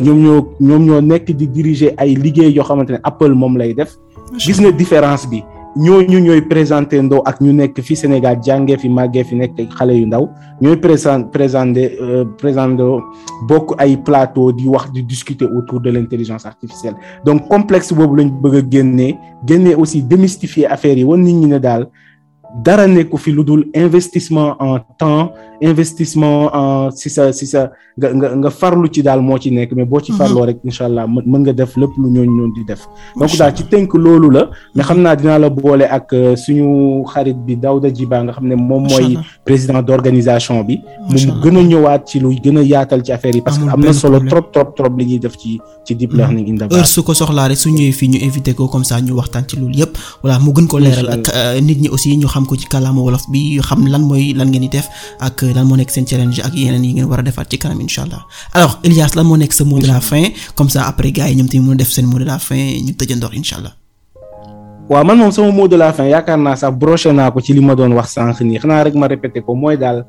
ñoom ñoo ñoom ñoo nekk di diriger ay liggéey yoo xamante ne Apple moom lay def. gis nga différence bi ñooñu ñooy présenté ndoo ak ñu nekk fi Sénégal jàngee fi màggee fi nekk xale yu ndaw ñooy présent présenté présenté bokk ay plateau di wax di discuter autour de l'intelligence artificielle donc complexe boobu lañ bëgg a génnee génnee aussi démystifier affaire yi wan nit ñi ne daal. Dara nekku fi lu dul investissement en temps investissement en si sa si sa nga nga nga farlu ci daal moo ci nekk mais boo ci farloo rek incha allah mën nga def lépp lu ñooñu ñoon di def. Donc daal ci tënk loolu la mais xam naa dinaa la boole ak suñu xarit bi Daouda Djiba nga xam ne moom mooy président d'organisation bi. Mu gën a ñëwaat ci lu gën a yaatal ci affaire yi parce que am na solo trop trop trop li ñuy def ci ci deep learning in heure su ko soxlaa rek su ñëwee fii ñu invité ko comme ça ñu waxtaan ci loolu yëpp voilà mu gën ko leeral ak nit ñi aussi ñu xam ko ci kàllaama wolof bi xam lan mooy lan ngeen di def ak lan moo nekk seen challenge ak yeneen yi ngeen war a defaat ci kanam incha allah alors Elias lan moo nekk sa mot de la fin? Comme ça après gars yi ñoom tamit mën a def seen mot de la fin ñu tëjandoor incha allah. waaw man moom sama mot de la fin yaakaar naa sax broché naa ko ci li ma doon wax sànq nii xanaa rek ma répété ko mooy daal.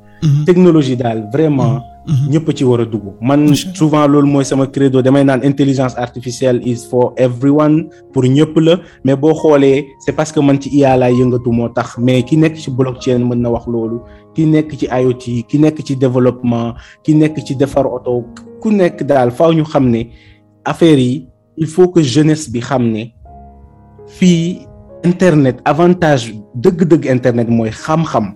technologie daal vraiment. Ñëpp ci war a dugg. Man souvent loolu mooy sama credo damay naan intelligence artificielle is for everyone pour ñëpp la. Mais boo xoolee c'est parce que man ci IA laay yëngatu moo tax. Mais ki nekk ci blockchain mën na wax loolu. Ki nekk ci IoT ki nekk ci développement ki nekk ci defar oto ku nekk daal faaw ñu xam ne affaire yi il faut que jeunesse bi xam ne fii internet avantage dëgg-dëgg internet mooy xam-xam.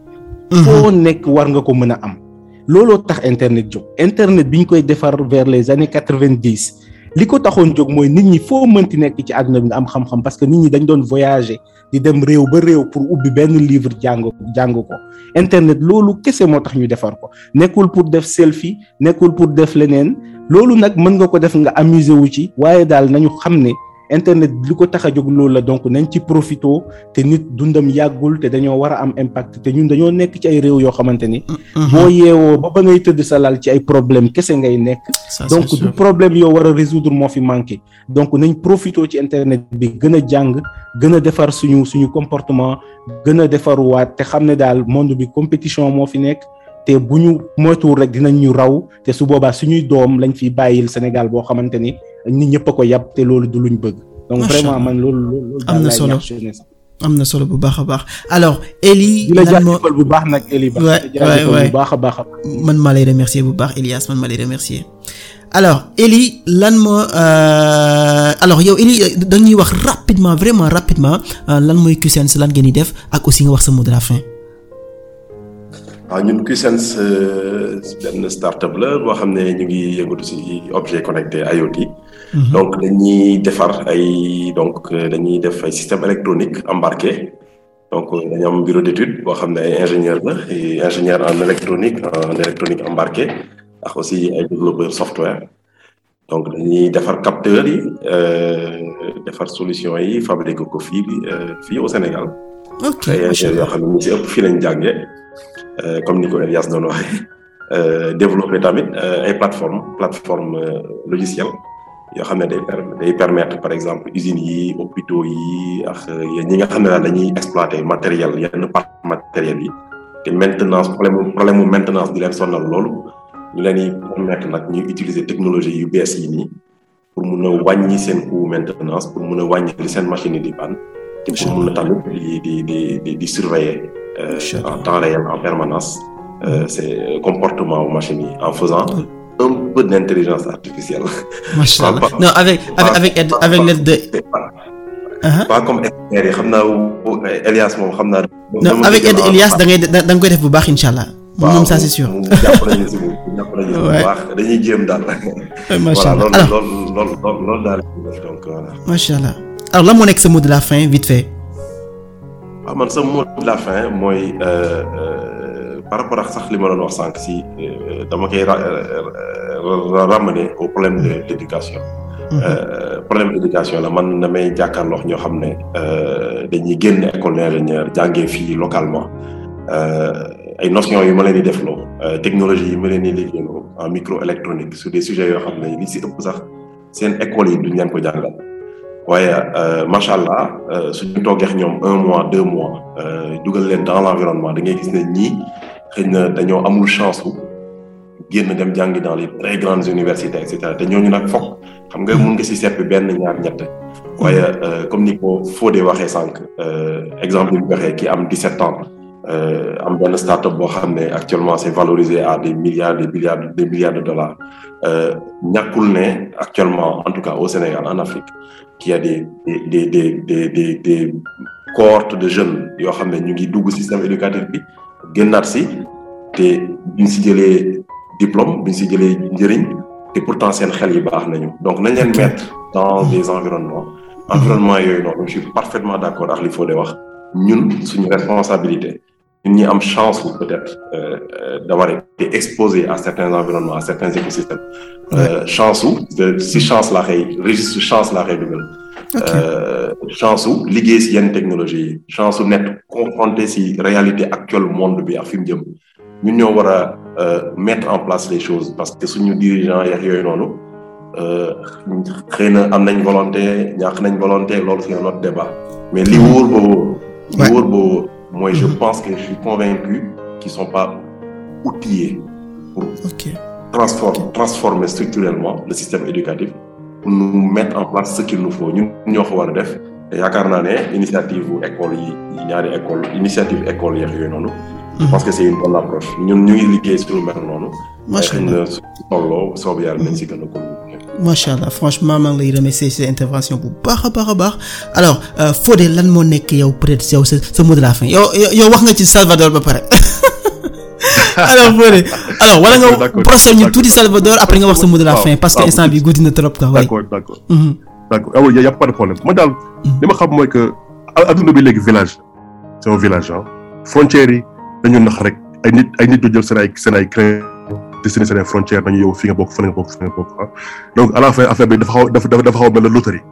Foo nekk war nga ko mën a am looloo tax internet jóg. Internet bi ñu koy defar vers les années quatre-vingt-dix li ko taxoon jóg mooy nit ñi foo mënti nekk ci àdduna bi am xam-xam parce que nit ñi dañ doon voyager di dem réew ba réew pour ubbi benn livre jàng jàng ko. Internet loolu kese moo tax ñu defar ko. Nekkul pour def selfie nekkul pour def leneen. Loolu nag mën nga ko def nga amuser wu ci waaye daal nañu internet li ko tax a jóg loolu la donc nañ ci profito te nit dundam yàggul te dañoo war a am impact te ñun dañoo nekk ci ay réew yoo xamante ni. boo yeewoo ba ba ngay tëdd sa lal ci ay problème kese ngay nekk. donc du problème yoo war a résoudre moo fi manqué. donc nañ profito ci internet bi gën a jàng gën a defar suñu suñu comportement gën a defaruwaat te xam ne daal monde bi compétition moo fi nekk. Te bu ñu moytuwul rek dinañ ñu raw te su boobaa suñuy doom lañ fiy bàyyil Sénégal boo xamante ni nit ñëpp a ko yàpp te loolu du luñ bëgg. donc vraiment man loolu loolu. am na solo am na solo bu baax a baax alors Eli. lan moo jaajëfal bu baax nag Eli Ba. waay waay waay bu baax a baax a baax. man maa lay remercier bu baax Elias man maa lay remercier alors Eli lan moo euh, alors yow Eli dañuy wax rapidement vraiment rapidement euh, lan mooy lan ngeen di def ak aussi nga wax sa mot de la fin. Waaw ñun Qsense benn startup la boo xam ne ñu ngi yëngatu ci objet connecté IoT. donc dañuy defar ay donc dañuy def ay système électronique embarqué. Donc dañu am bureau d'étude boo xam ne ay ingénieur la ingénieur en électronique en électronique embarqué ak aussi ay développeur software. Donc dañuy defar capteurs yi defar solution yi fabriqué ko fii fii au Sénégal. ok. Ay macha ingénieurs yoo xam ne ñu ci ëpp fii lañ jàngee comme ni ko Elias waxee développer tamit ay plateforme plateforme logicielle yoo xam permettre par exemple usines yi hôpitaux yi ak ñi nga xam ne daal exploiter matériel yenn maintenance problème problème maintenance di leen sonal loolu ñu leen di technologie yu pour mun a wàññi seen maintenance pour mun a machine euh, en temps réel en permanence euh, c'est comportement wu machine yi en faisant un peu d'intelligence artificielle. non avec avec avec avec l'aide de. Pas, ah pas comme experts yi xam naa wu- Elias moom xam naa. non avec aide Elias da ngay da da nga koy def bu baax incha allah. moom ça c'est sûr. jàpp nañu si bu jàpp nañu si bu Ouais. baax dañuy jéem daal. macha voilà allah loolu alors loolu loolu loolu loolu daal donc voilà. macha allah alors lan moo nekk sa mot de la fin vite fait? Waaw man sa mot de la fin mooy euh, euh, par rapport ak sax li ma doon wax sànq si euh, dama koy ra- ra- ramener au problème de l'éducation. Euh, problème éducation la man damay jàkkaarloo ñoo xam ne dañuy génn école d'ingénieur jàngee fii localement. Ay notions yu ma leen di defloo technologie yi ma leen di liggéeyloo en microélectronique sur des sujets yoo xam ne li si ëpp sax seen école yi duñ leen ko jàngal waaye euh, macha allah euh, suñu toogee un mois deux mois euh, dugal leen dans l'environnement da ngay chance dans les très grandes universités et cetera. Te ñooñu nag xam nga mun nga si seppi benn ñaar ñett. Comme ni ko waxee exemple bi mu waxee ki am 17 ans euh, am benn start-up boo xam ne actuellement c'est valorisé à des milliards des milliards des milliards de dollars. Euh, ñàkkul ne actuellement en tout cas au Sénégal en Afrique qu'il y a des des des des des des, cohortes de jeunes yoo xam ne ñu ngi dugg système éducatif bi génnaat si te duñ si jëlee diplôme duñ si jëlee njëriñ te pourtant seen xel yi baax nañu. Donc nañ leen mettre dans des environnements. Environnement yooyu noonu je suis parfaitement d'accord ak li Fodé wax. Ñun suñu responsabilité ñun ñi am chance peut-être euh, euh, d'avoir été exposé à certains environnements à certains écosystèmes. Euh, chance ou de si chance laa xëy registre chance laa xëy dugal chance su liggéey si yenn technologie. Yi chance su nekk confronté si réalité actuelle monde bi ak fi mu jëm. Ñun ñoo war a mettre en place les choses parce que suñu dirigeants yeex yooyu noonu xëy na am nañ volonté ñàkk nañ volonté loolu c'est un autre débat. Mais li wóor ba wóor li mooy je pense que je suis convaincu qu'ils sont pas outillés pour transformer, transformer structurellement le système éducatif pour nous mettre en place ce qu'il nous faut. Yaakaar naa ne initiative école yi yi ñaari école initiative école yeex yooyu noonu je pense que c'est une bonne approche. Ñun ñu ngi liggéey sur lu mel noonu. Macha xëy allah. na su tolloo soobu yàlla nañ si gën a continuer macha allah franchement maa ngi lay remercier ci intervention bu baax a baax a baax. Alors euh, Fodé lan moo nekk yow peut-être yow sa sa mot de la fin? Yow yow wax nga ci Salvador ba pare. Alors Fodé alors wala nga procès ñu tuuti Salvador après nga wax sa mot de la fin parce que instant bi guddi na trop quoi d'accord d'accord. Mhm. d'accord. Ah oui y a pas de problème. Man daal li ma xam mooy que adduna bi léegi village c'est un village ah frontières yi dañu nax rek. Ay nit ay nit ñu jël seen ay seen ay destiné seen ay frontières nañu yow fi nga bokk fa nga bokk fa nga bokk ah. Donc à la fin affaire bi dafa xaw dafa dafa dafa xaw a mel ne loterie.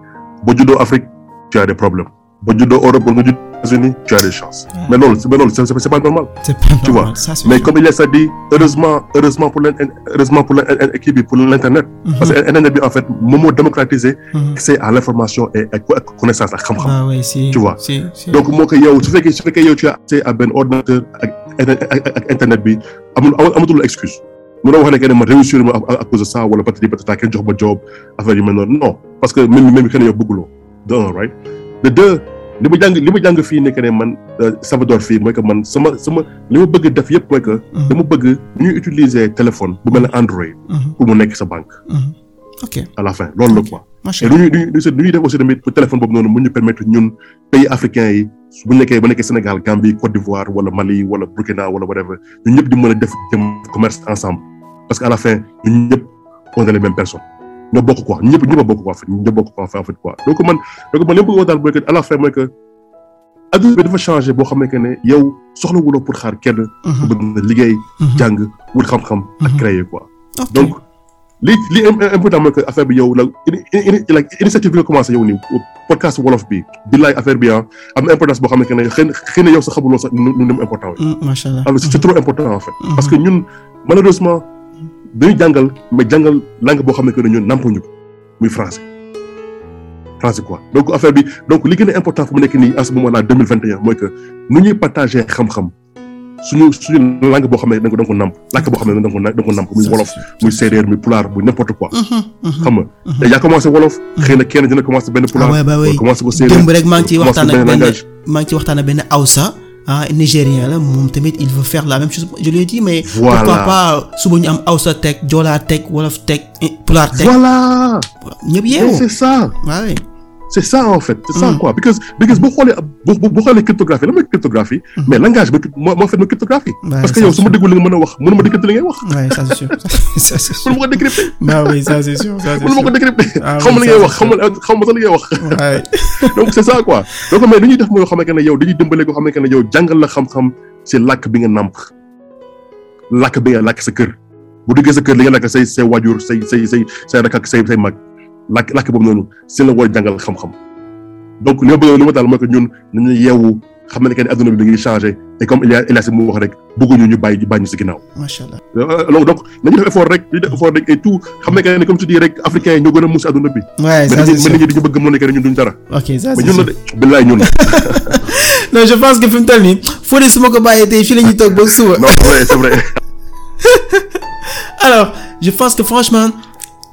Boo juddoo Afrique tu as des problèmes. Boo juddoo Europe wala nga juddoo États-Unis tu as des chances. Mais loolu mais loolu c'est c'est pas normal. C'est pas Tu vois, normal, ça c'est mais comme il a dit heureusement heureusement pour l'in- heureusement pour l'in- équipe bi pour l'internet. Parce que internet bi en fait moom moo démocratiser Mhm. accès à l'information et ak connaissance ak xam-xam. Ah oui si Tu vois? si si. Donc moo ko yow su fekkee su fekkee yow tu as accès à benn ordinateur ak internet bi amul amatul excuse mënoo wax ne que ne ma réussir ma à à cause de ça wala patati patata kenn jox ma job affaire yu mel noonu non parce que même même kenn yow bëgguloo de un right? De deux li ma jàng li ma jàng fii nekk ne man Salvador fii mooy que man sama sama li ma bëgg def yëpp mooy que. dama bëgg ñuy utiliser téléphone bu mel ne Android. pour mu nekk sa banque. ok à la fin loolu la quoi. macha et lu ñuy lu ñuy def aussi tamit pour téléphone boobu noonu mu ñu permettre ñun pays africains yi bu nekkee ba nekkee Sénégal Gambie Côte d'Ivoire wala Mali wala Burkina wala whatever ñun ñëpp di mën a def jëm commerce ensemble parce que à la fin ñun ñëpp on est les mêmes personnes ñoo bokk quoi ñëpp ñëpp a bokk quoi ñëpp bokk quoi en fait quoi donc man donc man li ma bëgg a wax daal mooy que à la fin mooy que adduna bi dafa changé boo xam ne que ne yow soxla wuloo pour xaar kenn. ku bëgg na liggéey. jàng wut xam-xam. ak créer quoi. donc li li important mooy que affaire bi yow la initiative bi nga commencé yow nii podcast wolof bi billaay affaire bi ah am na importance boo xam ne que ne xëy na yow sax xamuloo sax nu nu mu important. macha allah alors c'est trop important en fait. parce que ñun malheureusement dañuy jàngal mais jàngal langue boo xam ne que ne ñun nampuñu ko muy français. français quoi donc affaire bi donc li gën a important fu mu nekk nii à ce moment là deux mille vingt et un mooy que nu ñuy partager xam-xam suñu suñu langue boo xam ne da nga ko namp làkk boo xam ne da nga ko da nga ko namp muy wolof muy séeréer muy pulaar muy n'importe quoi. xam nga te yaa commencé wolof. xëy na kenn dina commencé benn pulaar. waaw démb rek maa ngi ciy waxtaan ak benn maa ngi ciy waxtaan ak benn Hausa. Ah nigérien la moom tamit il veut faire la même chose je lui ai dit mais. voilà pourquoi pas suba ñu am Hausa teg Joola teg wolof teg pulaar teg. voilà. ñëpp yeewu c'est ça. waaw c'est ça en fait. C'est ça quoi. Because because boo xoolee boo boo xoolee cryptographie la cryptographie? Mais langage bi moo moo fait ma cryptographie. Parce que yow su ma déggul li nga mën a wax décrypter ouais ça c'est sûr. Ça c'est sûr. Ma ko décrypter. Bah oui ça c'est sûr décrypter. Ma sax li ngay wax. Ouais. Donc c'est ça quoi. Donc mais xam ne yow dañuy dimbale ko xam ne yow jàngal la xam-xam làkk bi nga nàmp. Làkk bi nga làkk sa kër. Bu duggee sa kër li nga làkk say say waajur say say say say rakk ak say say mag làkk làkk boobu noonu si la war a jàngal xam-xam donc li ma bëgg li ma daal mooy que ñun nañu yeewu xam ne que ne adduna bi ngi changé et comme il y a Elias mu wax rek bëgguñu ñu bàyyi bàyyi ñu si ginnaaw. macha allah donc donc nañu def effort rek ñu def effort rek et tout xam ne que ne comme tu dis rek africains yi ñoo gën a muus adduna bi. ça mais c'est nit sûr ñi dañu bëgg mën ne que ñun duñ dara. ok ça mais ñun la de billaay ñun. non je pense que fi mu toll nii Fodé su ma ko bàyyee tey fii la ñuy toog ba suba non c'est vrai c'est vrai. alors je pense que franchement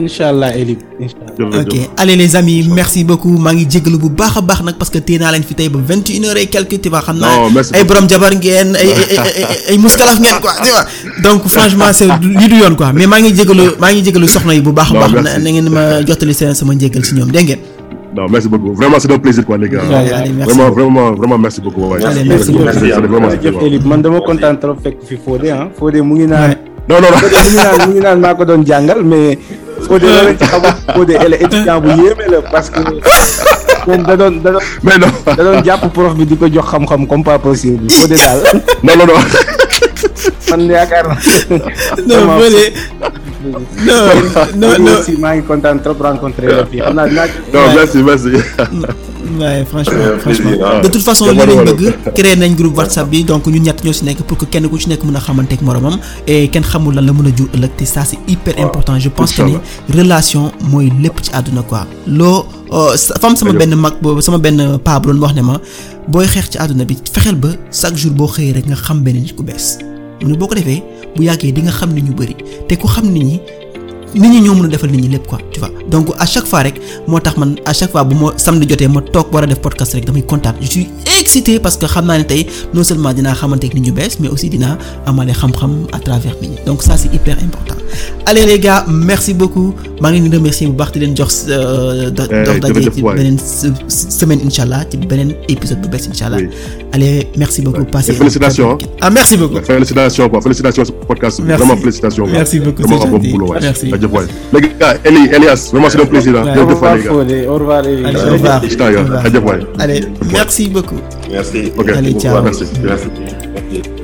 incha allah Eli ok allez les amis merci beaucoup maa ngi jégalu bu baax a baax nag parce que téye naa leen fi tey ba vingt et une heures et quelques tu vois xam naa Non, merci ay borom jabar ngeen ay ay ay ay ay muskalaf ngeen quoi tu vois donc franchement c'est lii du yoon quoi mais maa ngi jégalu maa ngi jégalu soxna yi bu baax a Non, baax na merci. na ngeen ma jottali seen sama njégal si ñoom dégg ngeen? Non, merci beaucoup. Vraiment, c'est un plaisir, quoi, les gars. Allez, allez, merci vraiment, beaucoup. vraiment, vraiment, merci beaucoup. ouais. Allez, merci beaucoup. C'est- c'est vraiment jërëjëf c'est- Eli man dama kontaan trop fekk fi Fodé ah Fodé mu ngi naan. Non, non, non. Fodé mu ngi naan non ngi naan maa ko doon jàngal mais Fodé la lañ ci xamul Fodé elle est étudiant bu yéeme la parce que moom da doon da doon Mais non. da doon jàpp prof bi di ko jox xam-xam comme pas possible Fodé daal Non, non, non. man yaakaar naa. non Fodé non non non aussi maa ngi kontaan trop rencontré la fii xam naa dinaa Non, merci, merci. Waaye franchement Euh, franchement. ah. de toute façon li lañ bëgg créer nañ groupe whatsapp bi donc ñun ñett ñoo si nekk pour que kenn ku ci nekk mën a xamante ak moromam et kenn xamul lan la mën a jur ëllëg te ça c'est hyper important. Je pense que ni relation mooy lépp ci àdduna quoi. Loo euh, fam sama benn mag boobu sama benn paa bu doon wax ne ma booy xeex ci àdduna bi fexeel ba chaque jour boo xëyee rek nga xam benn nit ku bees. Mu ne boo ko defee bu yàggee di nga xam nit ñu bëri te ku xam nit ñi nit ñi ñoo mën a defal nit ñi lépp quoi tu vois donc à chaque fois rek moo tax man à chaque fois bu ma samedi jotee ma toog war a def podcast rek damay kontaan je suis excité parce que xam naa ne tey non seulement dinaa xamante ak nit ñu bees mais aussi dinaa amale xam-xam à travers nit ñi donc ça c'est hyper important allez les gars merci beaucoup maa ngi leen di remercier bu baax di leen jox do- dox daje jërëjëf ci waay. beneen se- semaine incha allah ci beneen épisode bu bees incha allah Oui. allez merci beaucoup passez félicitations, week-end. ah merci beaucoup Félicitations, quoi. Félicitations sur ce podcast. Vraiment, félicitations. Merci beaucoup, c'est gentil. Merci. Jaajëf. jaajëf waay les gars Eli Elias vraiment c'est un plaisir ah. Ouais. au jërëjëf waay revoir les gars. Fodé au revoir Eli. Allez, au revoir. merci beaucoup merci ok Allez, ciao. merci merci